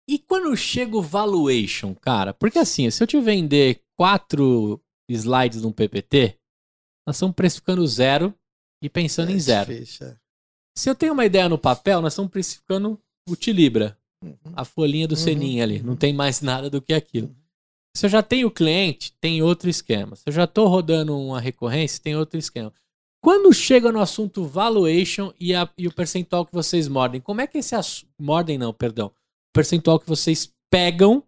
Speaker 1: E quando chega o valuation, cara? Porque assim, se eu te vender quatro slides num PPT, nós estamos precificando zero e pensando em
Speaker 2: É
Speaker 1: zero.
Speaker 2: difícil, é.
Speaker 1: Se eu tenho uma ideia no papel, nós estamos precificando o Tilibra,
Speaker 2: Uhum.
Speaker 1: a folhinha do
Speaker 2: Uhum,
Speaker 1: Seninha ali.
Speaker 2: uhum.
Speaker 1: Não tem mais nada do que aquilo.
Speaker 2: Uhum.
Speaker 1: Se eu já tenho cliente, tem outro esquema. Se eu já estou rodando uma recorrência, tem outro esquema. Quando chega no assunto valuation e, a- e o percentual que vocês mordem, como é que esse assunto. Mordem não, perdão. O percentual que vocês pegam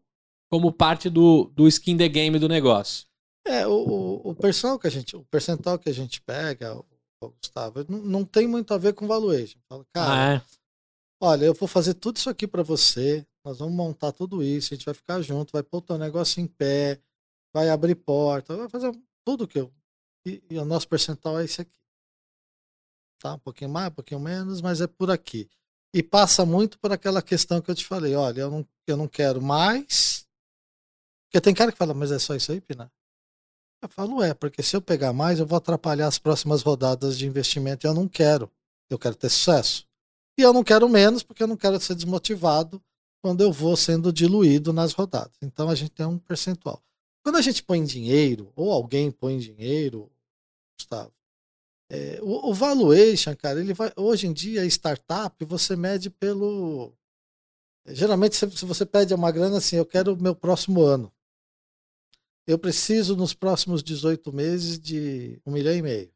Speaker 1: como parte do, do skin the game do negócio.
Speaker 2: É, o, o, o percentual que a gente, o percentual que a gente pega, Gustavo, não, não tem muito a ver com valuation. Fala, cara,
Speaker 1: ah, é?
Speaker 2: olha, eu vou fazer tudo isso aqui para você, nós vamos montar tudo isso, a gente vai ficar junto, vai pôr o teu negócio em pé, vai abrir porta, vai fazer tudo que eu. E, e o nosso percentual é esse aqui. Tá? Um pouquinho mais, um pouquinho menos, mas é por aqui. E passa muito por aquela questão que eu te falei, olha, eu não, eu não quero mais. Porque tem cara que fala, mas é só isso aí, Pina? Eu falo, é, porque se eu pegar mais, eu vou atrapalhar as próximas rodadas de investimento e eu não quero. Eu quero ter sucesso. E eu não quero menos, porque eu não quero ser desmotivado quando eu vou sendo diluído nas rodadas. Então a gente tem um percentual. Quando a gente põe dinheiro, ou alguém põe dinheiro, Gustavo, é, o, o, valuation, cara, ele vai. Hoje em dia, startup, você mede pelo. Geralmente, se você pede uma grana assim, eu quero o meu próximo ano. Eu preciso, nos próximos 18 meses, de um milhão e meio.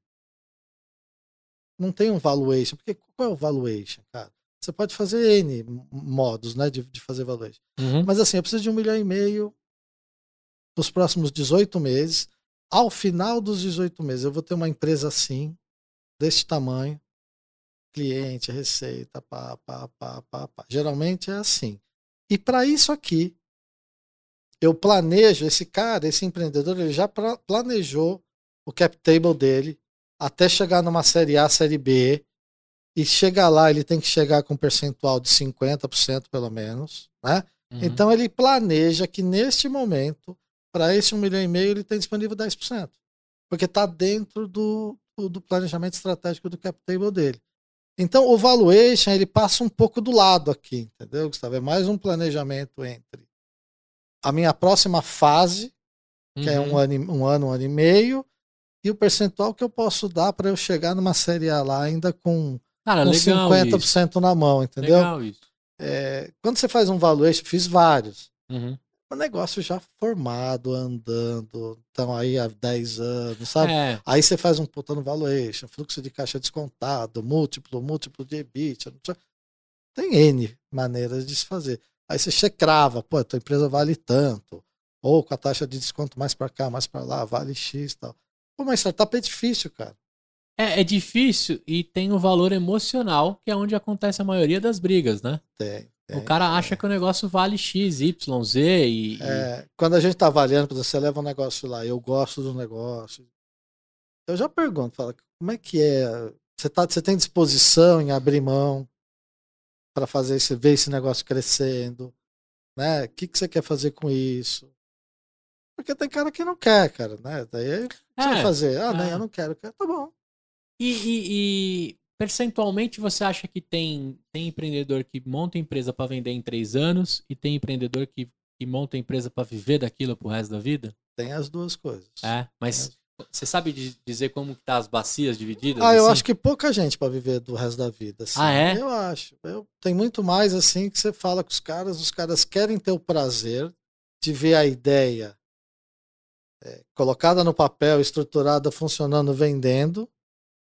Speaker 2: Não tem um valuation. Porque qual é o valuation, cara? Você pode fazer N modos né, de, de fazer valuation. Uhum. Mas assim, eu preciso de um milhão e meio nos próximos 18 meses. Ao final dos 18 meses, eu vou ter uma empresa assim, desse tamanho, cliente, receita, pá, pá, pá, pá, pá. Geralmente é assim. E para isso aqui, eu planejo, esse cara, esse empreendedor, ele já planejou o cap table dele até chegar numa série A, série B. E chegar lá, ele tem que chegar com um percentual de 50% pelo menos, né? Uhum. Então ele planeja que neste momento para esse 1 milhão e meio, ele tem disponível 10%. Porque está dentro do, do planejamento estratégico do cap table dele. Então, o valuation ele passa um pouco do lado aqui, entendeu, Gustavo? É mais um planejamento entre a minha próxima fase, que uhum. é um uhum. ano, um ano, um ano e meio, e o percentual que eu posso dar para eu chegar numa série A lá ainda com, Cara, com 50% isso. na mão, entendeu? Legal isso. É, quando você faz um valuation, fiz vários. Uhum um negócio já formado, andando, estão aí há 10 anos, sabe? É. Aí você faz um puta no valuation, fluxo de caixa descontado, múltiplo, múltiplo de EBITDA. Tem N maneiras de se fazer. Aí você crava, pô, a tua empresa vale tanto. Ou com a taxa de desconto mais para cá, mais para lá, vale X e tal. Pô, mas startup é difícil, cara.
Speaker 1: É, é difícil e tem o valor emocional, que é onde acontece a maioria das brigas, né?
Speaker 2: Tem.
Speaker 1: É, o cara acha que o negócio vale X, Y, Z e.
Speaker 2: É, quando a gente tá avaliando, você leva um negócio lá, eu gosto do negócio. Eu já pergunto, fala, como é que é? Você, tá, você tem disposição em abrir mão para fazer esse, ver esse negócio crescendo? Né? O que, que você quer fazer com isso? Porque tem cara que não quer, cara, né? Daí você é, vai fazer, ah, é. né, eu não quero, quero, tá bom.
Speaker 1: E, e, e, percentualmente você acha que tem, tem empreendedor que monta empresa para vender em três anos e tem empreendedor que, que monta empresa para viver daquilo pro resto da vida?
Speaker 2: Tem as duas coisas.
Speaker 1: É, mas você sabe dizer como que tá as bacias divididas?
Speaker 2: Ah, eu assim? acho que pouca gente para viver do resto da vida. Assim.
Speaker 1: Ah, é?
Speaker 2: Eu acho. Eu, tem muito mais assim que você fala com os caras, os caras querem ter o prazer de ver a ideia é, colocada no papel, estruturada, funcionando, vendendo.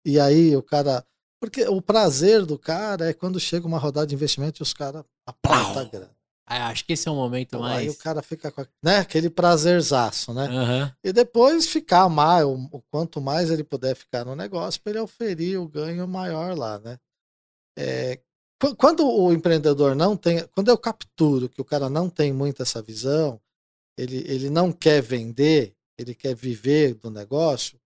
Speaker 2: E aí o cara porque o prazer do cara é quando chega uma rodada de investimento e os caras apertam a grana.
Speaker 1: É, acho que esse é o momento então, mais.
Speaker 2: Aí o cara fica com né, aquele prazerzaço, né?
Speaker 1: Uhum.
Speaker 2: E depois ficar mais, o, o, quanto mais ele puder ficar no negócio, para ele oferir o ganho maior lá, né? É, quando o empreendedor não tem. Quando eu capturo que o cara não tem muito essa visão, ele, ele não quer vender, ele quer viver do negócio,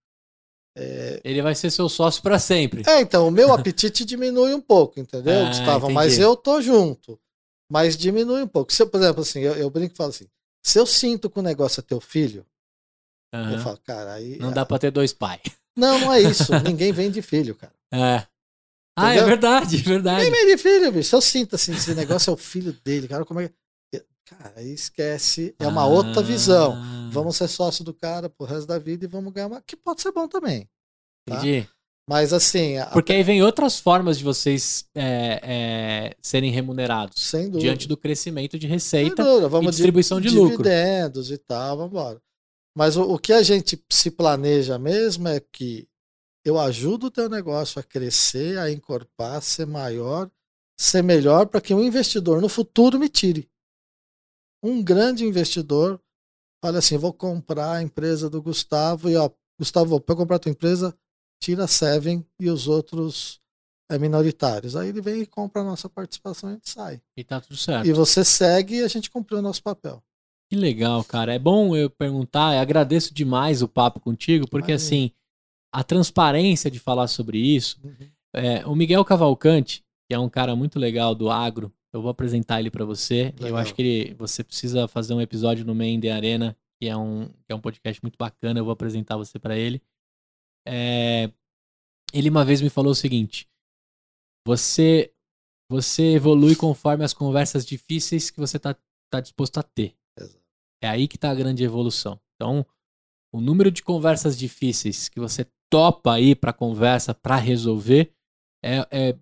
Speaker 1: é... Ele vai ser seu sócio para sempre.
Speaker 2: É, então, o meu apetite diminui um pouco, entendeu, ah, Gustavo? Entendi. Mas eu tô junto. Mas diminui um pouco. Se eu, por exemplo, assim, eu, eu brinco e falo assim: se eu sinto que o negócio é teu filho, uhum. eu falo, cara, aí.
Speaker 1: Não dá pra ter dois pais.
Speaker 2: Não, não é isso. Ninguém vem de filho, cara.
Speaker 1: É. Ah, é verdade, é verdade.
Speaker 2: Ninguém vem de filho, bicho. Se eu sinto assim, esse negócio é o filho dele, cara, como é Cara, aí esquece. É uma ah. outra visão. Vamos ser sócio do cara pro resto da vida e vamos ganhar uma. Que pode ser bom também.
Speaker 1: Tá? Entendi.
Speaker 2: Mas assim.
Speaker 1: Porque aí vem outras formas de vocês é, é, serem remunerados.
Speaker 2: Sem dúvida.
Speaker 1: Diante do crescimento de receita e distribuição de, de lucro.
Speaker 2: Dividendos e tal, vamos embora. Mas o, o que a gente se planeja mesmo é que eu ajudo o teu negócio a crescer, a encorpar, a ser maior, ser melhor para que o investidor no futuro me tire um grande investidor olha assim, vou comprar a empresa do Gustavo e ó, Gustavo, para comprar a tua empresa, tira Seven e os outros é, minoritários. Aí ele vem e compra a nossa participação e a gente sai.
Speaker 1: E tá tudo certo.
Speaker 2: E você segue e a gente cumpriu o nosso papel.
Speaker 1: Que legal, cara. É bom eu perguntar, eu agradeço demais o papo contigo, porque assim, a transparência de falar sobre isso. Uhum. É, o Miguel Cavalcante, que é um cara muito legal do agro, eu vou apresentar ele para você. Legal. Eu acho que ele, você precisa fazer um episódio no Main The Arena que é um, que é um podcast muito bacana, eu vou apresentar você para ele. É, ele uma vez me falou o seguinte: você você evolui conforme as conversas difíceis que você está tá disposto a ter.
Speaker 2: Exato.
Speaker 1: É aí que está a grande evolução. Então, o número de conversas difíceis que você topa aí para conversa, para resolver, é, é,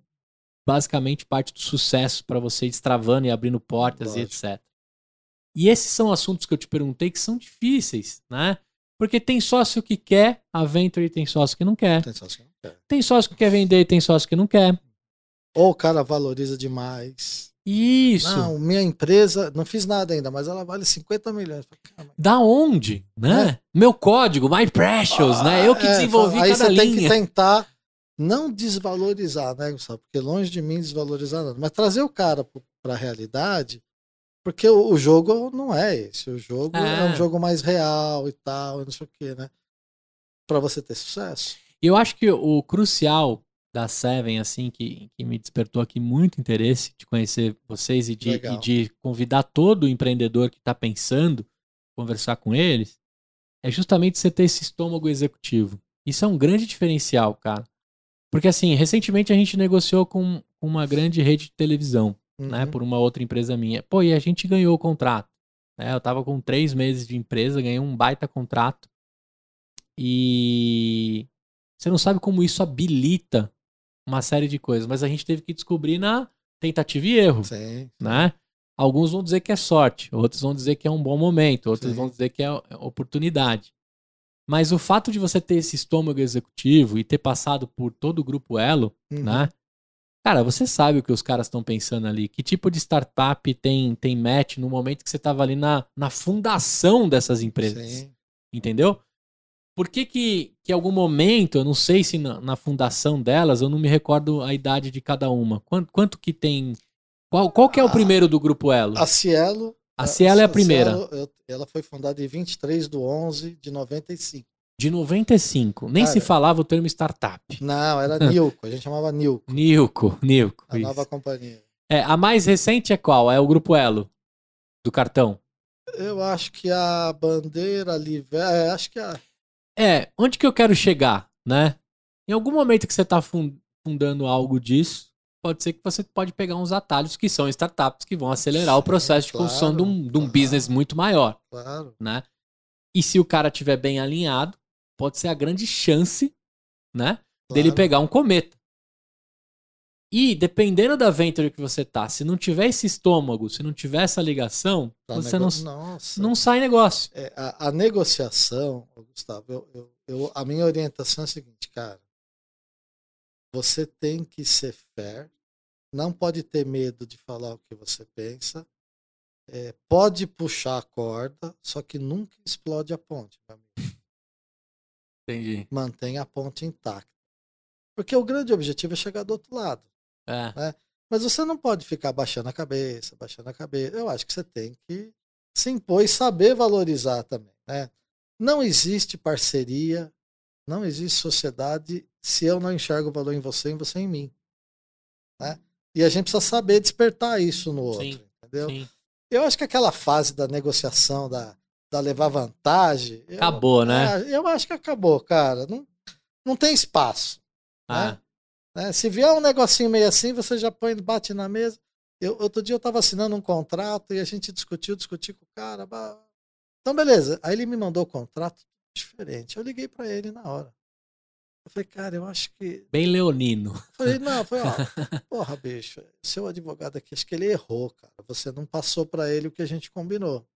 Speaker 1: basicamente parte do sucesso para você destravando e abrindo portas Lógico. e etc. E esses são assuntos que eu te perguntei que são difíceis, né? Porque tem sócio que quer a Venture e tem sócio que não quer.
Speaker 2: Tem sócio que não quer.
Speaker 1: Tem sócio que quer vender e tem sócio que não quer.
Speaker 2: Ou o cara valoriza demais.
Speaker 1: Isso.
Speaker 2: Não, minha empresa, não fiz nada ainda, mas ela vale 50 milhões.
Speaker 1: Da onde? Né? É. Meu código, My Precious, ah, né? Eu que é, desenvolvi aí cada linha. Aí você tem
Speaker 2: que tentar não desvalorizar, né, Gustavo? Porque longe de mim desvalorizar nada, mas trazer o cara para a realidade, porque o, o, jogo não é esse. O jogo é. é um jogo mais real e tal, não sei o quê, né? Para você ter sucesso.
Speaker 1: Eu acho que o crucial da Seven, assim, que, que me despertou aqui muito interesse de conhecer vocês e de, e de convidar todo empreendedor que está pensando conversar com eles, é justamente você ter esse estômago executivo. Isso é um grande diferencial, cara. Porque, assim, recentemente a gente negociou com uma grande rede de televisão, né, uhum. né, por uma outra empresa minha. Pô, e a gente ganhou o contrato. Né? Eu tava com três meses de empresa, ganhei um baita contrato. E você não sabe como isso habilita uma série de coisas, mas a gente teve que descobrir na tentativa e erro,
Speaker 2: Sim.
Speaker 1: né? Alguns vão dizer que é sorte, outros vão dizer que é um bom momento, outros Sim. vão dizer que é oportunidade. Mas o fato de você ter esse estômago executivo e ter passado por todo o grupo Elo, uhum. né? Cara, você sabe o que os caras estão pensando ali. Que tipo de startup tem, tem match no momento que você estava ali na, na fundação dessas empresas? Sim. Entendeu? Por que, que, que em algum momento, eu não sei se na, na, fundação delas, eu não me recordo a idade de cada uma. Quanto, quanto que tem. Qual, qual que é o primeiro do grupo Elo?
Speaker 2: A Cielo.
Speaker 1: A Cielo é a primeira. Cielo,
Speaker 2: ela foi fundada em 23 de 11 de 95.
Speaker 1: De 95. Nem Cara, se falava o termo startup.
Speaker 2: Não, era Nilco. A gente chamava Nilco.
Speaker 1: Nilco, Nilco.
Speaker 2: A isso. nova companhia.
Speaker 1: É, a mais recente é qual? É o grupo Elo do cartão.
Speaker 2: Eu acho que a bandeira ali, é, acho que a
Speaker 1: é, onde que eu quero chegar, né? Em algum momento que você está fundando algo disso, pode ser que você pode pegar uns atalhos que são startups que vão acelerar Sim, o processo de claro, construção de um, de um business muito maior.
Speaker 2: Claro.
Speaker 1: Né? E se o cara tiver bem alinhado, pode ser a grande chance, né? Claro. Dele pegar um cometa. E dependendo da venture que você tá, se não tiver esse estômago, se não tiver essa ligação, tá você nego... não, não sai negócio.
Speaker 2: É, a, a, negociação, Gustavo, eu, eu, eu, a minha orientação é a seguinte, cara. Você tem que ser fair, não pode ter medo de falar o que você pensa, é, pode puxar a corda, só que nunca explode a ponte.
Speaker 1: Entendi.
Speaker 2: Mantenha a ponte intacta. Porque o grande objetivo é chegar do outro lado.
Speaker 1: É.
Speaker 2: Né? Mas você não pode ficar baixando a cabeça, baixando a cabeça. Eu acho que você tem que se impor e saber valorizar também. Né? Não existe parceria, não existe sociedade se eu não enxergo o valor em você e você em mim. Né? E a gente precisa saber despertar isso no outro. Sim, entendeu? Sim. Eu acho que aquela fase da negociação, da, da levar vantagem.
Speaker 1: Acabou,
Speaker 2: eu,
Speaker 1: né?
Speaker 2: É, eu acho que acabou, cara. Não, não tem espaço. Ah. Né? Né? Se vier um negocinho meio assim, você já põe, bate na mesa. Eu, outro dia eu estava assinando um contrato e a gente discutiu, discutiu com o cara. Então, beleza. Aí ele me mandou o contrato diferente. Eu liguei para ele na hora. Eu falei, cara, eu acho que.
Speaker 1: Bem leonino. Eu
Speaker 2: falei, não, foi, ó, porra, bicho, seu advogado aqui, acho que ele errou, cara. Você não passou para ele o que a gente combinou.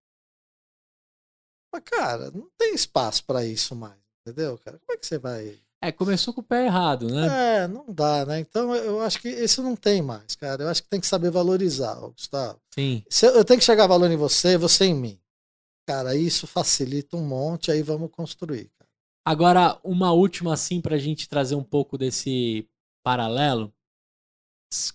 Speaker 2: Mas, cara, não tem espaço para isso mais, entendeu, cara? Como é que você vai.
Speaker 1: É, começou com o pé errado, né?
Speaker 2: É, não dá, né? Então eu acho que isso não tem mais, cara. Eu acho que tem que saber valorizar, Gustavo.
Speaker 1: Sim.
Speaker 2: Eu tenho que chegar valor em você, você em mim. Cara, isso facilita um monte, aí vamos construir. Cara.
Speaker 1: Agora, uma última assim pra gente trazer um pouco desse paralelo.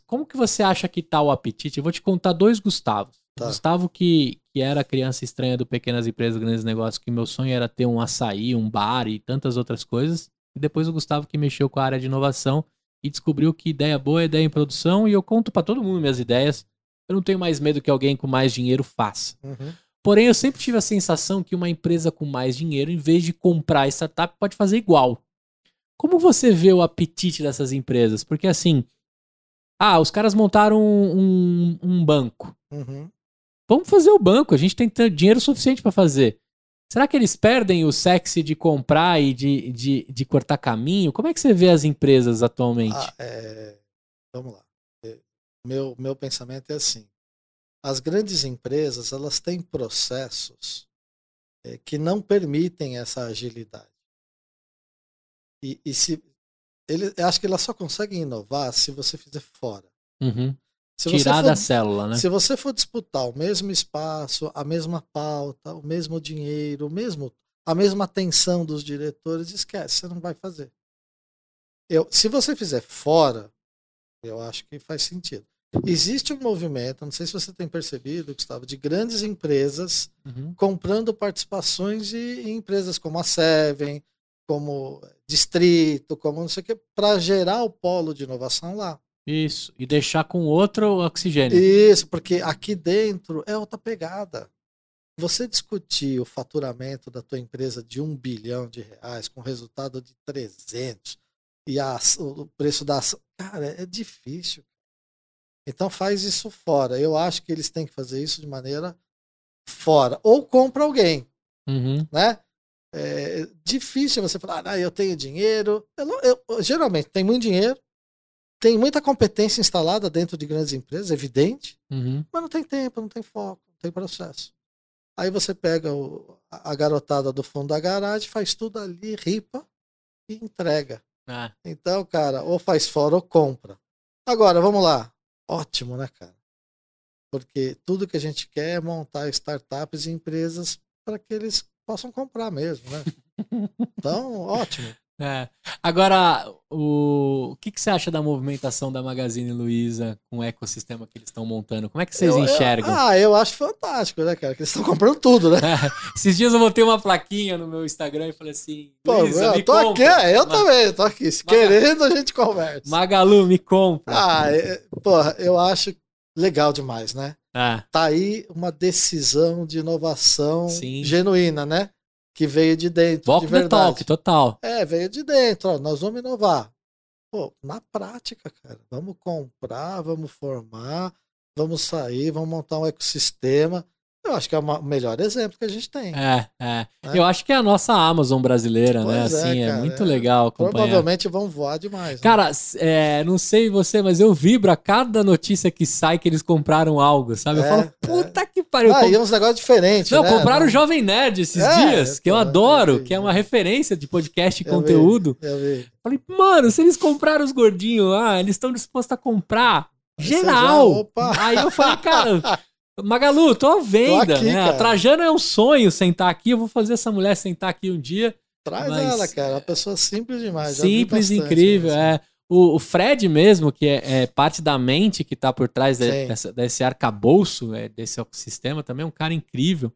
Speaker 1: Como que você acha que tá o apetite? Eu vou te contar dois Gustavos. Tá. Gustavo que, que era criança estranha do Pequenas Empresas, Grandes Negócios, que meu sonho era ter um açaí, um bar e tantas outras coisas. E depois o Gustavo que mexeu com a área de inovação e descobriu que ideia boa é ideia em produção. E eu conto para todo mundo minhas ideias. Eu não tenho mais medo que alguém com mais dinheiro faça.
Speaker 2: Uhum.
Speaker 1: Porém, eu sempre tive a sensação que uma empresa com mais dinheiro, em vez de comprar startup, pode fazer igual. Como você vê o apetite dessas empresas? Porque assim, ah, os caras montaram um, um, um banco.
Speaker 2: Uhum.
Speaker 1: Vamos fazer o banco, a gente tem dinheiro suficiente para fazer. Será que eles perdem o sexy de comprar e de, de, de cortar caminho? Como é que você vê as empresas atualmente? Ah,
Speaker 2: é... Vamos lá. É, meu, meu pensamento é assim. As grandes empresas, elas têm processos é, que não permitem essa agilidade. E, e se ele, acho que elas só conseguem inovar se você fizer fora.
Speaker 1: Uhum. Tirar for, da célula, né?
Speaker 2: Se você for disputar o mesmo espaço, a mesma pauta, o mesmo dinheiro, o mesmo, a mesma atenção dos diretores, esquece, você não vai fazer. Eu, se você fizer fora, eu acho que faz sentido. Existe um movimento, não sei se você tem percebido, Gustavo, de grandes empresas uhum. comprando participações em empresas como a Seven, como Distrito, como não sei o que, para gerar o polo de inovação lá.
Speaker 1: Isso, e deixar com outro oxigênio.
Speaker 2: Isso, porque aqui dentro é outra pegada. Você discutir o faturamento da tua empresa de um bilhão de reais com resultado de 300 e a, o preço da ação, cara, é difícil. Então faz isso fora. Eu acho que eles têm que fazer isso de maneira fora. Ou compra alguém,
Speaker 1: uhum.
Speaker 2: né? É difícil você falar, ah, eu tenho dinheiro. Eu, eu, geralmente tem muito dinheiro, tem muita competência instalada dentro de grandes empresas, evidente,
Speaker 1: uhum.
Speaker 2: mas não tem tempo, não tem foco, não tem processo. Aí você pega o, a garotada do fundo da garagem, faz tudo ali, ripa e entrega.
Speaker 1: Ah.
Speaker 2: Então, cara, ou faz fora ou compra. Agora, vamos lá. Ótimo, né, cara? Porque tudo que a gente quer é montar startups e empresas para que eles possam comprar mesmo, né? Então, ótimo.
Speaker 1: É. Agora, o... o que, que você acha da movimentação da Magazine Luiza com o ecossistema que eles estão montando? Como é que vocês
Speaker 2: eu,
Speaker 1: enxergam?
Speaker 2: Eu, ah, eu acho fantástico, né, cara? Que eles estão comprando tudo, né?
Speaker 1: É. Esses dias eu botei uma plaquinha no meu Instagram e falei assim:
Speaker 2: Pô, Luiza, eu tô compra. aqui, é, eu também, tô aqui. Se querendo, a gente conversa.
Speaker 1: Magalu, me compra.
Speaker 2: Ah, é, porra, eu acho legal demais, né?
Speaker 1: Ah.
Speaker 2: Tá aí uma decisão de inovação Sim. genuína, né? Que veio de dentro. Walk de verdade. talk,
Speaker 1: total.
Speaker 2: É, veio de dentro. Ó, nós vamos inovar. Pô, na prática, cara. Vamos comprar, vamos formar, vamos sair, vamos montar um ecossistema. Eu acho que é o melhor exemplo que a gente tem.
Speaker 1: É, é. Né? Eu acho que é a nossa Amazon brasileira, né? pois né? Assim, é, cara, é muito é. legal acompanhar.
Speaker 2: Provavelmente vão voar demais. Né?
Speaker 1: Cara, é, não sei você, mas eu vibro a cada notícia que sai que eles compraram algo, sabe? Eu é, falo, é. puta que pariu.
Speaker 2: Ah, comp... e uns negócios diferentes.
Speaker 1: Não,
Speaker 2: né?
Speaker 1: compraram não... o Jovem Nerd esses dias, que eu adoro, que é uma referência de podcast e conteúdo.
Speaker 2: Vi, eu vi.
Speaker 1: Falei, mano, se eles compraram os gordinhos lá, eles estão dispostos a comprar geral. Já, Aí eu falei, cara. Magalu, tô à venda. Tô aqui, né? Trajano é um sonho sentar aqui. Eu vou fazer essa mulher sentar aqui um dia.
Speaker 2: Traz mas... ela, cara. Uma pessoa simples demais.
Speaker 1: Simples, bastante, incrível. Né? É. O, o, Fred mesmo, que é, é, parte da mente que tá por trás de, dessa, desse arcabouço, é, desse ecossistema, também é um cara incrível.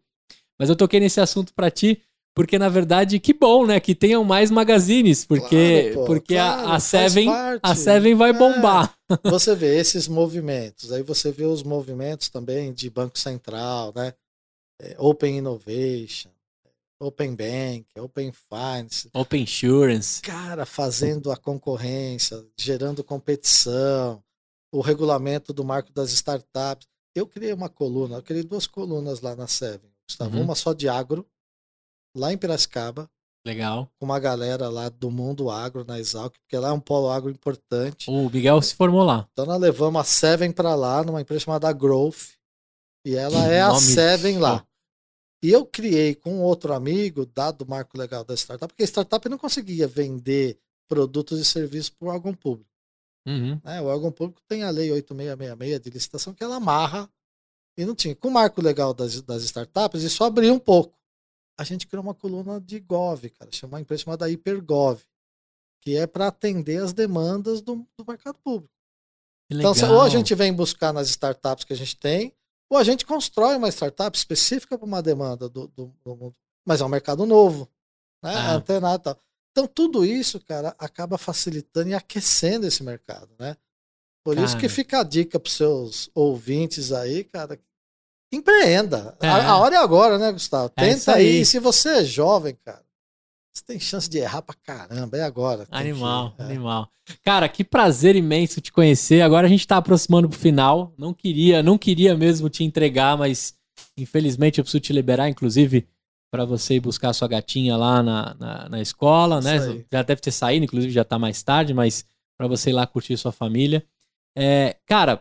Speaker 1: Mas eu toquei nesse assunto para ti, porque na verdade que bom, né, que tenham mais magazines, porque claro, porque claro, a, a Seven a Seven vai é. bombar.
Speaker 2: Você vê esses movimentos, aí você vê os movimentos também de Banco Central, né? É, Open Innovation, Open Bank, Open Finance,
Speaker 1: Open Insurance.
Speaker 2: Cara, fazendo a concorrência, gerando competição, o regulamento do marco das startups. Eu criei uma coluna, eu criei duas colunas lá na Seven, Gustavo, uhum. uma só de agro, lá em Piracicaba.
Speaker 1: Legal.
Speaker 2: Com uma galera lá do mundo agro na Exalc, porque lá é um polo agro importante.
Speaker 1: O Miguel se formou lá.
Speaker 2: Então nós levamos a Seven para lá, numa empresa chamada Growth. E ela é a Seven lá. E eu criei com outro amigo, dado o marco legal da startup, porque a startup não conseguia vender produtos e serviços para o órgão público.
Speaker 1: Uhum.
Speaker 2: Né? O órgão público tem a lei 8666 de licitação que ela amarra e não tinha. Com o marco legal das, das startups, isso abriu um pouco a gente criou uma coluna de Gov, cara, chama uma empresa chamada Hipergov, que é para atender as demandas do, do mercado público. Então, ou a gente vem buscar nas startups que a gente tem, ou a gente constrói uma startup específica para uma demanda do, do. Mas é um mercado novo, né? Ah. Antenado e tal. Então, tudo isso, cara, acaba facilitando e aquecendo esse mercado, né? Por cara. isso que fica a dica para seus ouvintes aí, cara, empreenda. É. A, a, hora é agora, né, Gustavo? É Tenta aí. aí. Se você é jovem, cara, você tem chance de errar pra caramba. É agora.
Speaker 1: Animal, que, é. animal. Cara, que prazer imenso te conhecer. Agora a gente tá aproximando pro final. Não queria, não queria mesmo te entregar, mas infelizmente eu preciso te liberar, inclusive, para você ir buscar sua gatinha lá na, na, na escola, né? Já deve ter saído, inclusive já tá mais tarde, mas para você ir lá curtir sua família. É, cara,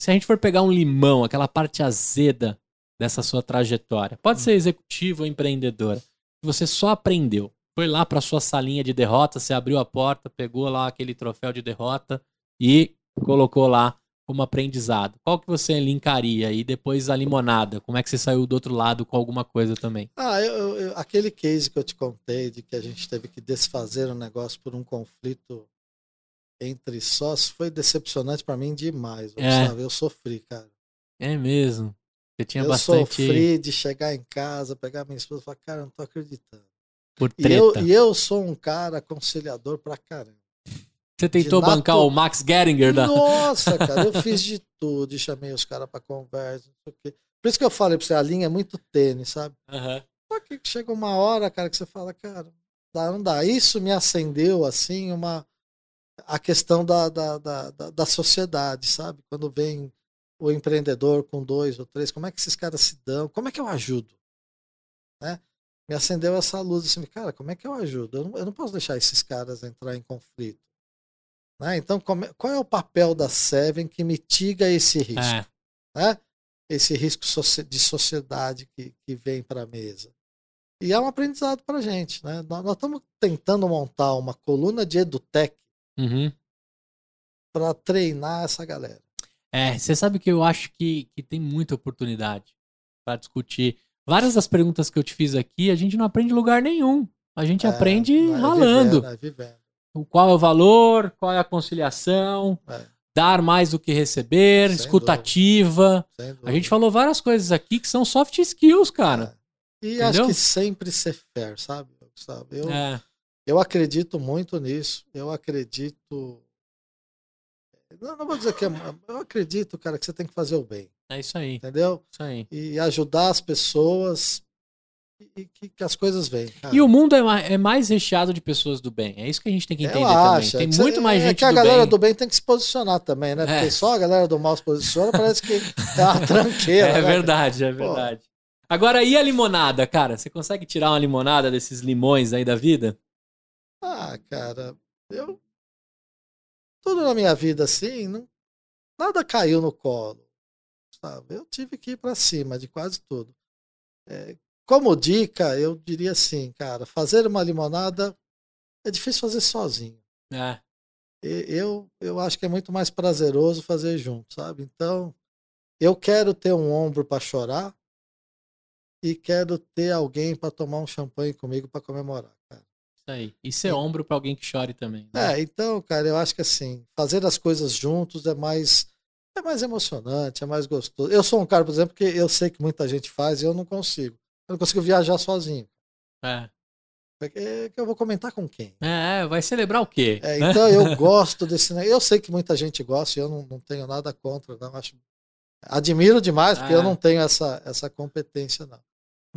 Speaker 1: se a gente for pegar um limão, aquela parte azeda dessa sua trajetória, pode ser executivo ou empreendedora, você só aprendeu foi lá para sua salinha de derrota, você abriu a porta, pegou lá aquele troféu de derrota e colocou lá como aprendizado. Qual que você linkaria? E depois a limonada, como é que você saiu do outro lado com alguma coisa também?
Speaker 2: Ah, eu, eu, aquele case que eu te contei de que a gente teve que desfazer o um negócio por um conflito entre sócios foi decepcionante para mim demais. É. Eu sofri, cara.
Speaker 1: É mesmo. Você tinha
Speaker 2: eu
Speaker 1: bastante.
Speaker 2: sofri de chegar em casa, pegar minha esposa e falar, cara, eu não tô acreditando.
Speaker 1: Por treta.
Speaker 2: E eu, e eu sou um cara conciliador pra caramba.
Speaker 1: Você tentou bancar o Max Geringer da.
Speaker 2: Nossa, cara, eu fiz de tudo e chamei os caras pra conversa. Por isso que eu falei pra você, a linha é muito tênis, sabe?
Speaker 1: Uhum.
Speaker 2: Só que chega uma hora, cara, que você fala, cara, dá, não dá. Isso me acendeu, assim, uma. A questão da, da, da, da, da sociedade, sabe? Quando vem o empreendedor com dois ou três, como é que esses caras se dão? Como é que eu ajudo? Né? me acendeu essa luz assim, cara, como é que eu ajudo? Eu não, eu não posso deixar esses caras entrar em conflito. Né? Então, como, qual é o papel da Seven que mitiga esse risco? É. Né? Esse risco de sociedade que, que vem para a mesa. E é um aprendizado para a gente. Né? Nós, nós, estamos tentando montar uma coluna de EduTech
Speaker 1: uhum.
Speaker 2: para treinar essa galera.
Speaker 1: É, você sabe que eu acho que, que tem muita oportunidade para discutir Várias das perguntas que eu te fiz aqui, a gente não aprende em lugar nenhum. A gente é, aprende ralando.
Speaker 2: Vivendo, vivendo.
Speaker 1: Qual é o valor, qual é a conciliação, é. dar mais do que receber, Sem escutativa. A gente falou várias coisas aqui que são soft skills, cara.
Speaker 2: É. E Entendeu? acho que sempre ser fair, sabe, Gustavo? Eu,
Speaker 1: é.
Speaker 2: Eu acredito muito nisso. Eu acredito. Não, não vou dizer que é... Eu acredito, cara, que você tem que fazer o bem.
Speaker 1: É isso aí.
Speaker 2: Entendeu?
Speaker 1: Isso aí.
Speaker 2: E ajudar as pessoas e que, que as coisas vêm.
Speaker 1: E o mundo é mais, é mais, recheado de pessoas do bem. É isso que a gente tem que entender Eu acho. também. Tem muito mais é gente. É
Speaker 2: que a galera bem. do bem tem que se posicionar também, né? Porque é. só a galera do mal se posiciona, parece que é uma tranqueira.
Speaker 1: É
Speaker 2: né?
Speaker 1: verdade, é verdade. Pô. Agora, e a limonada, cara? Você consegue tirar uma limonada desses limões aí da vida?
Speaker 2: Ah, cara, eu. Tudo na minha vida assim, não... nada caiu no colo sabe? Eu tive que ir para cima de quase tudo. É, como dica, eu diria assim, cara, fazer uma limonada é difícil fazer sozinho.
Speaker 1: É.
Speaker 2: Eu, eu acho que é muito mais prazeroso fazer junto, sabe? Então, eu quero ter um ombro para chorar e quero ter alguém para tomar um champanhe comigo para comemorar,
Speaker 1: Isso aí. E ser ombro para alguém que chore também. Né?
Speaker 2: É, então, cara, eu acho que assim, fazer as coisas juntos é mais é mais emocionante, é mais gostoso. Eu sou um cara, por exemplo, que eu sei que muita gente faz e eu não consigo. Eu não consigo viajar sozinho.
Speaker 1: É.
Speaker 2: É que eu vou comentar com quem?
Speaker 1: É, vai celebrar o quê?
Speaker 2: É, então eu gosto desse. Eu sei que muita gente gosta e eu não, não tenho nada contra, não. Acho, admiro demais, porque eu é. não tenho essa, essa competência, não.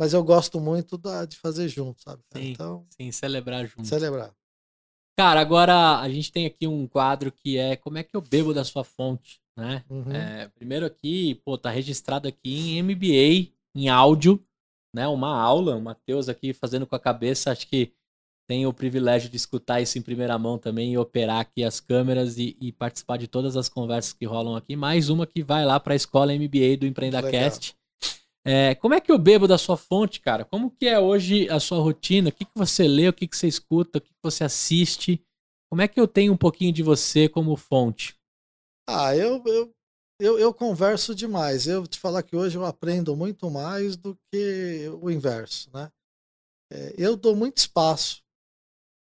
Speaker 2: Mas eu gosto muito da, de fazer junto, sabe?
Speaker 1: Sim, então, sim, celebrar junto.
Speaker 2: Celebrar.
Speaker 1: Cara, agora a gente tem aqui um quadro que é como é que eu bebo da sua fonte né? Uhum. É, primeiro aqui, pô, tá registrado aqui em MBA, em áudio, né? Uma aula, o Matheus aqui fazendo com a cabeça, acho que tem o privilégio de escutar isso em primeira mão também e operar aqui as câmeras e, e participar de todas as conversas que rolam aqui. Mais uma que vai lá para a escola MBA do EmpreendaCast. É, como é que eu bebo da sua fonte, cara? Como que é hoje a sua rotina? O que, que você lê, o que, que você escuta, o que, que você assiste? Como é que eu tenho um pouquinho de você como fonte?
Speaker 2: Ah, eu, eu, eu, eu converso demais. Eu te falar que hoje eu aprendo muito mais do que o inverso, né? É, eu dou muito espaço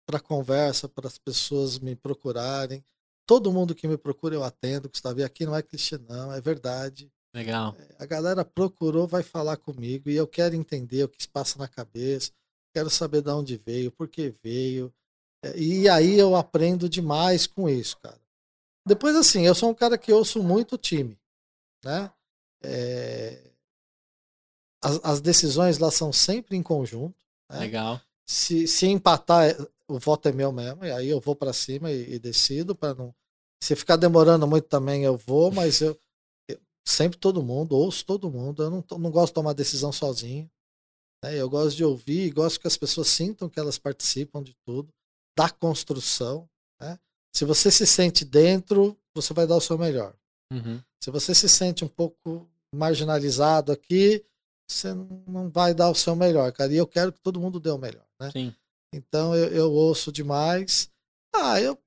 Speaker 2: para conversa, para as pessoas me procurarem. Todo mundo que me procura eu atendo, Gustavo. E aqui não é clichê, não, é verdade.
Speaker 1: Legal.
Speaker 2: É, a galera procurou, vai falar comigo e eu quero entender o que se passa na cabeça, quero saber de onde veio, por que veio. É, e aí eu aprendo demais com isso, cara. Depois, assim, eu sou um cara que ouço muito time, né? É... as, as decisões lá são sempre em conjunto. Né?
Speaker 1: Legal.
Speaker 2: Se, se empatar, o voto é meu mesmo, e aí eu vou para cima e, e decido para não. Se ficar demorando muito também eu vou, mas eu sempre todo mundo, ouço todo mundo. Eu não, não gosto de tomar decisão sozinho. Né? Eu gosto de ouvir, gosto que as pessoas sintam que elas participam de tudo, da construção. Né? Se você se sente dentro, você vai dar o seu melhor.
Speaker 1: Uhum.
Speaker 2: Se você se sente um pouco marginalizado aqui, você não vai dar o seu melhor, cara. E eu quero que todo mundo dê o melhor, né?
Speaker 1: Sim.
Speaker 2: Então eu, eu ouço demais. Ah, eu,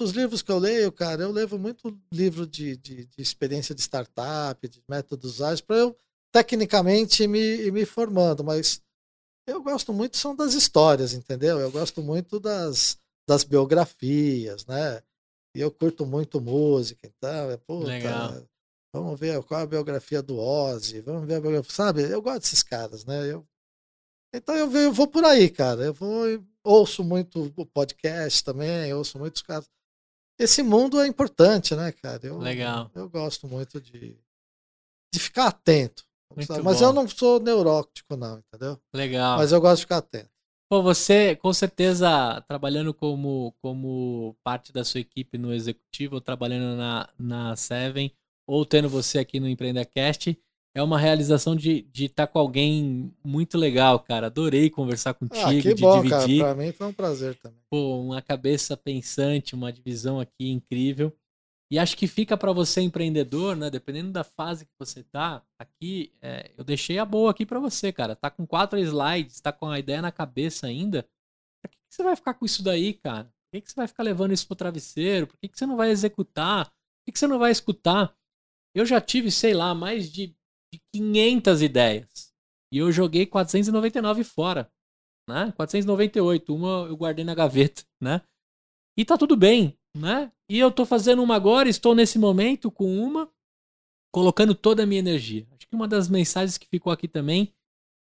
Speaker 2: os livros que eu leio, cara, eu levo muito livro de, de, de experiência de startup, de métodos ágeis, para eu tecnicamente me, me formando, mas eu gosto muito são das histórias, entendeu? Eu gosto muito das, das biografias, né? E eu curto muito música, então, é puta,
Speaker 1: Legal.
Speaker 2: Vamos ver qual a biografia do Ozzy, vamos ver a biografia, sabe? Eu gosto desses caras, né? Eu, então eu, eu vou por aí, cara. Eu vou ouço muito o podcast também, ouço muitos caras. Esse mundo é importante, né, cara? Eu,
Speaker 1: Legal.
Speaker 2: Eu gosto muito de, de ficar atento. Mas
Speaker 1: bom.
Speaker 2: eu não sou neurótico, não, entendeu?
Speaker 1: Legal.
Speaker 2: Mas eu gosto de ficar atento.
Speaker 1: Pô, você, com certeza, trabalhando como, como parte da sua equipe no executivo, ou trabalhando na, na Seven, ou tendo você aqui no Empreendacast, é uma realização de estar com alguém muito legal, cara. Adorei conversar contigo,
Speaker 2: Ah, que
Speaker 1: de
Speaker 2: bom,
Speaker 1: dividir.
Speaker 2: cara. Pra mim foi um prazer também.
Speaker 1: Pô, uma cabeça pensante, uma divisão aqui incrível. E acho que fica para você empreendedor, né? Dependendo da fase que você tá, aqui é, eu deixei a boa aqui para você, cara. Tá com quatro slides, tá com a ideia na cabeça ainda. Pra que, que você vai ficar com isso daí, cara? Por que, que você vai ficar levando isso pro travesseiro? Por que, que você não vai executar? Por que, que você não vai escutar? Eu já tive, sei lá, mais de, de 500 ideias. E eu joguei 499 fora né? 498, uma eu guardei na gaveta, né? E tá tudo bem, né? E eu tô fazendo uma agora, estou nesse momento com uma, colocando toda a minha energia. Acho que uma das mensagens que ficou aqui também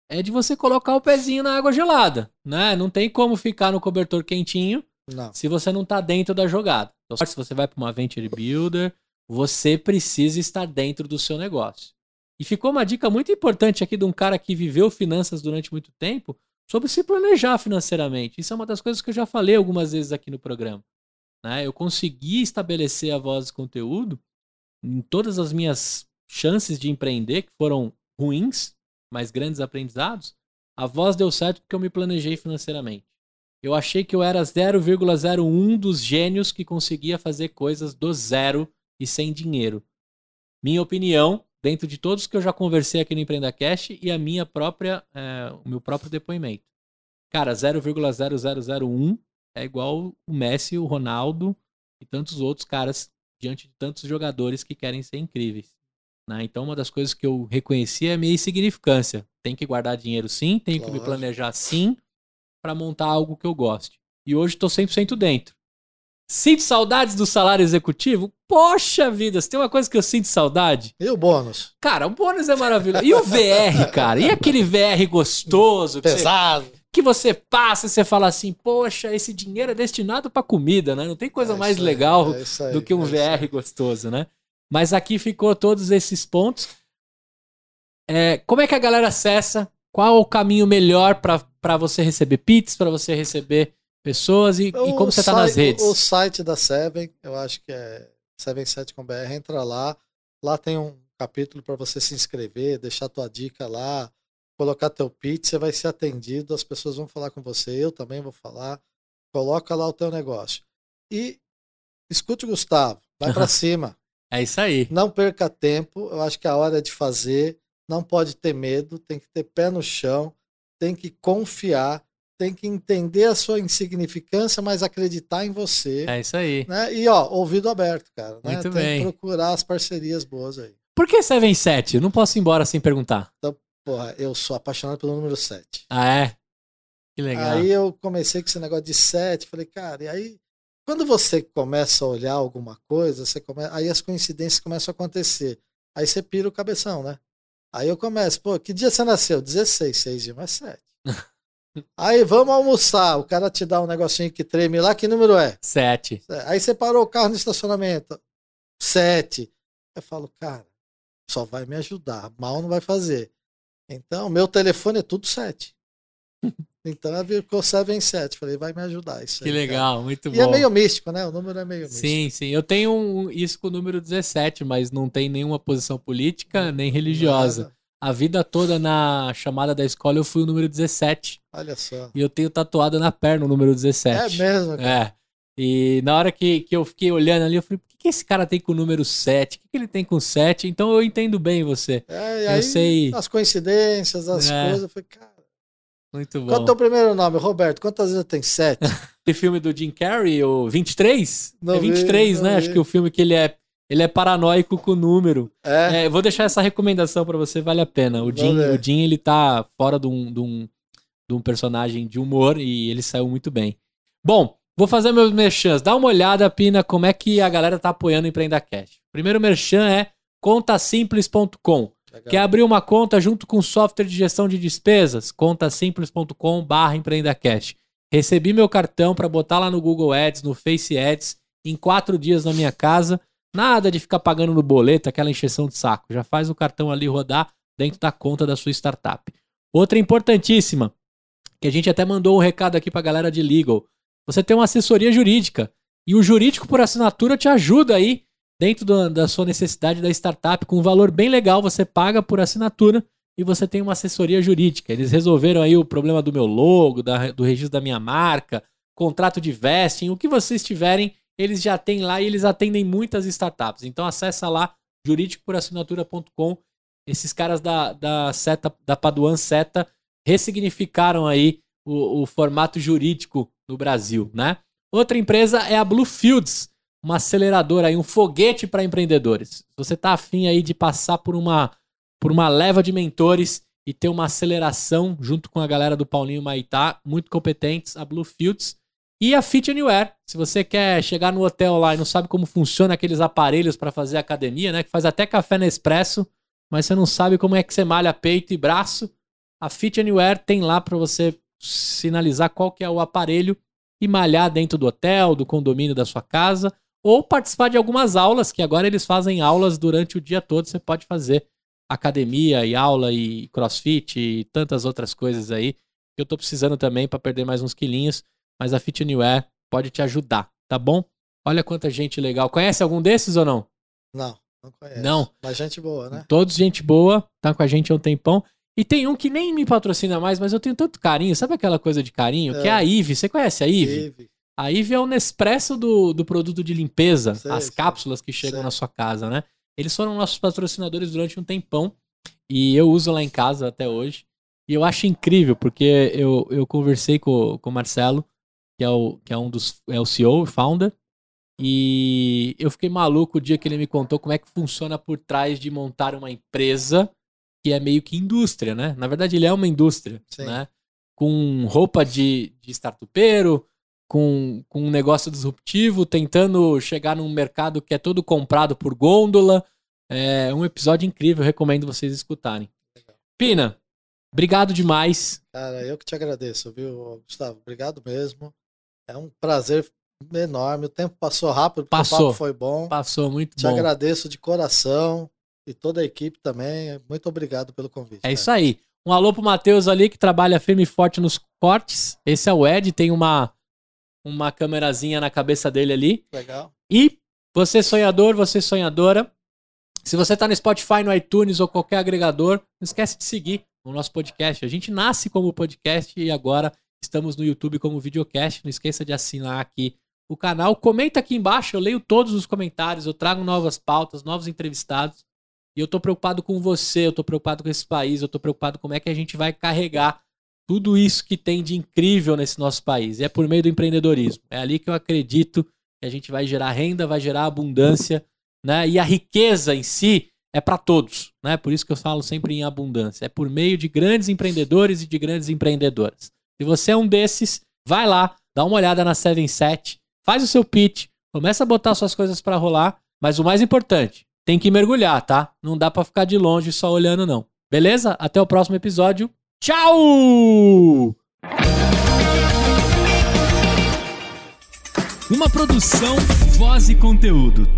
Speaker 1: é de você colocar o pezinho na água gelada, né? Não tem como ficar no cobertor quentinho
Speaker 2: Não.
Speaker 1: se você não tá dentro da jogada. Então, se você vai para uma venture builder, você precisa estar dentro do seu negócio. E ficou uma dica muito importante aqui de um cara que viveu finanças durante muito tempo sobre se planejar financeiramente. Isso é uma das coisas que eu já falei algumas vezes aqui no programa. Né? Eu consegui estabelecer a voz de conteúdo em todas as minhas chances de empreender, que foram ruins, mas grandes aprendizados. A voz deu certo porque eu me planejei financeiramente. Eu achei que eu era 0,01 dos gênios que conseguia fazer coisas do zero e sem dinheiro. Minha opinião, dentro de todos que eu já conversei aqui no Empreenda Cash e a minha própria, é, o meu próprio depoimento. Cara, 0,0001 é igual o Messi, o Ronaldo e tantos outros caras diante de tantos jogadores que querem ser incríveis. Né? Então, uma das coisas que eu reconheci é a minha insignificância. Tem que guardar dinheiro sim, tenho que me planejar sim para montar algo que eu goste. E hoje estou 100% dentro. Sinto saudades do salário executivo? Poxa vida, se tem uma coisa que eu sinto saudade,
Speaker 2: E o bônus?
Speaker 1: Cara, o bônus é maravilhoso. E o VR, cara? E aquele VR gostoso que você,
Speaker 2: Pesado.
Speaker 1: que você passa e você fala assim, poxa, esse dinheiro é destinado pra comida, né? Não tem coisa
Speaker 2: É
Speaker 1: mais
Speaker 2: aí,
Speaker 1: legal
Speaker 2: é aí,
Speaker 1: do que um
Speaker 2: é.
Speaker 1: VR gostoso, né? Mas aqui ficou todos esses pontos. É, como é que a galera acessa? Qual o caminho melhor pra você receber pits, pra você receber pessoas e, e como você tá nas redes?
Speaker 2: O site da Seven, eu acho que é 77com.br, entra lá. Lá tem um capítulo para você se inscrever, deixar tua dica lá, colocar teu pitch, você vai ser atendido, as pessoas vão falar com você, eu também vou falar. Coloca lá o teu negócio. E escute o Gustavo, vai para cima.
Speaker 1: É isso aí.
Speaker 2: Não perca tempo, eu acho que a hora é de fazer, não pode ter medo, tem que ter pé no chão, tem que confiar, tem que entender a sua insignificância, mas acreditar em você.
Speaker 1: É isso aí.
Speaker 2: Né? E ó, ouvido aberto, cara. Né?
Speaker 1: Muito
Speaker 2: tem
Speaker 1: bem.
Speaker 2: que procurar as parcerias boas aí.
Speaker 1: Por que 77? Eu não posso ir embora sem perguntar.
Speaker 2: Porra, eu sou apaixonado pelo número 7.
Speaker 1: Ah, é? Que legal.
Speaker 2: Aí eu comecei com esse negócio de 7, falei, cara, e aí quando você começa a olhar alguma coisa, você come... aí as coincidências começam a acontecer. Aí você pira o cabeção, né? Aí eu começo, pô, que dia você nasceu? 16, 6 de mais 7. Aí vamos almoçar, o cara te dá um negocinho que treme lá, que número é?
Speaker 1: Sete.
Speaker 2: Aí você parou o carro no estacionamento. 7. Eu falo, cara, só vai me ajudar, mal não vai fazer. Então, meu telefone é tudo 7. Então ficou 77. Falei, vai me ajudar isso.
Speaker 1: Que
Speaker 2: aí,
Speaker 1: legal,
Speaker 2: cara.
Speaker 1: muito
Speaker 2: E
Speaker 1: bom.
Speaker 2: é meio místico, né? O número é meio místico.
Speaker 1: Sim, sim. Eu tenho um, isso com o número 17, mas não tem nenhuma posição política nem religiosa. A vida toda na chamada da escola eu fui o número 17.
Speaker 2: Olha só.
Speaker 1: E eu tenho tatuado na perna o número
Speaker 2: É
Speaker 1: 17.
Speaker 2: mesmo, cara.
Speaker 1: É. E na hora que, que eu fiquei olhando ali, eu falei, por que, que esse cara tem com o número 7? O que, que ele tem com 7? Então eu entendo bem você.
Speaker 2: É, e
Speaker 1: Eu
Speaker 2: aí,
Speaker 1: sei.
Speaker 2: as coincidências, as
Speaker 1: É.
Speaker 2: coisas, eu falei, cara.
Speaker 1: Muito bom.
Speaker 2: Qual é o teu primeiro nome, Roberto? Quantas vezes tem? Sete?
Speaker 1: Aquele filme do Jim Carrey, o 23?
Speaker 2: Não
Speaker 1: é
Speaker 2: vi,
Speaker 1: 23,
Speaker 2: não
Speaker 1: né?
Speaker 2: vi.
Speaker 1: Acho que o filme que ele é, ele é paranoico com o número.
Speaker 2: É.
Speaker 1: É, vou deixar essa recomendação pra você, vale a pena. O Jim, o Jim ele tá fora de um, de, um, de um personagem de humor e ele saiu muito bem. Bom, vou fazer meus merchans. Dá uma olhada, Pina, como é que a galera tá apoiando o Empreenda Cash. Primeiro merchan é contasimples.com.
Speaker 2: Legal.
Speaker 1: Quer abrir uma conta junto com software de gestão de despesas? contasimples.com barra empreendacash. Recebi meu cartão para botar lá no Google Ads, no Face Ads, em quatro dias na minha casa. Nada de ficar pagando no boleto, aquela encheção de saco. Já faz o cartão ali rodar dentro da conta da sua startup. Outra importantíssima, que a gente até mandou um recado aqui para a galera de Legal. Você tem uma assessoria jurídica e o jurídico por assinatura te ajuda aí dentro do- da sua necessidade da startup com um valor bem legal. Você paga por assinatura e você tem uma assessoria jurídica. Eles resolveram aí o problema do meu logo, da- do registro da minha marca, contrato de vesting, o que vocês tiverem, eles já têm lá e eles atendem muitas startups. Então acessa lá juridicoporassinatura.com. Esses caras da, da Seta, da Paduan Seta, ressignificaram aí o, o formato jurídico no Brasil, né? Outra empresa é a Bluefields, uma aceleradora aí, um foguete para empreendedores. Você tá afim aí de passar por uma por uma leva de mentores e ter uma aceleração junto com a galera do Paulinho Maitá, muito competentes, a Bluefields e a Fit Anywhere. Se você quer chegar no hotel lá e não sabe como funciona aqueles aparelhos para fazer academia, né, que faz até café Nespresso, mas você não sabe como é que você malha peito e braço, a Fit Anywhere tem lá para você sinalizar qual que é o aparelho e malhar dentro do hotel, do condomínio da sua casa, ou participar de algumas aulas, que agora eles fazem aulas durante o dia todo, você pode fazer academia e aula e crossfit e tantas outras coisas aí, que eu tô precisando também para perder mais uns quilinhos, mas a Fit Anywhere pode te ajudar, tá bom? Olha quanta gente legal. Conhece algum desses ou não?
Speaker 2: Não, não conheço.
Speaker 1: Não.
Speaker 2: Mas gente boa, né?
Speaker 1: Todos gente boa, tá com a gente há um tempão. E tem um que nem me patrocina mais, mas eu tenho tanto carinho. Sabe aquela coisa de carinho? Que é
Speaker 2: É.
Speaker 1: a Ive. Você conhece a Ive? A Ive é o Nespresso do, do produto de limpeza,
Speaker 2: Sei,
Speaker 1: as
Speaker 2: sei.
Speaker 1: cápsulas que chegam
Speaker 2: Sei.
Speaker 1: na sua casa, né? Eles foram nossos patrocinadores durante um tempão e eu uso lá em casa até hoje. E eu acho incrível, porque eu, eu conversei com, com o Marcelo, que é, o, que é um dos. é o CEO, founder, e eu fiquei maluco o dia que ele me contou como é que funciona por trás de montar uma empresa que é meio que indústria, né? Na verdade, ele é uma indústria,
Speaker 2: Sim.
Speaker 1: né? Com roupa de, de startupeiro, com, com um negócio disruptivo, tentando chegar num mercado que é todo comprado por gôndola. É um episódio incrível, recomendo vocês escutarem. Pina, obrigado demais.
Speaker 2: Cara, eu que te agradeço, viu, Gustavo? Obrigado mesmo. É um prazer enorme. O tempo passou rápido,
Speaker 1: Passou.
Speaker 2: o papo foi bom.
Speaker 1: Passou muito
Speaker 2: Te
Speaker 1: bom.
Speaker 2: agradeço de coração e toda a equipe também. Muito obrigado pelo convite.
Speaker 1: É isso aí. Um alô pro Matheus ali, que trabalha firme e forte nos cortes. Esse é o Ed, tem uma, uma câmerazinha na cabeça dele ali.
Speaker 2: Legal.
Speaker 1: E você sonhador, você sonhadora, se você tá no Spotify, no iTunes ou qualquer agregador, não esquece de seguir o nosso podcast. A gente nasce como podcast e agora estamos no YouTube como videocast. Não esqueça de assinar aqui o canal. Comenta aqui embaixo, eu leio todos os comentários, eu trago novas pautas, novos entrevistados. E eu tô preocupado com você, eu tô preocupado com esse país, eu tô preocupado como é que a gente vai carregar tudo isso que tem de incrível nesse nosso país. E é por meio do empreendedorismo. É ali que eu acredito que a gente vai gerar renda, vai gerar abundância, né? E a riqueza em si é para todos, né? Por isso que eu falo sempre em abundância. É por meio de grandes empreendedores e de grandes empreendedoras. Se você é um desses, vai lá, dá uma olhada na 77, faz o seu pitch, começa a botar suas coisas para rolar, mas o mais importante, tem que mergulhar, tá? Não dá para ficar de longe só olhando não. Beleza? Até o próximo episódio. Tchau!
Speaker 3: Uma produção, voz e conteúdo.